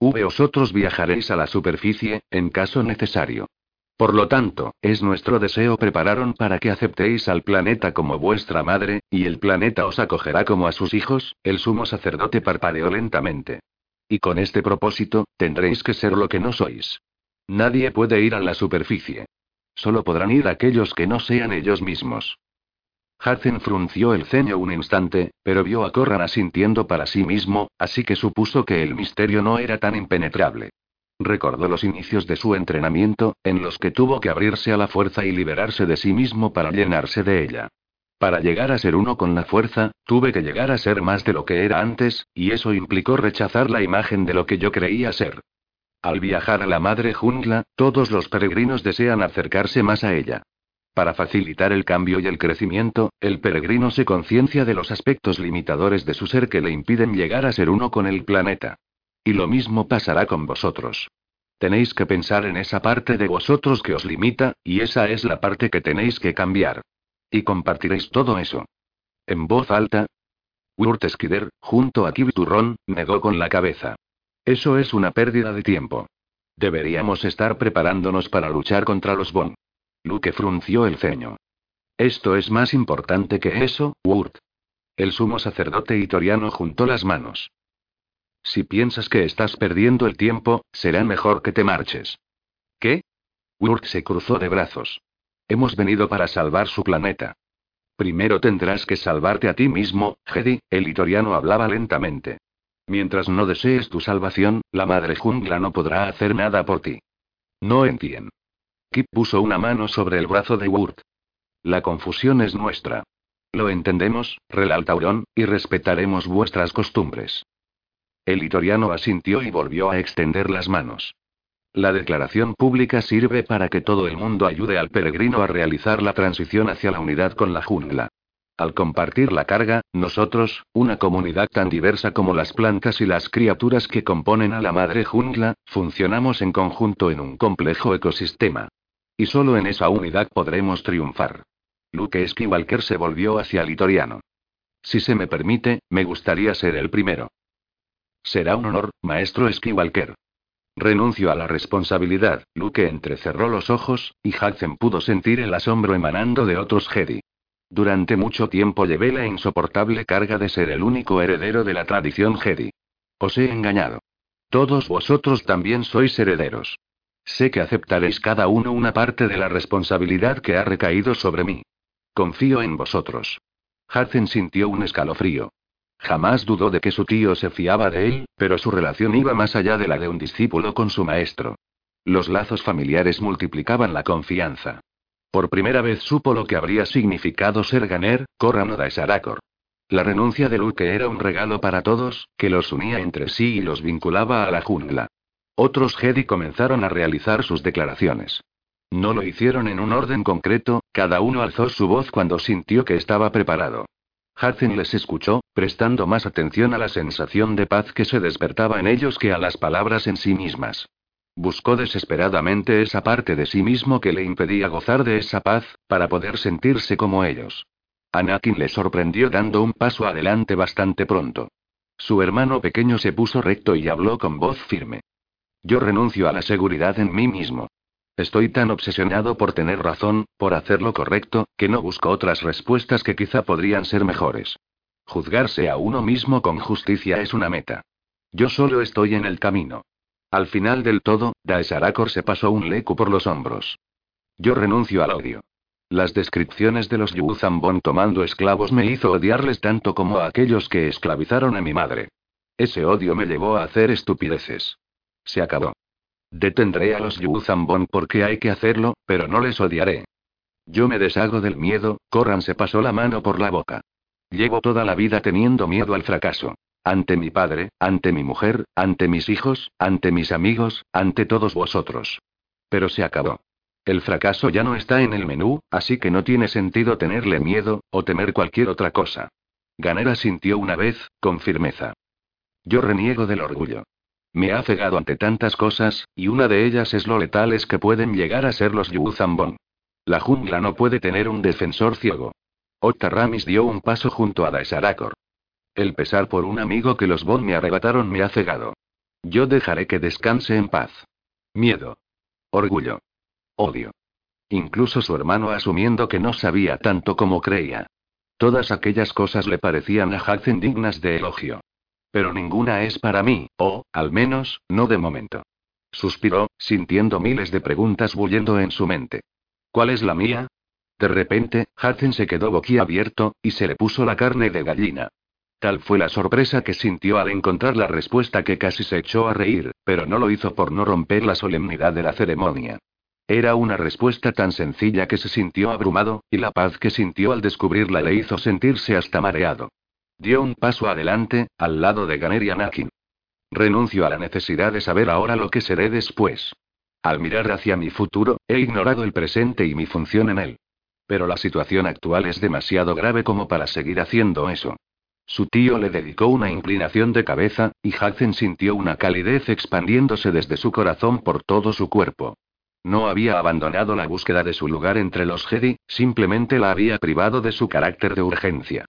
V vosotros viajaréis a la superficie, en caso necesario. Por lo tanto, es nuestro deseo prepararon para que aceptéis al planeta como vuestra madre, y el planeta os acogerá como a sus hijos, el sumo sacerdote parpadeó lentamente. Y con este propósito, tendréis que ser lo que no sois. Nadie puede ir a la superficie. Solo podrán ir aquellos que no sean ellos mismos. Hudson frunció el ceño un instante, pero vio a Corran asintiendo para sí mismo, así que supuso que el misterio no era tan impenetrable. Recordó los inicios de su entrenamiento, en los que tuvo que abrirse a la fuerza y liberarse de sí mismo para llenarse de ella. Para llegar a ser uno con la fuerza, tuve que llegar a ser más de lo que era antes, y eso implicó rechazar la imagen de lo que yo creía ser. Al viajar a la madre jungla, todos los peregrinos desean acercarse más a ella. Para facilitar el cambio y el crecimiento, el peregrino se conciencia de los aspectos limitadores de su ser que le impiden llegar a ser uno con el planeta. Y lo mismo pasará con vosotros. Tenéis que pensar en esa parte de vosotros que os limita, y esa es la parte que tenéis que cambiar. Y compartiréis todo eso. En voz alta. Urt junto a Kibiturron, negó con la cabeza. Eso es una pérdida de tiempo. Deberíamos estar preparándonos para luchar contra los Bon. Luke frunció el ceño. Esto es más importante que eso, Urt. El sumo sacerdote itoriano juntó las manos. Si piensas que estás perdiendo el tiempo, será mejor que te marches. ¿Qué? Urt se cruzó de brazos. Hemos venido para salvar su planeta. Primero tendrás que salvarte a ti mismo, Jedi, el itoriano hablaba lentamente. Mientras no desees tu salvación, la madre jungla no podrá hacer nada por ti. No entiendo. Kip puso una mano sobre el brazo de Urt. La confusión es nuestra. Lo entendemos, Relal Taurón, y respetaremos vuestras costumbres. El itoriano asintió y volvió a extender las manos. La declaración pública sirve para que todo el mundo ayude al peregrino a realizar la transición hacia la unidad con la jungla. Al compartir la carga, nosotros, una comunidad tan diversa como las plantas y las criaturas que componen a la madre jungla, funcionamos en conjunto en un complejo ecosistema. Y solo en esa unidad podremos triunfar. Luke Skywalker se volvió hacia el itoriano. Si se me permite, me gustaría ser el primero. Será un honor, maestro Skywalker. Renuncio a la responsabilidad. Luke entrecerró los ojos, y Hudson pudo sentir el asombro emanando de otros Jedi. Durante mucho tiempo llevé la insoportable carga de ser el único heredero de la tradición Jedi. Os he engañado. Todos vosotros también sois herederos. Sé que aceptaréis cada uno una parte de la responsabilidad que ha recaído sobre mí. Confío en vosotros. Hudson sintió un escalofrío. Jamás dudó de que su tío se fiaba de él, pero su relación iba más allá de la de un discípulo con su maestro. Los lazos familiares multiplicaban la confianza. Por primera vez supo lo que habría significado ser Ganer, Corran o Daesarakor. La renuncia de Luke era un regalo para todos, que los unía entre sí y los vinculaba a la jungla. Otros Jedi comenzaron a realizar sus declaraciones. No lo hicieron en un orden concreto, cada uno alzó su voz cuando sintió que estaba preparado. Hudson les escuchó, prestando más atención a la sensación de paz que se despertaba en ellos que a las palabras en sí mismas. Buscó desesperadamente esa parte de sí mismo que le impedía gozar de esa paz, para poder sentirse como ellos. Anakin le sorprendió dando un paso adelante bastante pronto. Su hermano pequeño se puso recto y habló con voz firme. Yo renuncio a la seguridad en mí mismo. Estoy tan obsesionado por tener razón, por hacer lo correcto, que no busco otras respuestas que quizá podrían ser mejores. Juzgarse a uno mismo con justicia es una meta. Yo solo estoy en el camino. Al final del todo, Daesarakor se pasó un lecu por los hombros. Yo renuncio al odio. Las descripciones de los Yuzambon tomando esclavos me hizo odiarles tanto como a aquellos que esclavizaron a mi madre. Ese odio me llevó a hacer estupideces. Se acabó. Detendré a los Yuzambon porque hay que hacerlo, pero no les odiaré. Yo me deshago del miedo, Corran se pasó la mano por la boca. Llevo toda la vida teniendo miedo al fracaso. Ante mi padre, ante mi mujer, ante mis hijos, ante mis amigos, ante todos vosotros. Pero se acabó. El fracaso ya no está en el menú, así que no tiene sentido tenerle miedo, o temer cualquier otra cosa. Ganera sintió una vez, con firmeza. Yo reniego del orgullo. Me ha cegado ante tantas cosas, y una de ellas es lo letales que pueden llegar a ser los Yuzambon. La jungla no puede tener un defensor ciego. Ramis dio un paso junto a Daesarakor. El pesar por un amigo que los Bon me arrebataron me ha cegado. Yo dejaré que descanse en paz. Miedo. Orgullo. Odio. Incluso su hermano asumiendo que no sabía tanto como creía. Todas aquellas cosas le parecían a Hudson dignas de elogio. Pero ninguna es para mí, o, al menos, no de momento. Suspiró, sintiendo miles de preguntas bullendo en su mente. ¿Cuál es la mía? De repente, Hudson se quedó boquiabierto, y se le puso la carne de gallina. Tal fue la sorpresa que sintió al encontrar la respuesta que casi se echó a reír, pero no lo hizo por no romper la solemnidad de la ceremonia. Era una respuesta tan sencilla que se sintió abrumado, y la paz que sintió al descubrirla le hizo sentirse hasta mareado. Dio un paso adelante, al lado de Ganer y Anakin. Renuncio a la necesidad de saber ahora lo que seré después. Al mirar hacia mi futuro, he ignorado el presente y mi función en él. Pero la situación actual es demasiado grave como para seguir haciendo eso. Su tío le dedicó una inclinación de cabeza, y Hudson sintió una calidez expandiéndose desde su corazón por todo su cuerpo. No había abandonado la búsqueda de su lugar entre los Jedi, simplemente la había privado de su carácter de urgencia.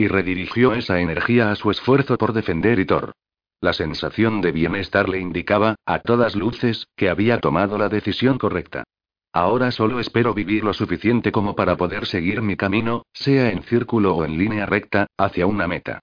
Y redirigió esa energía a su esfuerzo por defender Itor. La sensación de bienestar le indicaba, a todas luces, que había tomado la decisión correcta. Ahora solo espero vivir lo suficiente como para poder seguir mi camino, sea en círculo o en línea recta, hacia una meta.